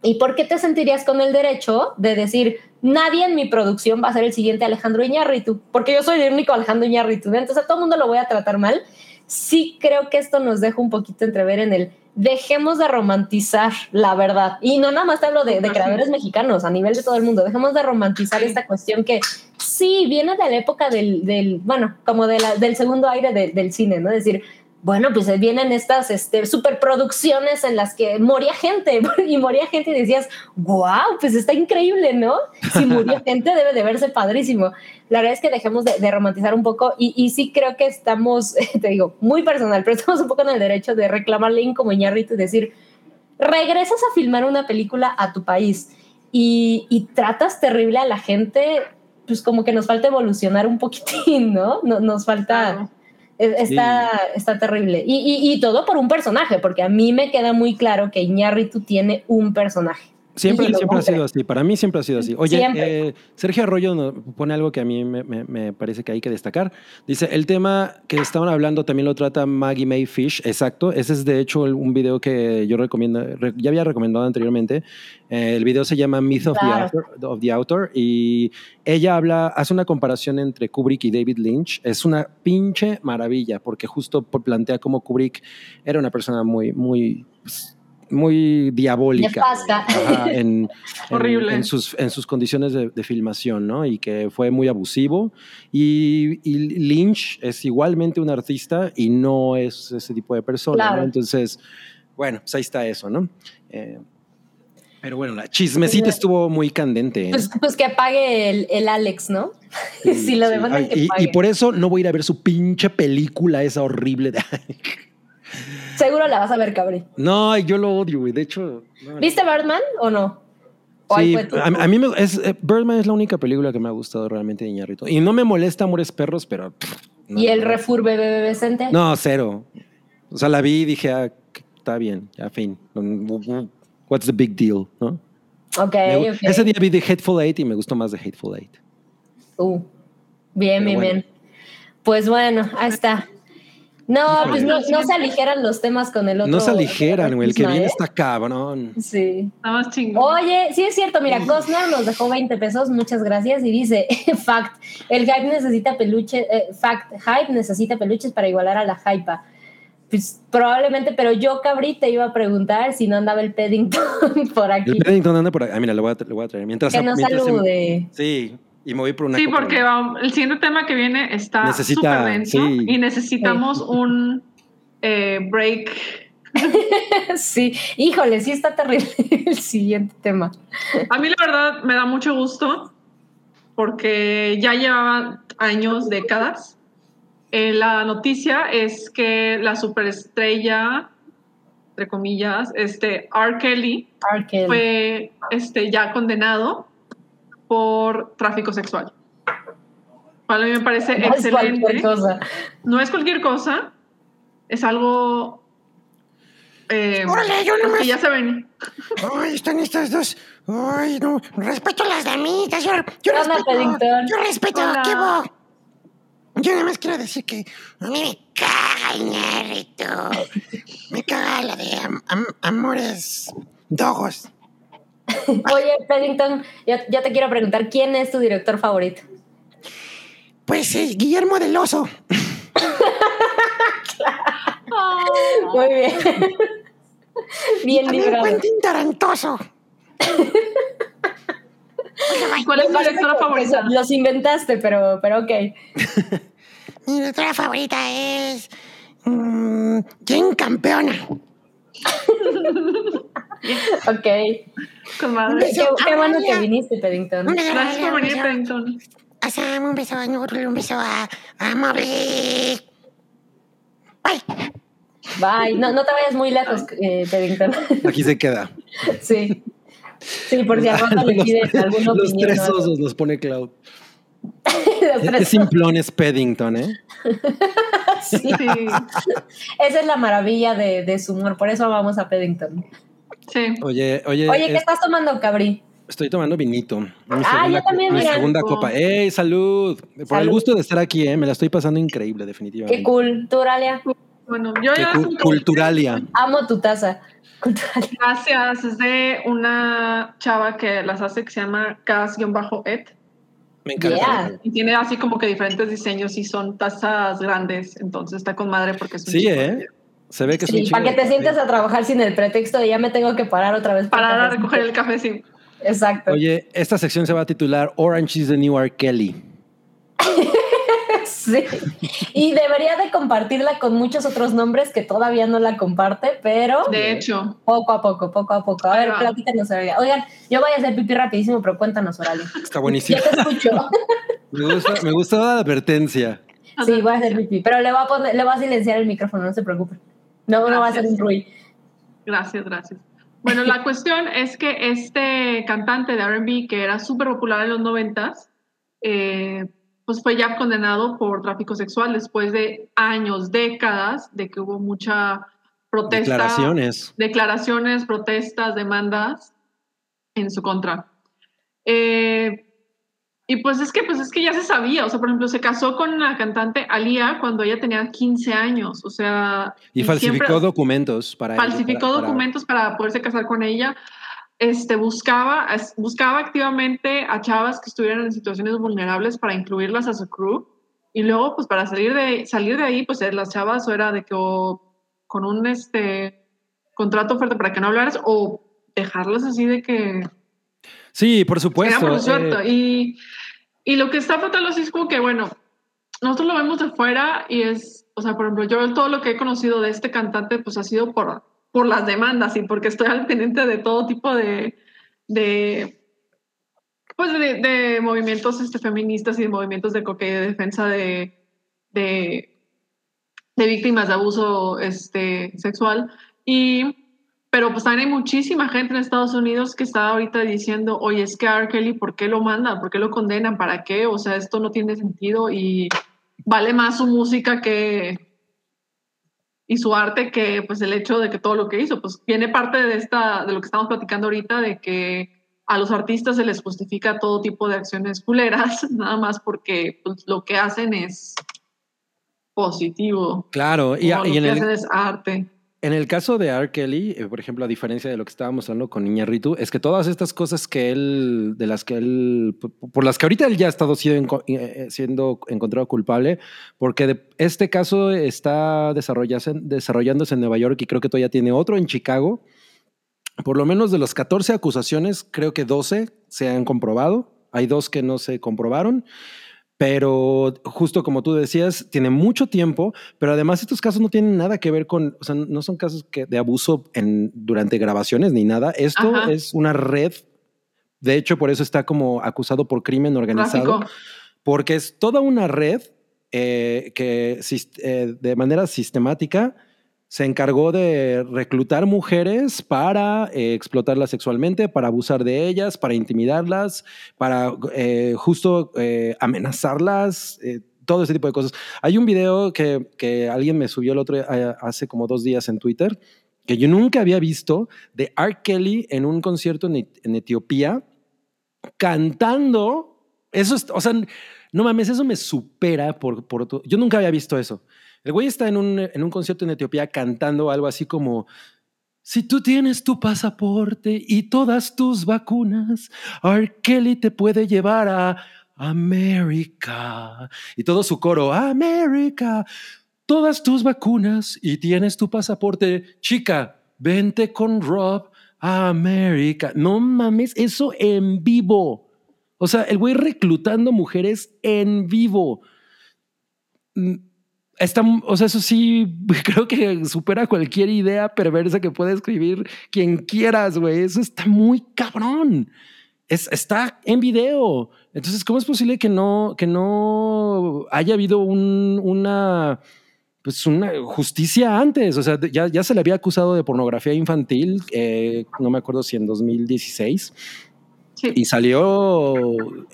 ¿Y por qué te sentirías con el derecho de decir, nadie en mi producción va a ser el siguiente Alejandro Iñárritu? Porque yo soy el único Alejandro Iñárritu, entonces a todo el mundo lo voy a tratar mal. Sí creo que esto nos deja un poquito entrever en el dejemos de romantizar la verdad. Y no nada más te hablo de, creadores mexicanos, a nivel de todo el mundo. Dejemos de romantizar esta cuestión que sí viene de la época del, bueno, como de la, del segundo aire del cine, ¿no? Es decir, bueno, pues vienen estas este, superproducciones en las que moría gente y moría gente y decías, wow, pues está increíble, ¿no? Si murió gente debe de verse padrísimo. La verdad es que dejemos de, romantizar un poco y, y, sí creo que estamos, te digo, muy personal, pero estamos un poco en el derecho de reclamarle como Iñárritu y decir, regresas a filmar una película a tu país y, y tratas terrible a la gente, pues como que nos falta evolucionar un poquitín, ¿no? no nos falta... Está, está terrible. Y, y, y, todo por un personaje, porque a mí me queda muy claro que Iñárritu tiene un personaje. Siempre, siempre ha sido así, para mí siempre ha sido así. Oye, eh, Sergio Arroyo pone algo que a mí me, me, parece que hay que destacar. Dice, el tema que estaban hablando también lo trata Maggie May Fish, exacto. Ese es de hecho un video que yo recomiendo, ya había recomendado anteriormente. Eh, el video se llama Myth of, the Author, of the Author y ella habla, hace una comparación entre Kubrick y David Lynch. Es una pinche maravilla porque justo plantea cómo Kubrick era una persona muy, muy... Pues, muy diabólica en, Horrible. En, sus, en sus condiciones de, filmación, ¿no? Y que fue muy abusivo. Y, Lynch es igualmente un artista y no es ese tipo de persona, ¿no? Entonces, bueno, pues ahí está eso, ¿no? Eh, pero bueno, la chismecita pues, estuvo muy candente. ¿eh? Pues, pues, que pague el, el Alex, ¿no? si lo demandan y, y, por eso no voy a ir a ver su pinche película esa horrible de... Seguro la vas a ver, Cabri. No, yo lo odio, güey. De hecho. ¿Viste Birdman o no? sí, a, mí me, es, eh, Birdman es la única película que me ha gustado realmente de Iñarrito. Y no me molesta Amores Perros, pero. ¿Y el refur bebé Vicente? No, cero. O sea, la vi y dije, ah, está bien, ya fin. What's the big deal, ¿no? Ok, Ese día vi The Hateful Eight y me gustó más The Hateful Eight. Uh, bien, bien, bien. Pues bueno, ahí está. No, pues no, se aligeran los temas con el otro. No se aligeran, güey. El que viene está cabrón. Sí. Está más chingón. Oye, sí es cierto. Mira, Cosner nos dejó 20 pesos. Muchas gracias. Y dice: Fact, el hype necesita peluches. Eh, fact, hype necesita peluches para igualar a la hype. Pues probablemente, pero yo, Cabri, te iba a preguntar si no andaba el Peddington por aquí. El Peddington anda por aquí. Ah, mira, lo voy a, lo voy a traer. Mientras, que nos salude. sí, y me voy por una. Sí, porque el siguiente tema que viene está súper denso y necesitamos un eh, break. sí, híjole, sí está terrible el siguiente tema. A mí la verdad me da mucho gusto porque ya llevaba años, décadas. Eh, la noticia es que la superestrella entre comillas, este R. Kelly R. Kelly. fue este, ya condenado por tráfico sexual. Para mí me parece No es excelente. cualquier cosa. No es cualquier cosa, es algo eh, Órale, yo nomás. que ya se ven. Ay, están estas dos. Ay, no. Respeto a las damitas. Yo, yo respeto. Paddington. Yo respeto. Hola. ¿Qué bo? Yo nada más quiero decir que a mí me caga el ñerrito. Me caga la de am- am- amores dogos. Oye, Paddington, ya, ya te quiero preguntar, ¿quién es tu director favorito? Pues eh, Guillermo del Oso. Muy bien. bien También librado. Quentin Tarantoso. ¿Cuál es tu directora favorita? Los inventaste, pero, pero ok. Mi directora favorita es. mm, Jane Campeona. Ok. Con madre. Qué, qué bueno que viniste, beso, Gracias por un venir, beso. Paddington. a Sam, un beso a Nurul, un beso a, a. Bye. Bye. No, no te vayas muy lejos, eh, Paddington. Aquí se queda. sí. Sí, por si a Rafa le los, piden alguna los opinión. tres osos los pone Cloud. Los Es tres simplón es Paddington, ¿eh? Sí. Esa es la maravilla de, de su humor, por eso vamos a Paddington. Sí. Oye, oye, Oye, ¿qué es- estás tomando, Cabri? estoy tomando vinito. Mi Ah, yo también, mi mira. segunda copa. ¡Ey, salud! Por el gusto de estar aquí, ¿eh? Me la estoy pasando increíble, definitivamente. Qué cool. ¿Tú, Oralia? Bueno, yo Qué ya cu- culturalia. Amo tu taza. Cultural. Gracias, es de una chava que las hace que se llama Cas-et Me encanta. Yeah. y tiene así como que diferentes diseños y son tazas grandes, entonces está con madre porque es un Sí, chico ¿eh? Se ve que es Sí, un para que te sientes a trabajar sin el pretexto de ya me tengo que parar otra vez. por para cafecito. recoger el café, sí. Exacto. Oye, esta sección se va a titular Orange is the New R. Kelly. Sí. Y debería de compartirla con muchos otros nombres que todavía no la comparte, pero De hecho, poco a poco, poco a poco. A ver, platícanos, Oralia. Oigan, yo voy a hacer pipí rapidísimo, pero cuéntanos, Oralia. Está buenísimo. Ya te escucho. Me gusta, me gusta la advertencia. Sí, voy a hacer pipí, pero le voy a poner, le voy a silenciar el micrófono, no se preocupe. No, no va a hacer un ruido. gracias, gracias. Bueno, la cuestión es que este cantante de R&B que era súper popular en los noventas, eh, pues fue ya condenado por tráfico sexual después de años, décadas de que hubo mucha protesta. Declaraciones. declaraciones, protestas, demandas en su contra. Eh, y pues es que pues es que ya se sabía, o sea, por ejemplo, se casó con la cantante Alia cuando ella tenía 15 años, o sea, Y falsificó siempre- documentos para falsificó para- para- documentos para poderse casar con ella. Este, buscaba, buscaba activamente a chavas que estuvieran en situaciones vulnerables para incluirlas a su crew. Y luego, pues para salir de, salir de ahí, pues eh, las chavas o era de que o con un este, contrato fuerte para que no hablaras o dejarlas así de que Sí, por era supuesto. por suerte. eh, Y, y lo que está fatal así es como que, bueno, nosotros lo vemos de fuera y es, o sea, por ejemplo, yo todo lo que he conocido de este cantante, pues ha sido por, por las demandas y porque estoy al pendiente de todo tipo de, de pues de, de movimientos este, feministas y de movimientos de, de defensa de, de, de víctimas de abuso este, sexual. Y, pero pues también hay muchísima gente en Estados Unidos que está ahorita diciendo, oye, es que a R. Kelly, ¿por qué lo mandan? ¿Por qué lo condenan? ¿Para qué? O sea, esto no tiene sentido y vale más su música que y su arte que pues el hecho de que todo lo que hizo, pues viene parte de esta de lo que estamos platicando ahorita de que a los artistas se les justifica todo tipo de acciones culeras, nada más porque pues, lo que hacen es positivo. Claro, y, lo en que el, hacen es arte. En el caso de R. Kelly, eh, por ejemplo, a diferencia de lo que estábamos hablando con Iñárritu, es que todas estas cosas que él, de las que él, por las que ahorita él ya ha estado siendo, eh, siendo encontrado culpable, porque de- este caso está desarrollándose en Nueva York y creo que todavía tiene otro en Chicago. Por lo menos de las 14 acusaciones, creo que 12 se han comprobado. Hay dos que no se comprobaron. Pero justo como tú decías, tiene mucho tiempo, pero además estos casos no tienen nada que ver con, o sea, no son casos que, de abuso en, durante grabaciones ni nada. Esto Ajá. es una red. De hecho, por eso está como acusado por crimen organizado, Tráfico. porque es toda una red eh, que eh, de manera sistemática se encargó de reclutar mujeres para eh, explotarlas sexualmente, para abusar de ellas, para intimidarlas, para eh, justo eh, amenazarlas, todo ese tipo de cosas. Hay un video que, que alguien me subió el otro hace como dos días en Twitter que yo nunca había visto de R. Kelly en un concierto en Etiopía cantando. Eso es, o sea, no mames, eso me supera por, por todo. Yo nunca había visto eso. El güey está en un, en un concierto en Etiopía cantando algo así como, si tú tienes tu pasaporte y todas tus vacunas, R. Kelly te puede llevar a América. Y todo su coro, América, todas tus vacunas y tienes tu pasaporte. Chica, vente con Rob a América. No mames, eso en vivo. O sea, el güey reclutando mujeres en vivo. Está, o sea, eso sí, creo que supera cualquier idea perversa que pueda escribir quien quieras, güey. Eso está muy cabrón. Es, está en video. Entonces, ¿cómo es posible que no, que no haya habido un, una, pues una justicia antes? O sea, ya, ya se le había acusado de pornografía infantil, eh, no me acuerdo si en 2016, Sí. y salió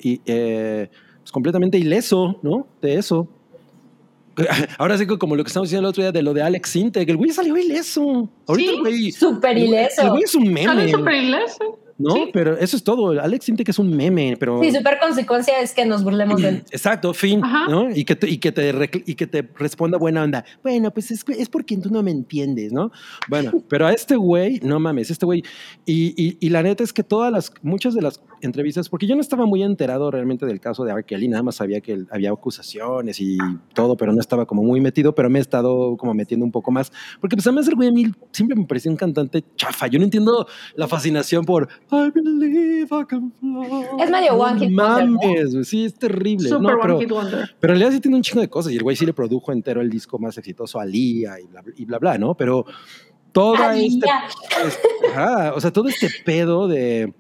y, eh, pues completamente ileso, ¿no? De eso. Ahora sí, como lo que estamos diciendo el otro día de lo de Alex Sintek, el güey salió ileso. Ahorita Sí, el güey. Súper ileso. El güey es un Sale meme. súper ileso. ¿No? Sí. Pero eso es todo. Alex Sintek es un meme, pero. Sí, súper consecuencia es que nos burlemos de él. Exacto, fin, Ajá. ¿no? Y que, te, y, que te y que te responda buena onda. Bueno, pues es, es porque tú no me entiendes, ¿no? Bueno, pero a este güey, no mames, este güey. Y, y, y la neta es que todas las, muchas de las entrevistas, porque yo no estaba muy enterado realmente del caso de R. Kelly, nada más sabía que había acusaciones y todo, pero no estaba como muy metido, pero me he estado como metiendo un poco más. Porque pues además el güey a mí siempre me pareció un cantante chafa. Yo no entiendo la fascinación por I believe I can fly. Es medio No one hit wonder, ¿no? mames, güey, sí, es terrible. Super No, One pero, Hit Wonder. pero en realidad sí tiene un chingo de cosas y el güey sí le produjo entero el disco más exitoso a Lía y bla, y bla, bla, ¿no? Pero toda Ay, este, ya. es- ajá, o sea, todo este pedo de,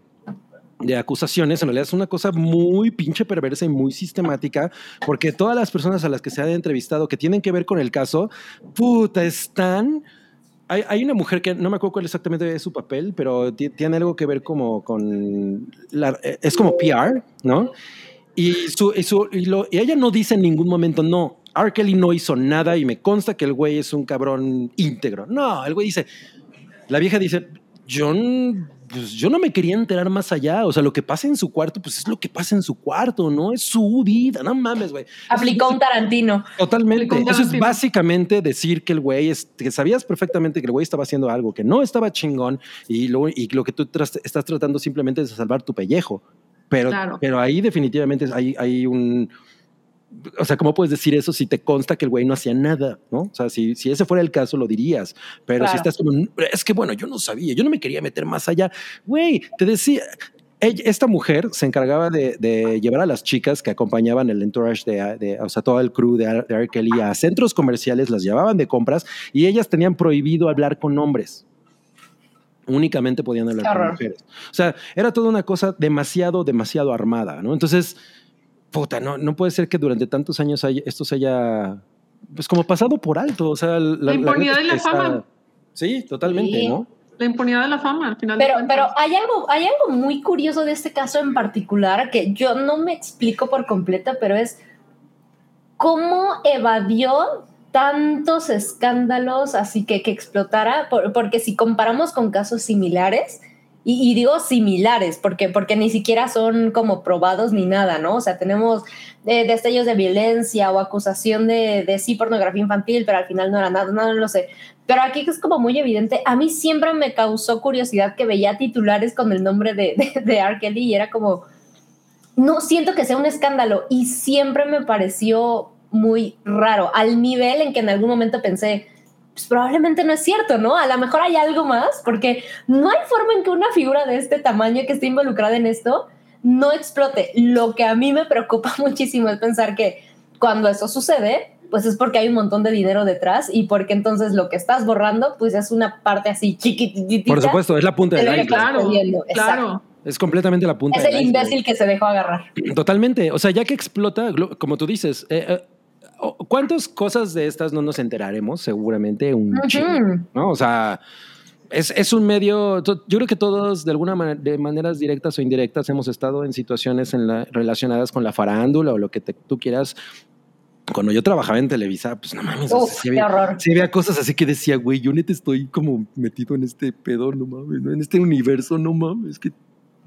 de acusaciones en realidad es una cosa muy pinche perversa y muy sistemática porque todas las personas a las que se han entrevistado que tienen que ver con el caso, puta, están... Hay, hay una mujer que no me acuerdo cuál exactamente es su papel, pero ti- tiene algo que ver como con... La, es como PR, ¿no? Y, su, y, su- y lo- y ella no dice en ningún momento, no, R. Kelly no hizo nada y me consta que el güey es un cabrón íntegro. No, el güey dice, la vieja dice, yo, pues, yo no me quería enterar más allá. O sea, lo que pasa en su cuarto, pues es lo que pasa en su cuarto, ¿no? Es su vida, no mames, güey. Aplicó un Tarantino. Totalmente. Un Eso es básicamente decir que el güey, es, que sabías perfectamente que el güey estaba haciendo algo que no estaba chingón y lo, y lo que tú estás tratando simplemente es de salvar tu pellejo. Pero, Claro. pero ahí definitivamente hay, hay un... O sea, ¿cómo puedes decir eso si te consta que el güey no hacía nada? ¿no? O sea, si, si ese fuera el caso, lo dirías. Pero si Claro. estás como, es que bueno, yo no sabía, yo no me quería meter más allá. Güey, te decía, esta mujer se encargaba de, de llevar a las chicas que acompañaban el entourage de, de- o sea, todo el crew de, de R. Kelly a centros comerciales, las llevaban de compras y ellas tenían prohibido hablar con hombres. Únicamente podían hablar Qué con mujeres. O sea, era toda una cosa demasiado, demasiado armada, ¿no? Entonces, puta, no, no puede ser que durante tantos años haya- esto se haya, pues como pasado por alto. O sea, la, La impunidad la está- fama. Sí, totalmente, Sí. ¿no? La impunidad de la fama, al final Pero, de pero hay algo, hay algo muy curioso de este caso en particular que yo no me explico por completo, pero es cómo evadió tantos escándalos así que que explotara, por- porque si comparamos con casos similares, y, y digo similares, porque, porque ni siquiera son como probados ni nada, ¿no? O sea, tenemos eh, destellos de violencia o acusación de, de sí pornografía infantil, pero al final no era nada, no, lo sé. Pero aquí es como muy evidente. A mí siempre me causó curiosidad que veía titulares con el nombre de, de, de R. Kelly y era como, no siento que sea un escándalo y siempre me pareció muy raro, al nivel en que en algún momento pensé, pues probablemente no es cierto, ¿no? A lo mejor hay algo más, porque no hay forma en que una figura de este tamaño que esté involucrada en esto no explote. Lo que a mí me preocupa muchísimo es pensar que cuando eso sucede, pues es porque hay un montón de dinero detrás y porque entonces lo que estás borrando, pues es una parte así chiquititita. Por supuesto, es la punta de del iceberg. Claro, claro. Exacto. Es completamente la punta Es del el iceberg. imbécil que se dejó agarrar. Totalmente. O sea, ya que explota, como tú dices, eh, eh, ¿cuántas cosas de estas no nos enteraremos? Seguramente un chingo, Ujú. ¿no? O sea, es, es un medio, yo creo que todos de alguna manera, de maneras directas o indirectas hemos estado en situaciones en la- relacionadas con la farándula o lo que te- tú quieras. Cuando yo trabajaba en Televisa, pues no mames, o sea, Uf, sí qué había, sí había cosas así que decía, güey, yo neta estoy como metido en este pedo, no mames, ¿no? en este universo, no mames, que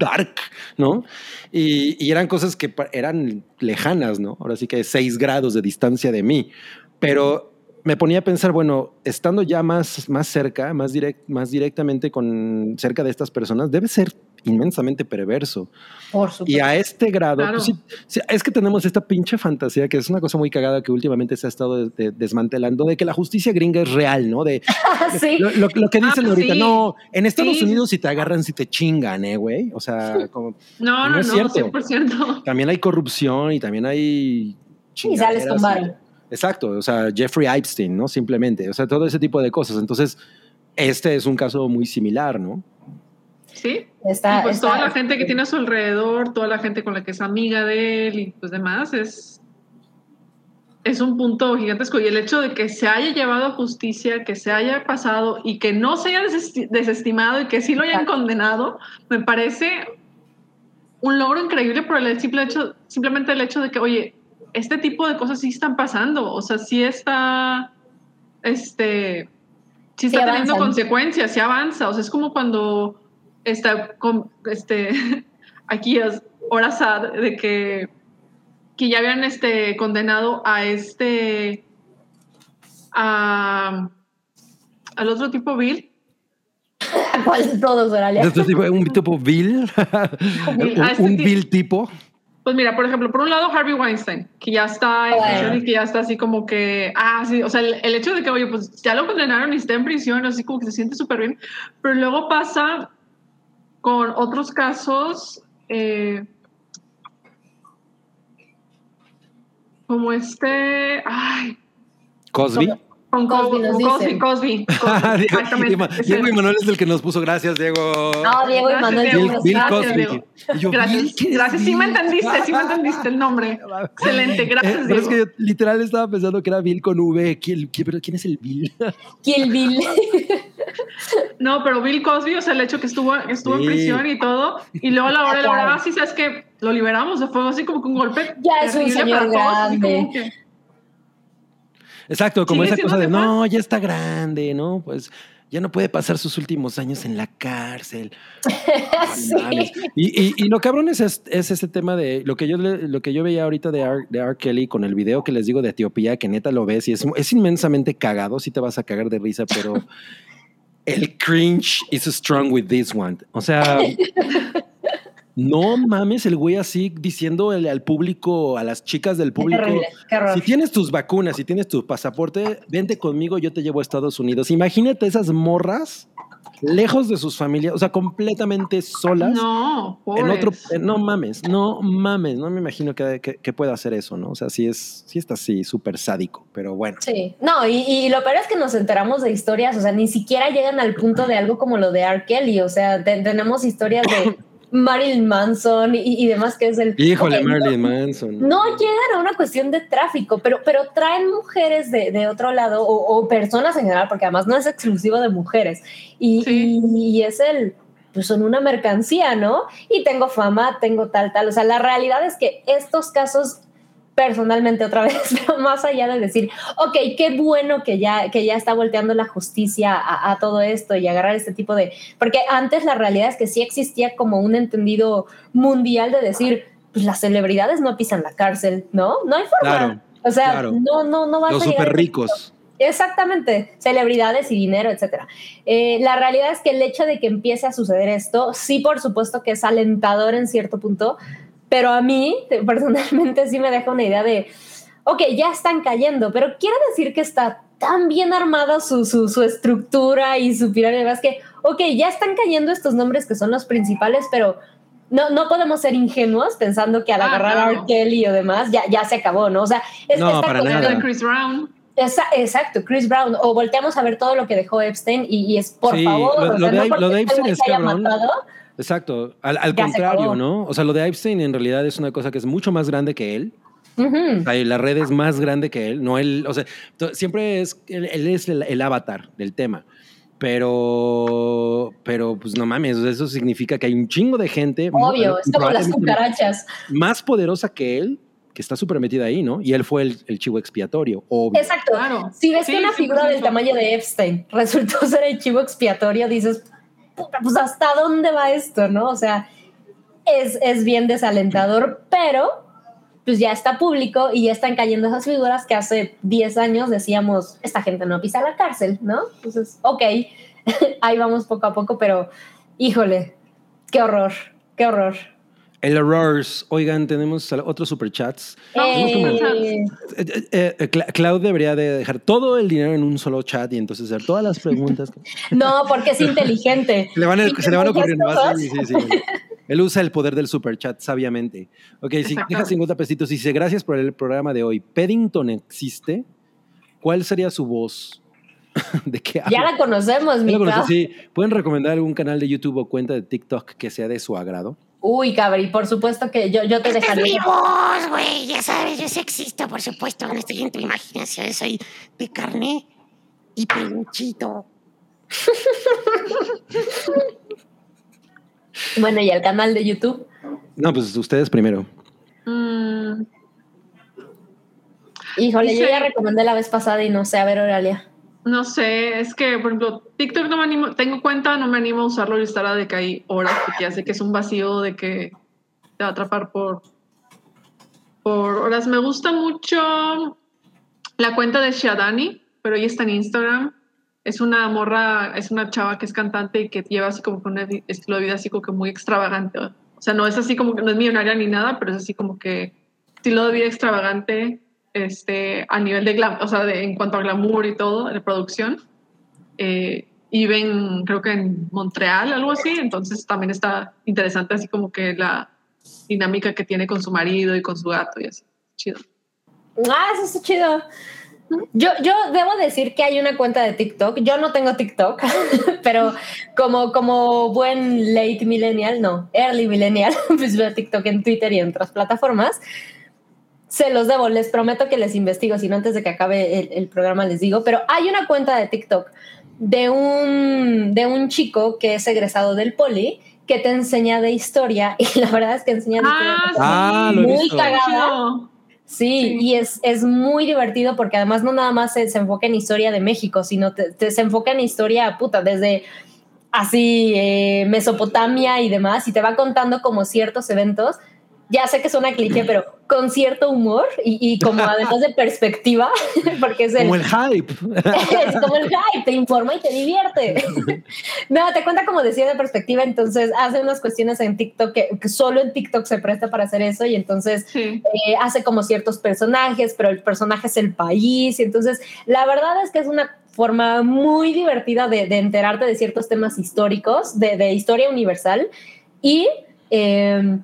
dark, ¿no? Y, eran cosas que eran lejanas, ¿no? Ahora sí que seis grados de distancia de mí, pero me ponía a pensar, bueno, estando ya más, más cerca, más, direct, más directamente con cerca de estas personas, debe ser inmensamente perverso. Por Y a este grado, Claro. pues sí, sí, es que tenemos esta pinche fantasía que es una cosa muy cagada que últimamente se ha estado de- de- desmantelando, de que la justicia gringa es real, ¿no? De sí. lo, lo- lo que dicen Ah, ahorita, no, en Estados. Unidos si te agarran, si te chingan, ¿eh, güey? O sea, como, No, No no, es no, cierto. 100%. también hay corrupción y también hay... Y sales con varo. Exacto, o sea, Jeffrey Epstein, ¿no? Simplemente, o sea, todo ese tipo de cosas. Entonces, este es un caso muy similar, ¿no? Sí. Está, y pues está- toda la gente que tiene a su alrededor, toda la gente con la que es amiga de él y pues demás, es, es un punto gigantesco. Y el hecho de que se haya llevado a justicia, que se haya pasado y que no se haya desesti- desestimado y que sí lo hayan Exacto. condenado, me parece un logro increíble por el simple hecho, simplemente el hecho de que, oye, este tipo de cosas sí están pasando, o sea, sí está, este, sí Sí está teniendo consecuencias, sí avanza, o sea, es como cuando está con, este, aquí es hora sad de que, que ya habían este, condenado a este, a, al otro tipo Bill, ¿Cuál de todos, Oralia? Este tipo, un tipo Bill, un, ah, este un Bill tipo. Pues mira, por ejemplo, por un lado Harvey Weinstein, que ya está en prisión y que ya está así como que, ah, sí, o sea, el, el hecho de que, oye, pues ya lo condenaron y está en prisión, así como que se siente súper bien, pero luego pasa con otros casos, eh, como este, ay, Cosby. con Cosby Co- nos Cosby, dice. Cosby, Cosby, exactamente. Diego, Diego Manuel es el que nos puso gracias, Diego. No, Diego y Gracias, Manuel. Diego. Bill, Diego, Bill gracias, Cosby. Diego. Y yo, Gracias, Bill, ¿quién gracias, sí me entendiste, sí me entendiste el nombre. Excelente, Eh, gracias, pero es Diego. que yo literal estaba pensando que era Bill con V. ¿Quién, quién- pero ¿quién es el Bill? Kill Bill. No, pero Bill Cosby, o sea, el hecho que estuvo, que estuvo Sí. en prisión y todo, y luego a la hora de la hora, sí, sabes que lo liberamos, o sea, fue así como que un golpe. Ya es un señor todos, grande. que- Exacto, como esa cosa de no, ya está grande, ¿no? Pues ya no puede pasar sus últimos años en la cárcel. Sí. Y, y- y lo cabrón es, es, es ese tema de lo que yo lo que yo veía ahorita de R, de R. Kelly con el video que les digo de Etiopía, que neta lo ves y es, es inmensamente cagado, sí te vas a cagar de risa, pero el cringe is strong with this one. O sea, no mames, el güey así diciendo al, al público, a las chicas del Qué público. qué. Si tienes tus vacunas, si tienes tu pasaporte, vente conmigo, yo te llevo a Estados Unidos. Imagínate esas morras lejos de sus familias, o sea, completamente solas. No, En otro, eh, no mames, no mames, no me imagino que, que, que pueda hacer eso, ¿no? O sea, sí es, sí está así, súper sádico, pero bueno. Sí, no, y, y lo peor es que nos enteramos de historias, o sea, ni siquiera llegan al punto de algo como lo de R. Kelly, o sea, te- tenemos historias de Marilyn Manson y, y demás que es el... Híjole, Marilyn Manson. No llegan a una cuestión de tráfico, pero, pero traen mujeres de, de otro lado o, o personas en general, porque además no es exclusivo de mujeres. Y, Sí. y- y es el, pues son una mercancía, ¿no? Y tengo fama, tengo tal, tal. O sea, la realidad es que estos casos, personalmente otra vez, pero más allá de decir, ok, qué bueno que ya, que ya está volteando la justicia a, a todo esto y agarrar este tipo de... Porque antes la realidad es que sí existía como un entendido mundial de decir, pues las celebridades no pisan la cárcel, ¿no? No hay forma. Claro, o sea, claro. no, no, no vas Los a súper ese ricos. Exactamente, celebridades y dinero, etcétera. Eh, la realidad es que el hecho de que empiece a suceder esto, sí, por supuesto que es alentador en cierto punto, pero a mí te- personalmente sí me deja una idea de, ok, ya están cayendo, pero quiere decir que está tan bien armada su, su, su estructura y su pirámide, es que, ok, ya están cayendo estos nombres que son los principales, pero no, no podemos ser ingenuos pensando que al Ah, agarrar a. R. Kelly o demás ya, ya se acabó, ¿no? O sea, es, No, esta para nada. De Chris Brown. Esa- exacto, Chris Brown. O volteamos a ver todo lo que dejó Epstein y, y es por Sí, favor. lo- o lo sea, de- no lo porque de Epstein es se haya cabrón. matado, Exacto. Al, al contrario. ¿no? O sea, lo de Epstein en realidad es una cosa que es mucho más grande que él. Ujú. O sea, la red es más grande que él, no él, o sea, siempre es, él, él es el, el avatar del tema. Pero, pero, pues no mames, eso significa que hay un chingo de gente Obvio, es como las cucarachas. más poderosa que él, que está súper metida ahí, ¿no? Y él fue el, el chivo expiatorio, obvio. Exacto. Claro. Si ves Sí, que una figura 100%. del tamaño de Epstein resultó ser el chivo expiatorio, dices, "Puta, pues hasta dónde va esto, ¿no? O sea, es, es bien desalentador, pero pues ya está público y ya están cayendo esas figuras que hace 10 años decíamos, esta gente no pisa la cárcel, ¿no? Entonces, ok, ahí vamos poco a poco, pero híjole, qué horror, qué horror. El errors, oigan, tenemos otros superchats. Eh, Eh, eh, eh, debería de dejar todo el dinero en un solo chat y entonces hacer todas las preguntas. que- no, porque es inteligente. Se le van, a- Y se le van muchas ocurriendo más. cosas. Sí, sí, sí. Él usa el poder del superchat sabiamente. Ok, si deja 50 pesitos y dice, gracias por el programa de hoy. ¿Paddington existe? ¿Cuál sería su voz? ¿De qué Ya la conocemos, Ya mi lo conocí, Clau. sí. ¿Pueden recomendar algún canal de YouTube o cuenta de TikTok que sea de su agrado? Uy, cabri, por supuesto que yo, yo te Esta es mi dejaría. voz, güey. Ya sabes, yo sí existo, por supuesto. No estoy en tu imaginación. Soy de carne y peluchito. Bueno, y el canal de YouTube. No, pues ustedes primero. Mm, Híjole, yo ya recomendé la vez pasada y no sé, a ver, Oralia. No sé, es que, por ejemplo, TikTok no me animo, tengo cuenta, no me animo a usarlo y estar a de que hay horas, porque ya que es un vacío de que te va a atrapar por, por horas. Me gusta mucho la cuenta de Shadani, pero ella está en Instagram. Es una morra, es una chava que es cantante y que lleva así como que un estilo de vida así como que muy extravagante. O sea, no es así como que no es millonaria ni nada, pero es así como que estilo de vida extravagante este, a nivel de glam, o sea, de, en cuanto a glamour y todo, de producción. Eh, y ven, creo que en Montreal, algo así, entonces también está interesante así como que la dinámica que tiene con su marido y con su gato y así. Chido. Ah, eso está chido. Yo, yo debo decir que hay una cuenta de TikTok. Yo no tengo TikTok, pero como, como buen late millennial, no, early millennial, pues veo TikTok en Twitter y en otras plataformas. Se los debo, les prometo que les investigo, si no antes de que acabe el, el programa les digo, pero hay una cuenta de TikTok de un, de un chico que es egresado del poli que te enseña de historia y la verdad es que enseña de historia Ah, Ah, muy visto. cagada. Sí. y es, es muy divertido porque además no nada más se, se enfoca en historia de México, sino te, te- se enfoca en historia puta, desde así eh, Mesopotamia y demás, y te va contando como ciertos eventos. Ya sé que suena cliché, pero con cierto humor y, y como además de perspectiva, porque es el, Como el hype. es como el hype, te informa y te divierte. no, te cuenta como decía de perspectiva, entonces hace unas cuestiones en TikTok que, que solo en TikTok se presta para hacer eso y entonces Sí. eh, hace como ciertos personajes, pero el personaje es el país. Y entonces, la verdad es que es una forma muy divertida de, de enterarte de ciertos temas históricos, de, de historia universal. Y eh,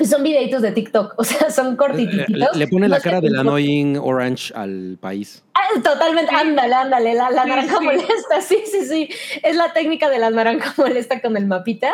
pues son videitos de TikTok, o sea, son cortititos. le pone la cara del annoying orange al país. Ah, Totalmente, ándale, ándale, la, la Sí, naranja sí. molesta, sí, sí, sí, es la técnica de la naranja molesta con el mapita,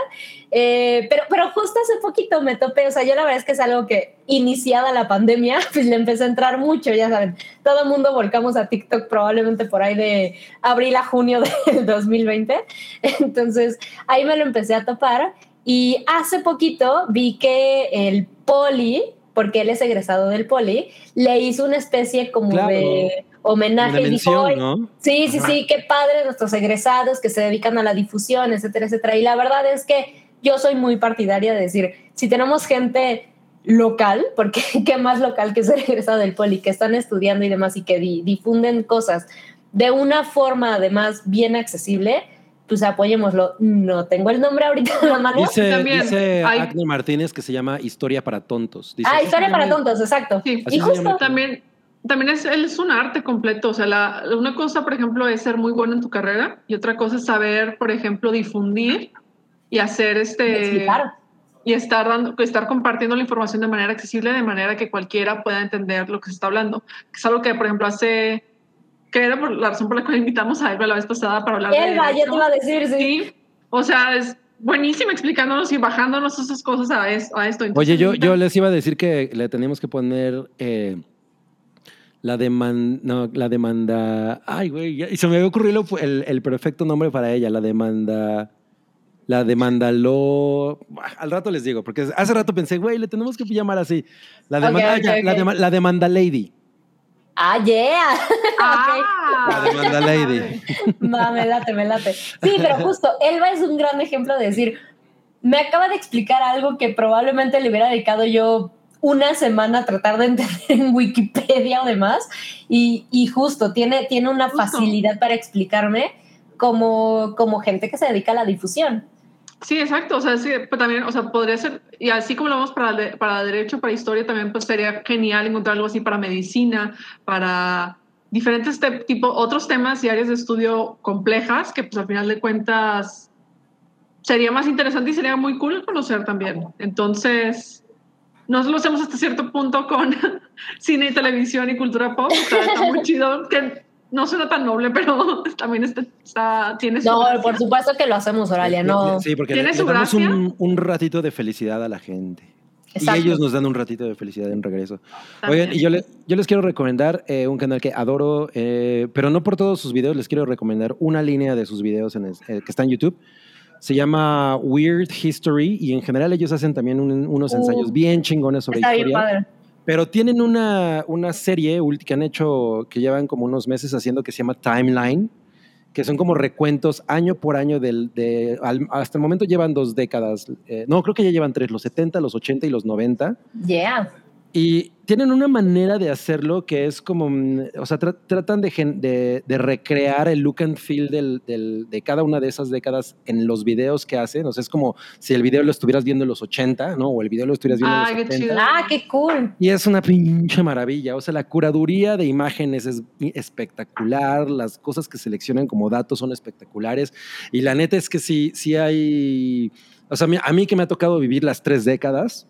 Eh, pero, pero justo hace poquito me topé, o sea, yo la verdad es que es algo que iniciada la pandemia, pues le empecé a entrar mucho, ya saben, todo el mundo volcamos a TikTok probablemente por ahí de abril a junio del 2020, entonces ahí me lo empecé a topar y hace poquito vi que el poli, porque él es egresado del poli, le hizo una especie como Claro. de homenaje. Dijo, mención, "Ay, ¿no? Sí, sí, Ajá. sí, qué padre nuestros egresados que se dedican a la difusión, etcétera, etcétera. Y la verdad es que yo soy muy partidaria de decir, si tenemos gente local, porque qué más local que ser egresado del poli, que están estudiando y demás y que di- difunden cosas de una forma además bien accesible, pues apoyémoslo. No tengo el nombre ahorita en la mano. Dice, también dice Agni Martínez que se llama Historia para Tontos. Dice, Ah, historia para tontos, exacto. Sí. Y justo. También, también es, es un arte completo. O sea, la, una cosa, por ejemplo, es ser muy bueno en tu carrera y otra cosa es saber, por ejemplo, difundir y hacer este. Y estar, dando, estar compartiendo la información de manera accesible, de manera que cualquiera pueda entender lo que se está hablando. Es algo que, por ejemplo, hace. Que era por la razón por la cual invitamos a Elba la vez pasada para hablar de. Elba, ya te iba a decir, sí. Sí, o sea, es buenísima explicándonos y bajándonos esas cosas a, es- a esto. Entonces, Oye, yo, yo les iba a decir que le teníamos que poner eh, la demanda, no, la demanda, ay, güey, y se me había ocurrido el, el perfecto nombre para ella, la demanda, la demanda lo, al rato les digo, porque hace rato pensé, güey, le tenemos que llamar así, la demanda, la demanda lady, Ah, yeah. Ah, la demanda lady. Va, me late, me late. Sí, pero justo, Elba es un gran ejemplo de decir, me acaba de explicar algo que probablemente le hubiera dedicado yo una semana a tratar de entender en Wikipedia o demás, y, y justo, tiene, tiene una Justo. facilidad para explicarme como, como gente que se dedica a la difusión. Sí, exacto. O sea, sí, pues también, o sea, podría ser, y así como lo vamos para, para derecho, para historia, también pues sería genial encontrar algo así para medicina, para diferentes te- tipo, otros temas y áreas de estudio complejas que pues al final de cuentas sería más interesante y sería muy cool conocer también. Entonces, nosotros lo hacemos hasta cierto punto con cine y televisión y cultura pop. Está, está muy chido, que no suena tan noble, pero también está, está- tiene su No, gracia. por supuesto que lo hacemos, Oralia, no. Sí, porque ¿Tiene le, su le damos un, un ratito de felicidad a la gente. Exacto. Y ellos nos dan un ratito de felicidad en regreso. También. Oigan, y yo, le- yo les quiero recomendar eh, un canal que adoro, eh, pero no por todos sus videos, les quiero recomendar una línea de sus videos en el- eh, que está en YouTube. Se llama Weird History y en general ellos hacen también un- unos Uh, ensayos bien chingones sobre Está bien historia. padre. Pero tienen una, una serie que han hecho, que llevan como unos meses haciendo, que se llama Timeline, que son como recuentos año por año del, de, al- hasta el momento llevan dos décadas, eh, no, creo que ya llevan tres, los 70, los 80 y los 90. Yeah. Y tienen una manera de hacerlo que es como, mm, o sea, tra- tratan de, gen- de- de recrear el look and feel del- del- de cada una de esas décadas en los videos que hacen. O sea, es como si el video lo estuvieras viendo en los 80, ¿no? O el video lo estuvieras viendo en qué los 70. chido. Ah, qué cool. Y es una pinche maravilla. O sea, la curaduría de imágenes es espectacular. Las cosas que seleccionan como datos son espectaculares. Y la neta es que sí, sí hay. O sea, a mí- a mí que me ha tocado vivir las tres décadas.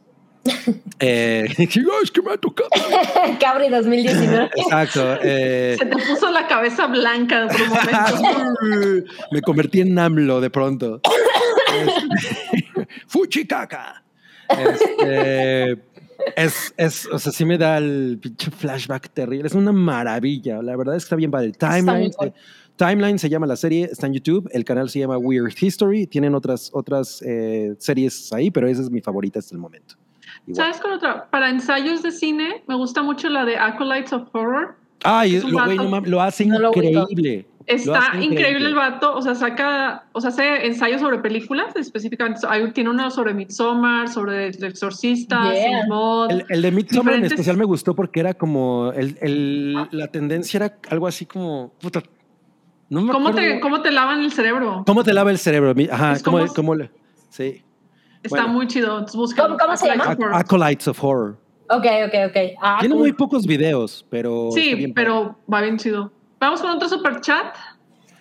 Eh, es que me ha tocado. Cabri 2019. Exacto. eh, Se te puso la cabeza blanca por un momento. me convertí en AMLO de pronto. Fuchicaca. Este, es, es, o sea, sí me da el pinche flashback terrible. Es una maravilla. La verdad es que está bien padre. Timeline, cool. Timeline se llama la serie, está en YouTube. El canal se llama Weird History. Tienen otras, otras eh, series ahí, pero esa es mi favorita hasta el momento. Igual. ¿Sabes cuál otra? Para ensayos de cine, me gusta mucho la de Acolytes of Horror. Ay, lo, güey, vato. no mames, lo hace No increíble. Lo Está hace increíble el vato, o sea, saca, o sea, hace ensayos sobre películas, específicamente, hay- tiene uno sobre Midsommar, sobre El Exorcista, Yeah. El, el de Midsommar en especial me gustó porque era como. El, el- la tendencia era algo así como. Puta, no me ¿Cómo acuerdo. te, ¿Cómo te lavan el cerebro? ¿Cómo te lava el cerebro? Ajá, Es ¿cómo, como- cómo le- Sí. Está bueno. muy chido. ¿Cómo- cómo se llama? Acolytes of Ac- Horror. Acolytes of Horror. Ok, ok, ok. Ah, Tiene cool. muy pocos videos, pero. Sí, bien pero va bien chido. Vamos con otro super chat.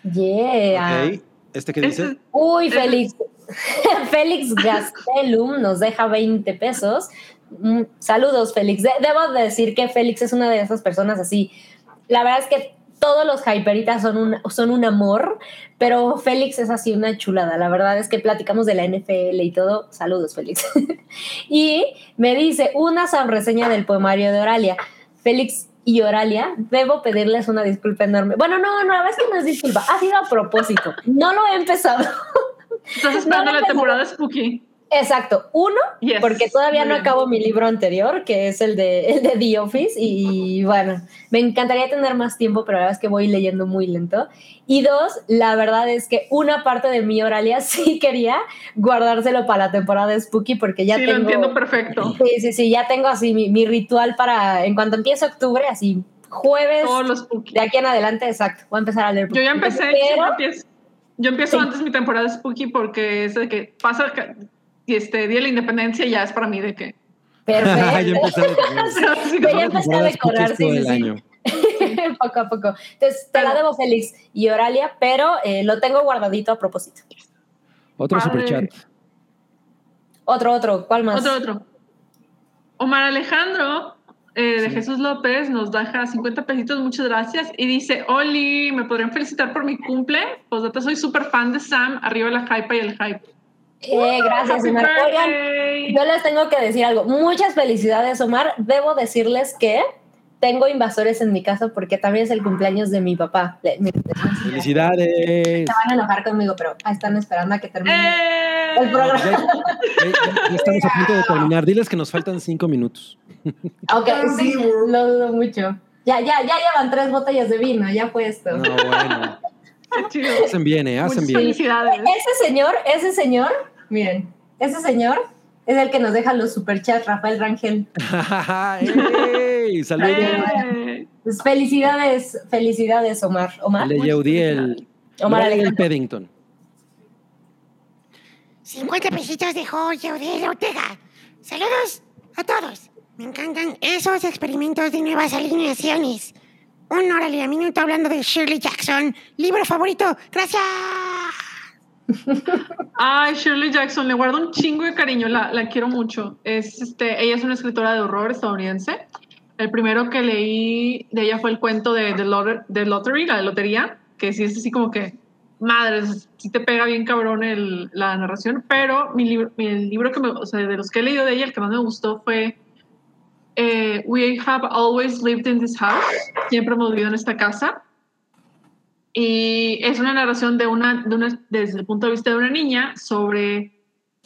Yeah. padre. Ok. ¿Este qué dice? Este- Uy, Félix. Félix Gastelum nos deja 20 pesos. Mm, saludos, Félix. De- debo decir que Félix es una de esas personas así. La verdad es que todos los hyperitas son un, son un amor, pero Félix es así una chulada. La verdad es que platicamos de la NFL y todo. Saludos, Félix. y me dice una subreseña del poemario de Oralia. Félix y Oralia, debo pedirles una disculpa enorme. Bueno, no, no, la verdad es que no es disculpa, ha sido a propósito. No lo he empezado. Estás esperando No, la temporada Spooky. Exacto, uno, Yes. porque todavía no acabo mi libro anterior, que es el de, el de The Office, y bueno, me encantaría tener más tiempo, pero la verdad es que voy leyendo muy lento. Y dos, la verdad es que una parte de mi Oralia sí quería guardárselo para la temporada de Spooky, porque ya sí, tengo... lo entiendo perfecto. Sí, sí, sí, ya tengo así mi, mi ritual para, en cuanto empiece octubre, así jueves, Todos los Spooky. de aquí en adelante, exacto, voy a empezar a leer. Yo ya empecé, pero- siempre empiezo- yo empiezo Sí. antes mi temporada Spooky porque es de que pasa y este Día de la Independencia ya es para mí de que Perfecto. Empecé a decorar. Ya empecé a decorar, sí, año. poco a poco. Entonces, te la debo, Félix y Oralia, pero eh, lo tengo guardadito a propósito. Otro Padre. superchat. Otro, otro, ¿cuál más? Otro, otro. Omar Alejandro eh, de Jesús López nos deja 50 pesitos, muchas gracias. Y dice, Oli, ¿me podrían felicitar por mi cumple? Pues soy súper fan de Sam, arriba la hype y el hype. Eh, gracias, Omar. Oigan, yo les tengo que decir algo. Muchas felicidades, Omar. Debo decirles que tengo invasores en mi casa porque también es el cumpleaños de mi papá. Le- me- Felicidades. Se van a enojar conmigo, pero están esperando a que termine. ¡Eh! El programa. Ya, ya- ya estamos a punto de terminar. Diles que nos faltan cinco minutos. Ok, sí, lo dudo mucho. Ya, ya, ya llevan tres botellas de vino, ya fue esto. No, bueno. Qué chido. Hacen bien, ¿eh? Hacen Muchas bien. felicidades. Ese señor, ese señor, miren, ese señor es el que nos deja los superchats, Rafael Rangel. ¡Ey! Saludos. ¡Eh! Pues felicidades, felicidades, Omar. Omar, Le Yeudí el. Omar el Alejandro. Peddington. 50 pesitos de Jorge Odell Ortega. Saludos a todos. Me encantan esos experimentos de nuevas alineaciones. Un órale a minuto hablando de Shirley Jackson. Libro favorito. Gracias. Ay, Shirley Jackson, le guardo un chingo de cariño, la, la quiero mucho. Es, este, ella es una escritora de horror estadounidense. El primero que leí de ella fue el cuento de The Lot- The Lottery, la de lotería, que sí es así como que, madre, sí te pega bien cabrón la narración, pero mi libro, el libro que me, o sea, de los que he leído de ella, el que más me gustó fue eh, We Have Always Lived in This House, siempre hemos vivido en esta casa. Y es una narración de una, de una, desde el punto de vista de una niña sobre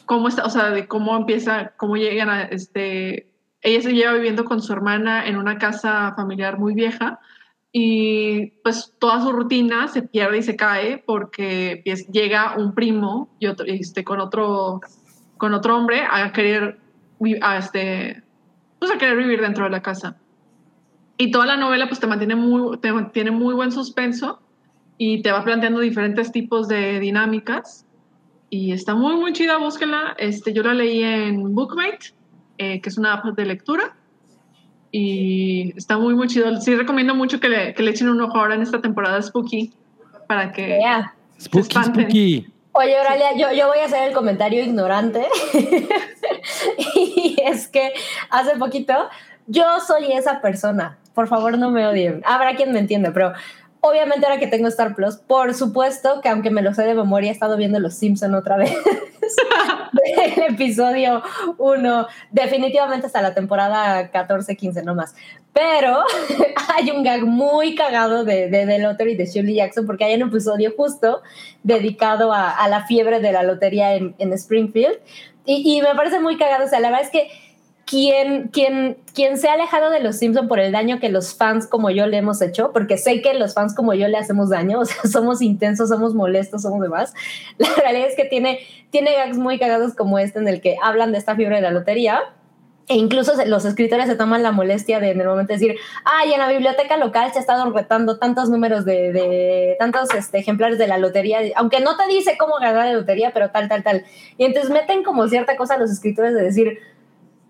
cómo está, o sea, de cómo empieza, cómo llegan a, este, ella se lleva viviendo con su hermana en una casa familiar muy vieja y pues toda su rutina se pierde y se cae porque llega un primo y otro, este, con otro, con otro hombre a querer, a este, pues a querer vivir dentro de la casa. Y toda la novela pues te mantiene muy, te mantiene muy buen suspenso y te va planteando diferentes tipos de dinámicas. Y está muy, muy chida, búsquenla. Este, yo la leí en Bookmate, eh, que es una app de lectura. Y está muy, muy chido. Sí, recomiendo mucho que le, que le echen un ojo ahora en esta temporada Spooky para que... Ya. Spooky, espanten. spooky. Oye, Oralia, yo, yo voy a hacer el comentario ignorante. y es que hace poquito yo soy esa persona. Por favor, no me odien. Habrá quien me entienda, pero obviamente ahora que tengo Star Plus, por supuesto que aunque me lo sé de memoria, he estado viendo Los Simpson otra vez. el episodio 1, definitivamente hasta la temporada 14, 15, no más. Pero hay un gag muy cagado de, de, de Lottery de Shirley Jackson porque hay un episodio justo dedicado a, la fiebre de la lotería en, en Springfield. Y, y, me parece muy cagado. O sea, la verdad es que quien, quien, quien se ha alejado de los Simpson por el daño que los fans como yo le hemos hecho, porque sé que los fans como yo le hacemos daño, o sea, somos intensos, somos molestos, somos demás. La realidad es que tiene, tiene gags muy cagados como este en el que hablan de esta fiebre de la lotería. E incluso los escritores se toman la molestia de en el momento decir, ay, en la biblioteca local se ha estado retando tantos números de, de tantos este, ejemplares de la lotería, aunque no te dice cómo ganar la lotería, pero tal, tal, tal. Y entonces meten como cierta cosa a los escritores de decir,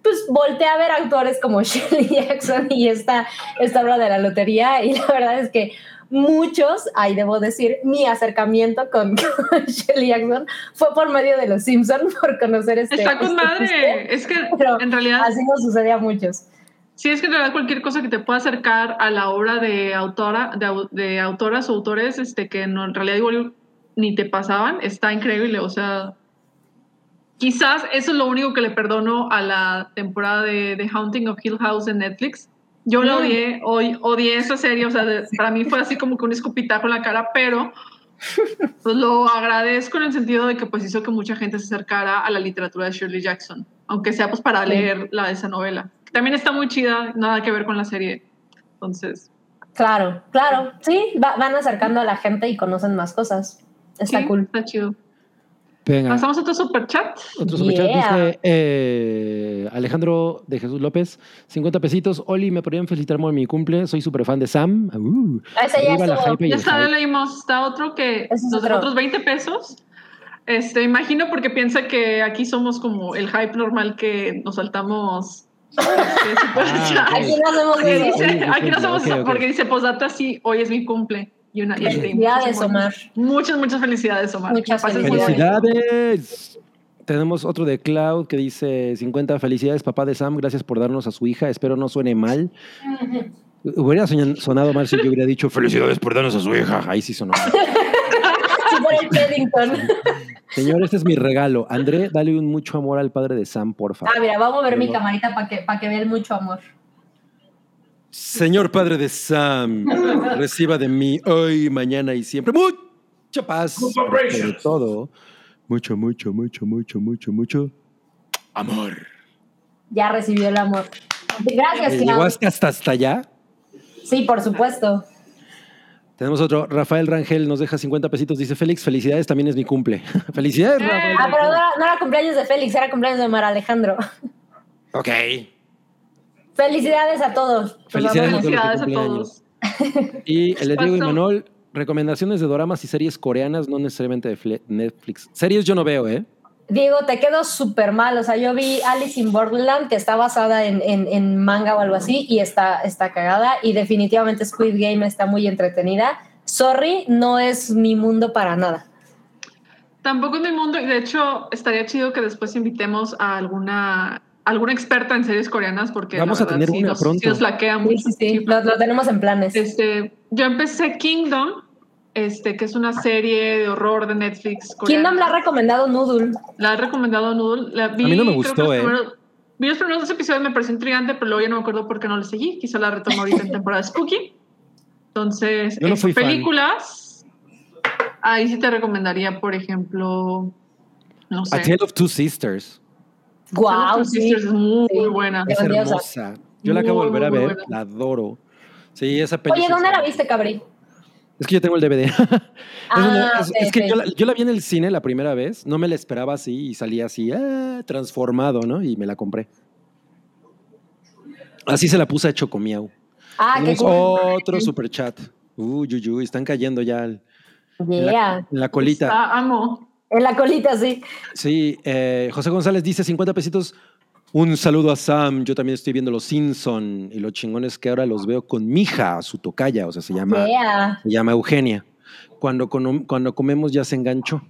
pues voltea a ver actores como Shirley Jackson y esta, esta obra de la lotería. Y la verdad es que muchos, ahí debo decir, mi acercamiento con, con Shirley Jackson fue por medio de los Simpsons, por conocer este. Está con este madre. chiste. Es que Pero en realidad. Así nos sucede a muchos. Sí, es que en realidad cualquier cosa que te pueda acercar a la obra de autora, de, de autoras o autores, este, que no, en realidad igual ni te pasaban, está increíble. O sea, quizás eso es lo único que le perdono a la temporada de The Haunting of Hill House en Netflix. Yo la odié, hoy odié esa serie, o sea, de- para mí fue así como que un escupitajo en la cara, pero pues lo agradezco en el sentido de que pues hizo que mucha gente se acercara a la literatura de Shirley Jackson, aunque sea pues para Sí. leer la, esa novela. También está muy chida, nada que ver con la serie. Entonces, Claro, claro. Sí, va- van acercando a la gente y conocen más cosas. Está sí, cool. Está chido. Venga. Pasamos a otro super chat. Otro superchat Yeah. dice eh, Alejandro de Jesús López, 50 pesitos. Oli, ¿me podrían felicitar por mi cumple? Soy súper fan de Sam. Uh, Ese ya estuvo. Ya está, leímos. Está otro que es otro. otros 20 pesos. Este, imagino porque piensa que aquí somos como el hype normal que nos saltamos. este, Ah, chat. ok. Aquí no hacemos Porque eso. dice, posdata sí, hoy es mi cumple. Y una, y Felicidades, muchas, Omar. Muchas, muchas felicidades, Omar. Muchas. ¡Felicidades! Tenemos otro de Cloud que dice 50 felicidades, papá de Sam, gracias por darnos a su hija. Espero no suene mal. Hubiera sonado mal si yo hubiera dicho felicidades por darnos a su hija. Ahí sí sonó mal. El. Señor, este es mi regalo. André, dale un mucho amor al padre de Sam, por favor. Ah, mira, vamos a ver mi Amor. camarita para que, para que vean mucho amor. Señor padre de Sam, reciba de mí hoy, mañana y siempre mucha paz. Sobre todo, mucho, mucho, mucho, mucho, mucho, mucho amor. Ya recibió el amor. Gracias, Eh, ¿Llegó Clau. hasta, hasta, allá? Sí, por supuesto. Tenemos otro. Rafael Rangel nos deja 50 pesitos. Dice Félix, felicidades, también es mi cumple. felicidades, Rafael. Ah, pero no era, no era cumpleaños de Félix, era cumpleaños de Mar Alejandro. Ok. Felicidades a todos. Por Felicidades. favor. Felicidades a todos. Y el de Diego y. Manuel, recomendaciones de doramas y series coreanas, no necesariamente de Netflix. Series yo no veo, ¿eh? Diego, te quedo súper mal. O sea, yo vi Alice in Borderland, que está basada en, en- en manga o algo así, y está, está cagada. Y definitivamente Squid Game está muy entretenida. Sorry, no es mi mundo para nada. Tampoco es mi mundo y de hecho estaría chido que después invitemos a alguna alguna experta en series coreanas porque la Vamos a verdad tener sí una nos, pronto. sí nos Sí, mucho. sí, sí. Lo, lo tenemos en planes. Este, yo empecé Kingdom, este, que es una serie de horror de Netflix. coreana. Kingdom la ha recomendado Noodle. La ha recomendado Noodle. La vi, A mí no me gustó, eh. primeros- Vi los primeros dos episodios, me pareció intrigante, pero luego ya no me acuerdo por qué no le seguí. Quizá la retomo ahorita en temporada Spooky. Entonces, Yo no fan. películas. Ahí sí te recomendaría, por ejemplo, no sé. A Tale of Two Sisters. Wow, sí. Sisters es muy Sí. buena. Es Grandiosa. hermosa. Yo la acabo de volver a ver, buena. la adoro. Sí, esa película. Oye, ¿dónde la viste, Cabri? Es que yo tengo el DVD. Es una- Ah, es, que yo la, yo la vi en el cine la primera vez, no me la esperaba así y salía así, ah, transformado, ¿no? Y me la compré. Así se la puse a Chocomiau. Ah, qué cool. otro super chat. Uy, uy, uy, están cayendo ya en, la, Yeah. en la colita. Ah, amo. En la colita, sí. Sí, eh, José González dice 50 pesitos. Un saludo a Sam. Yo también estoy viendo Los Simpson y lo chingón es que ahora los veo con mi hija, su tocaya, o sea, se llama, Yeah. se llama Eugenia. Cuando, cuando comemos ya se enganchó.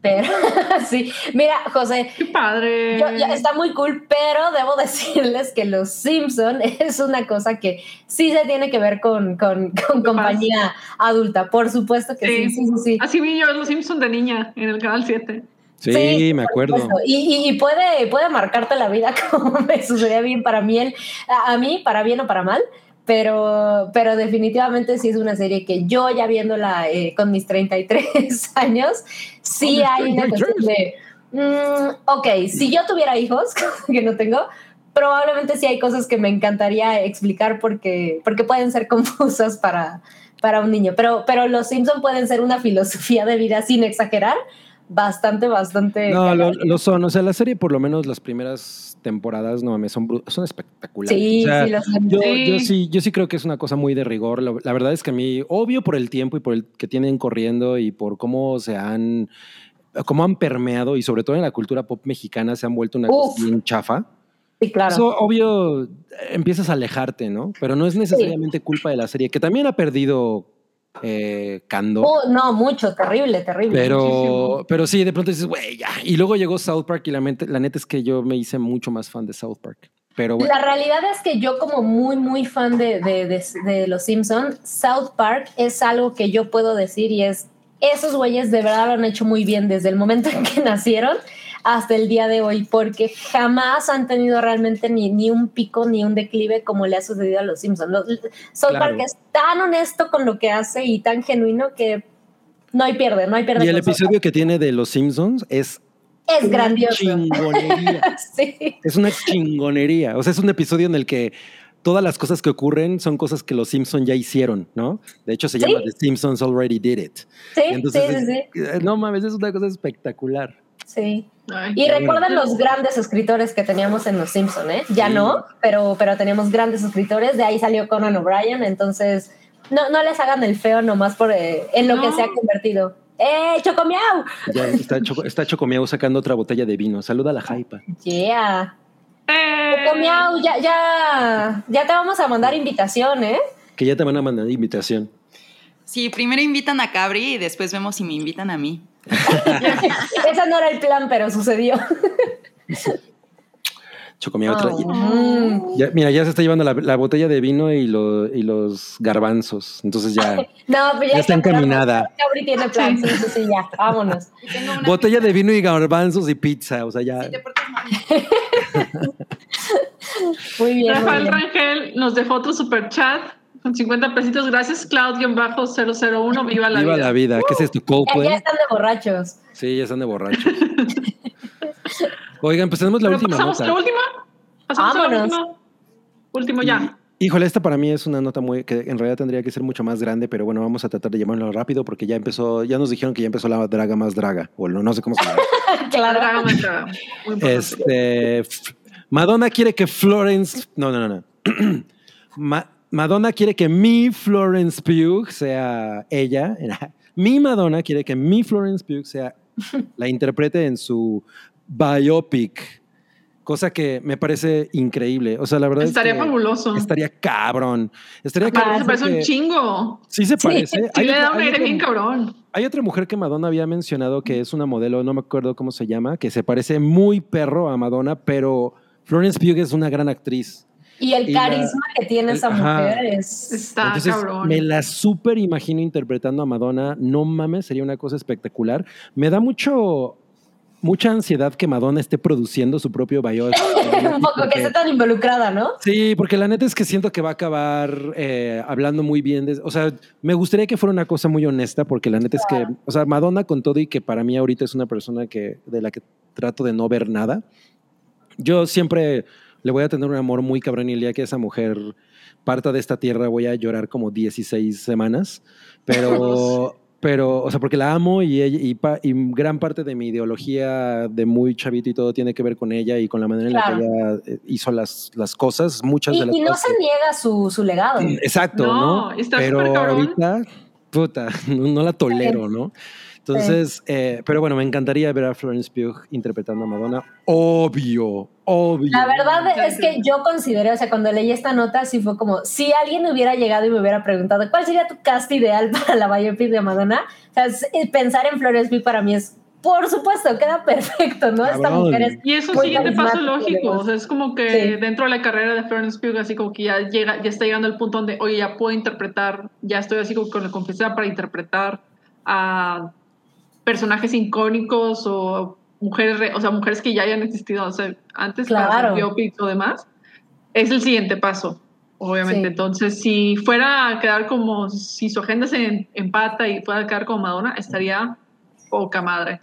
Pero, sí. Mira, José, Qué padre. yo- ya está muy cool, pero debo decirles que Los Simpson es una cosa que sí se tiene que ver con, con, con compañía adulta. Por supuesto que sí, Sí. sí, sí. sí. Así vi yo Los Simpsons de niña en el canal 7. Sí, Sí, me acuerdo. Y, y- y puede, puede marcarte la vida como me sucedía bien para mí, el- a, a mí, para bien o para mal. Pero, pero definitivamente sí es una serie que yo ya viéndola eh, con mis 33 años, sí hay una 33. cuestión de, mm, ok, si yo tuviera hijos, que no tengo, probablemente sí hay cosas que me encantaría explicar porque, porque pueden ser confusas para, para un niño. Pero, pero los Simpson pueden ser una filosofía de vida sin exagerar, bastante, bastante. No, lo, lo son. O sea, la serie, por lo menos las primeras temporadas, no mames, son, son espectaculares. Sí, O sea, sí, son. Yo, Sí. yo sí, yo sí creo que es una cosa muy de rigor. La, la verdad es que a mí, obvio por el tiempo y por el que tienen corriendo y por cómo se han, cómo han permeado y sobre todo en la cultura pop mexicana se han vuelto una Uf. cosa bien chafa. Sí, claro. Eso, obvio, eh, empiezas a alejarte, ¿no? Pero no es necesariamente culpa de la serie, que también ha perdido eh. Oh, no, mucho, terrible, terrible. Pero, muchísimo. pero sí, de pronto dices, güey, ya. Y luego llegó South Park y la, mente- la neta es que yo me hice mucho más fan de South Park. Pero bueno, La realidad es que yo como muy, muy fan de, de, de- de Los Simpson, South Park es algo que yo puedo decir y es, esos güeyes de verdad lo han hecho muy bien desde el momento en que nacieron hasta el día de hoy, porque jamás han tenido realmente ni, ni un pico ni un declive como le ha sucedido a Los Simpson. Los- South Claro. Park es tan honesto con lo que hace y tan genuino que no hay pierde, no hay pierde. y el episodio que tiene de Los Simpsons es es una grandioso. chingonería. sí. es una chingonería. O sea, es un episodio en el que todas las cosas que ocurren son cosas que los Simpsons ya hicieron, ¿no? De hecho, se Sí. llama The Simpsons Already Did It. Sí, Entonces, sí, sí, sí. eh, no mames, es una cosa espectacular. Sí. Ay. Y Qué recuerden los grandes escritores que teníamos en Los Simpson, ¿eh? Ya Sí. no, pero, pero teníamos grandes escritores. De ahí salió Conan O'Brien, entonces no, no les hagan el feo nomás por eh, en lo que se ha convertido. ¡Eh, Chocomiau! Ya está, Choco, está Chocomiao sacando otra botella de vino. Saluda a la Jaipa. Yeah. ¡Eh! Chocomiau, ya, ya, ya te vamos a mandar invitación, ¿eh? Que ya te van a mandar invitación. Sí, primero invitan a Cabri y después vemos si me invitan a mí. Ese no era el plan, pero sucedió. Chocomía otra. Mm. Ya- mira, ya se está llevando la, la botella de vino y, lo- y los garbanzos. Entonces ya. No, pero ya, Ya está encaminada. Cabri tiene plan, sí, sí, sí, ya, vámonos. Botella de vino y garbanzos y pizza. O sea, ya. Si te portas mal. Muy bien. muy Rafael bien. Rangel nos dejó otro super chat con 50 pesitos. Gracias, Cloud-001. Viva la Viva vida. la vida. ¿Qué es esto? Ya, están de borrachos. Sí, ya están de borrachos. Oigan, pues tenemos la Pero última pasamos a la nota. última. Pasamos a la Vámonos. última. Último ya. Híjole, esta para mí es una nota muy que en realidad tendría que ser mucho más grande, pero bueno, vamos a tratar de llamarlo rápido porque ya empezó, ya nos dijeron que ya empezó la draga más draga, o no, no sé cómo se llama. Claro. Draga. Muy importante. Este, Madonna quiere que Florence, no, no, no, no. Ma- Madonna quiere que mi Florence Pugh sea ella. Mi Madonna quiere que mi Florence Pugh sea la interprete en su biopic, cosa que me parece increíble. O sea, la verdad Estaría es que fabuloso. estaría cabrón. Estaría cabrón. se parece un chingo. Sí se parece. Sí le otra- da un aire bien cabrón. hay otra mujer que Madonna había mencionado que es una modelo, no me acuerdo cómo se llama, que se parece muy perro a Madonna, pero Florence Pugh es una gran actriz. Y el Y la- carisma que tiene esa Ajá. mujer es. Está Entonces cabrón. me la súper imagino interpretando a Madonna. No mames, sería una cosa espectacular. Me da mucho mucha ansiedad que Madonna esté produciendo su propio biopic. un poco que esté tan involucrada, ¿no? Sí, porque la neta es que siento que va a acabar eh, hablando muy bien. de- o sea, me gustaría que fuera una cosa muy honesta, porque la neta es que, o sea, Madonna con todo y que para mí ahorita es una persona que de la que trato de no ver nada. Yo siempre le voy a tener un amor muy cabrón y el día que esa mujer parta de esta tierra voy a llorar como 16 semanas, pero... Pero, o sea, porque la amo y, ella, y, pa- y gran parte de mi ideología de muy chavito y todo tiene que ver con ella y con la manera en la que ella eh, hizo las, las cosas, muchas Y, de las y no cosas. se niega su, su legado. Exacto, No, ¿no? está pero ahorita, puta, no, no la tolero, ¿no? Entonces, eh, pero bueno, me encantaría ver a Florence Pugh interpretando a Madonna. Obvio, obvio. La verdad es que yo consideré, o sea, cuando leí esta nota, sí fue como, si alguien hubiera llegado y me hubiera preguntado, ¿cuál sería tu cast ideal para la biopic de Madonna? O sea, eh, pensar en Florence Pugh para mí es, por supuesto, queda perfecto, ¿no? Esta mujer es Y es un siguiente paso lógico. O sea, es como que Sí. dentro de la carrera de Florence Pugh, así como que ya llega, ya está llegando al punto donde, oye, ya puedo interpretar, ya estoy así como con la confianza para interpretar a personajes icónicos o mujeres, re- o sea, mujeres que ya hayan existido, o sea, antes Claro. biopics o demás. Es el siguiente paso, obviamente. Sí. Entonces, si fuera a quedar como, si su agenda se empata y fuera a quedar como Madonna, estaría poca madre.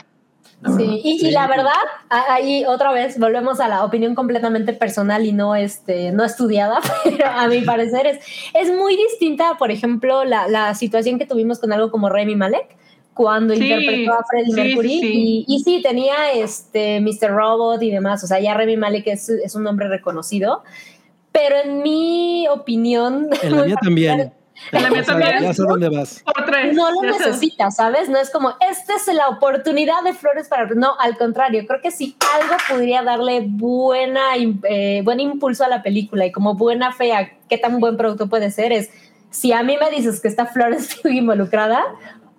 Sí, y, la verdad, a- ahí otra vez volvemos a la opinión completamente personal y no, este, no estudiada, pero a mi parecer es, es muy distinta, por ejemplo, la, la situación que tuvimos con algo como Remy Malek cuando Sí, interpretó a Freddie sí, Mercury sí, sí. Y, y sí, tenía este Mr. Robot y demás, o sea, ya Remy Malek es, es un nombre reconocido, pero en mi opinión... En la mía también. En la mía también. Ya sé dónde vas. Por tres. no lo ya sé. necesita, ¿sabes? No es como, esta es la oportunidad de Flores para... No, al contrario, creo que si algo podría darle buena, eh, buen impulso a la película y como buena fe a qué tan buen producto puede ser, es, si a mí me dices que está Flores Pugh involucrada,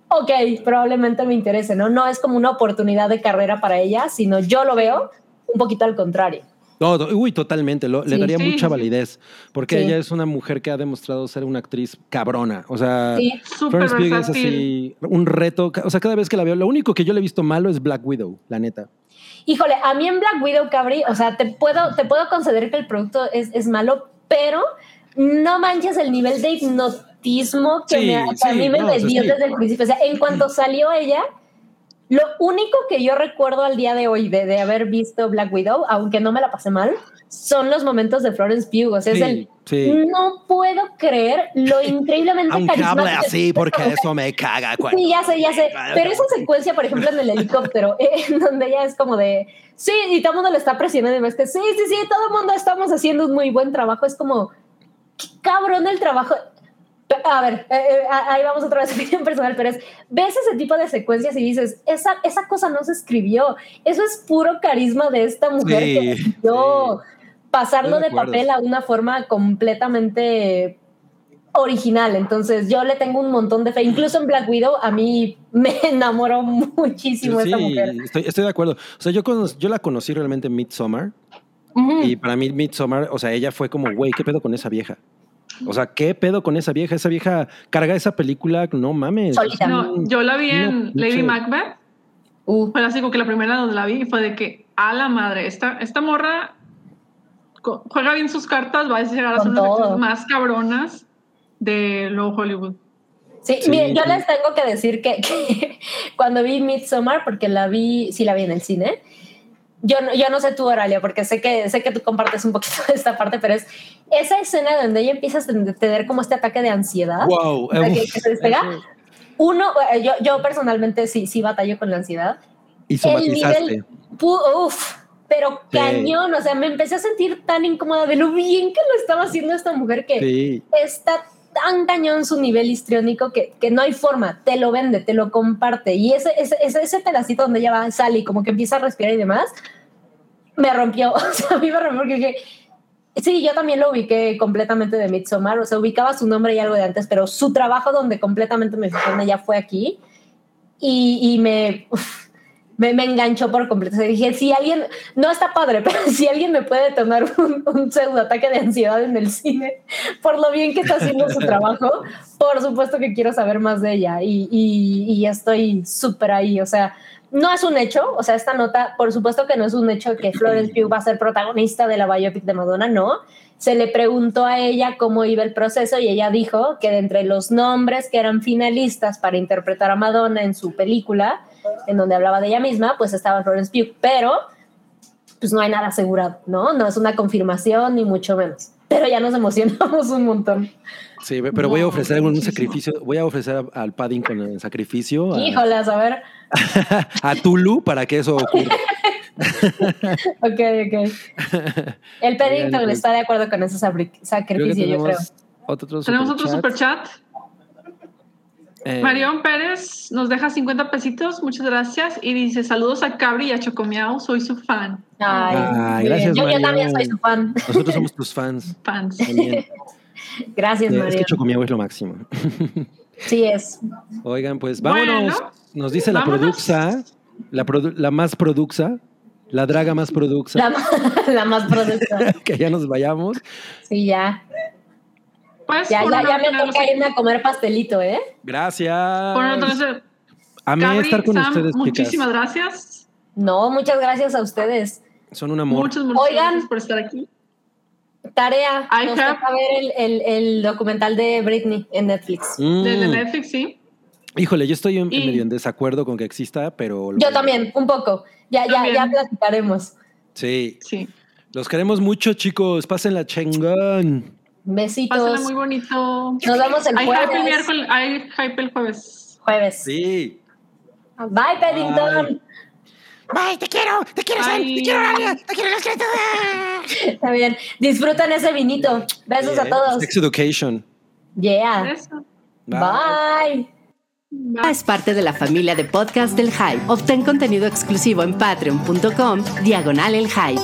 ok, probablemente me interese, ¿no? No es como una oportunidad de carrera para ella, sino yo lo veo un poquito al contrario. No, uy, totalmente. lo- le daría Sí, mucha validez. Porque Sí. ella es una mujer que ha demostrado ser una actriz cabrona. O sea, Florence Pugh es versátil. así, un reto. O sea, cada vez que la veo, lo único que yo le he visto malo es Black Widow, la neta. Híjole, a mí en Black Widow, Cabri, o sea, te puedo, te puedo conceder que el producto es, es malo, pero no manches el nivel de hipnotismo que, Sí, me- que a sí, mí me no, desde el principio. O sea, en cuanto salió ella, lo único que yo recuerdo al día de hoy de, de haber visto Black Widow, aunque no me la pasé mal, son los momentos de Florence Pugh. O sea, es Sí, el. sí. No puedo creer lo increíblemente Aunque hable carismática así, porque eso me caga. cuando- Sí, ya sé, ya sé. Pero esa secuencia, por ejemplo, en el helicóptero, en donde ella es como de, sí, y todo el mundo le está presionando, y es que sí, sí, sí, todo el mundo estamos haciendo un muy buen trabajo. Es como, qué cabrón el trabajo. A ver, eh, eh, ahí vamos otra vez opinión personal, pero es, ves ese tipo de secuencias y dices, esa, esa cosa no se escribió, eso es puro carisma de esta mujer Sí, que decidió pasarlo de acuerdo. papel a una forma completamente original. Entonces yo le tengo un montón de fe. Incluso en Black Widow a mí me enamoró muchísimo Sí, esa mujer. estoy, estoy de acuerdo. O sea, yo, cono- yo la conocí realmente en Midsommar. Y para mí, Midsommar, o sea, ella fue como, güey, ¿qué pedo con esa vieja? O sea, ¿qué pedo con esa vieja? Esa vieja carga esa película, no mames. Solita. No, yo la vi en No, Lady Macbeth. Uh, Fue así como que la primera donde la vi fue de que, a la madre, esta, esta morra juega bien sus cartas, va a llegar a ser una de las más cabronas de lo Hollywood. Sí, Sí, miren, yo les tengo que decir que, que cuando vi Midsommar, porque la vi, sí la vi en el cine, yo no, yo no sé tú, Oralia, porque sé que, sé que tú compartes un poquito de esta parte, pero es esa escena donde ella empieza a ten- tener como este ataque de ansiedad. Wow. O sea, que- que se despega. Uno, eh, yo, yo personalmente sí, sí batallo con la ansiedad. Y El somatizaste. nivel, pu- uf, pero Sí. cañón, o sea, me empecé a sentir tan incómoda de lo bien que lo estaba haciendo esta mujer que Sí. está tan cañón su nivel histriónico que, que no hay forma, te lo vende, te lo comparte. Y ese, ese, ese, ese pedacito donde ella va, sale y como que empieza a respirar y demás, me rompió. O sea, a mí me rompió porque sí, yo también lo ubiqué completamente de Midsommar, o sea, ubicaba su nombre y algo de antes, pero su trabajo donde completamente me fijé ella fue aquí y, me... me, me enganchó por completo. O dije, si alguien, no está padre, pero si alguien me puede tomar un, un ataque de ansiedad en el cine, por lo bien que está haciendo su trabajo, por supuesto que quiero saber más de ella y, y, y estoy súper ahí. O sea, no es un hecho, o sea, esta nota, por supuesto que no es un hecho que Florence Pugh va a ser protagonista de la biopic de Madonna, no. Se le preguntó a ella cómo iba el proceso y ella dijo que de entre los nombres que eran finalistas para interpretar a Madonna en su película, en donde hablaba de ella misma, pues estaba Florence Pugh, pero pues no hay nada asegurado, ¿no? No es una confirmación ni mucho menos. Pero ya nos emocionamos un montón. Sí, pero voy a No, ofrecer algún muchísimo. sacrificio. Voy a ofrecer a- al Paddington el sacrificio a, Híjolas, a ver. a Tulu para que eso ocurra. Ok, ok. El Paddington pues, está de acuerdo con ese sacri- Creo sacrificio, yo creo. tenemos otro Tenemos otro superchat. Eh, Marión Pérez nos deja 50 pesitos, muchas gracias. Y dice: Saludos a Cabri y a Chocomiao, soy su fan. Ay, Ah, gracias, yo, yo también soy su fan. Nosotros somos tus fans Fans. también. Gracias, Eh, es Mario. que Chocomiao es lo máximo. Sí es. Oigan, pues Bueno, vámonos. Nos dice la vámonos. produxa, la, produ- la más produxa, la draga más produxa, La, la más productiva. que ya nos vayamos. Sí, ya. Pues, Ya, ya, ya me toca irme a comer pastelito, ¿eh? Gracias. Por tenerlos- Amé Cabri, estar con Sam, ustedes, muchísimas chicas. gracias. No, muchas gracias a ustedes. Son un amor. Muchas, muchas Oigan. gracias por estar aquí. Tarea. I Nos have- toca ver el, el, el documental de Britney en Netflix. Mm. De Netflix, sí. Híjole, yo estoy en, Y- medio en desacuerdo con que exista, pero... Yo también, un poco. Ya, ya, ya platicaremos. Sí. Sí. Los queremos mucho, chicos. Pásenla chingón. Besitos. Pásenla muy bonito. Nos vemos el Hay hype el jueves. miércoles, hay hype el jueves. Jueves. Sí. Bye, Paddington. Bye, te quiero, te quiero, Sam, te quiero, Alia, te quiero, las quiero. Está bien. Disfrutan ese vinito. Besos a todos. Sex Education. Yeah. Eso. Bye. Bye. Es parte de la familia de podcast del Hype. Obtén contenido exclusivo en patreon.com, diagonal el Hype.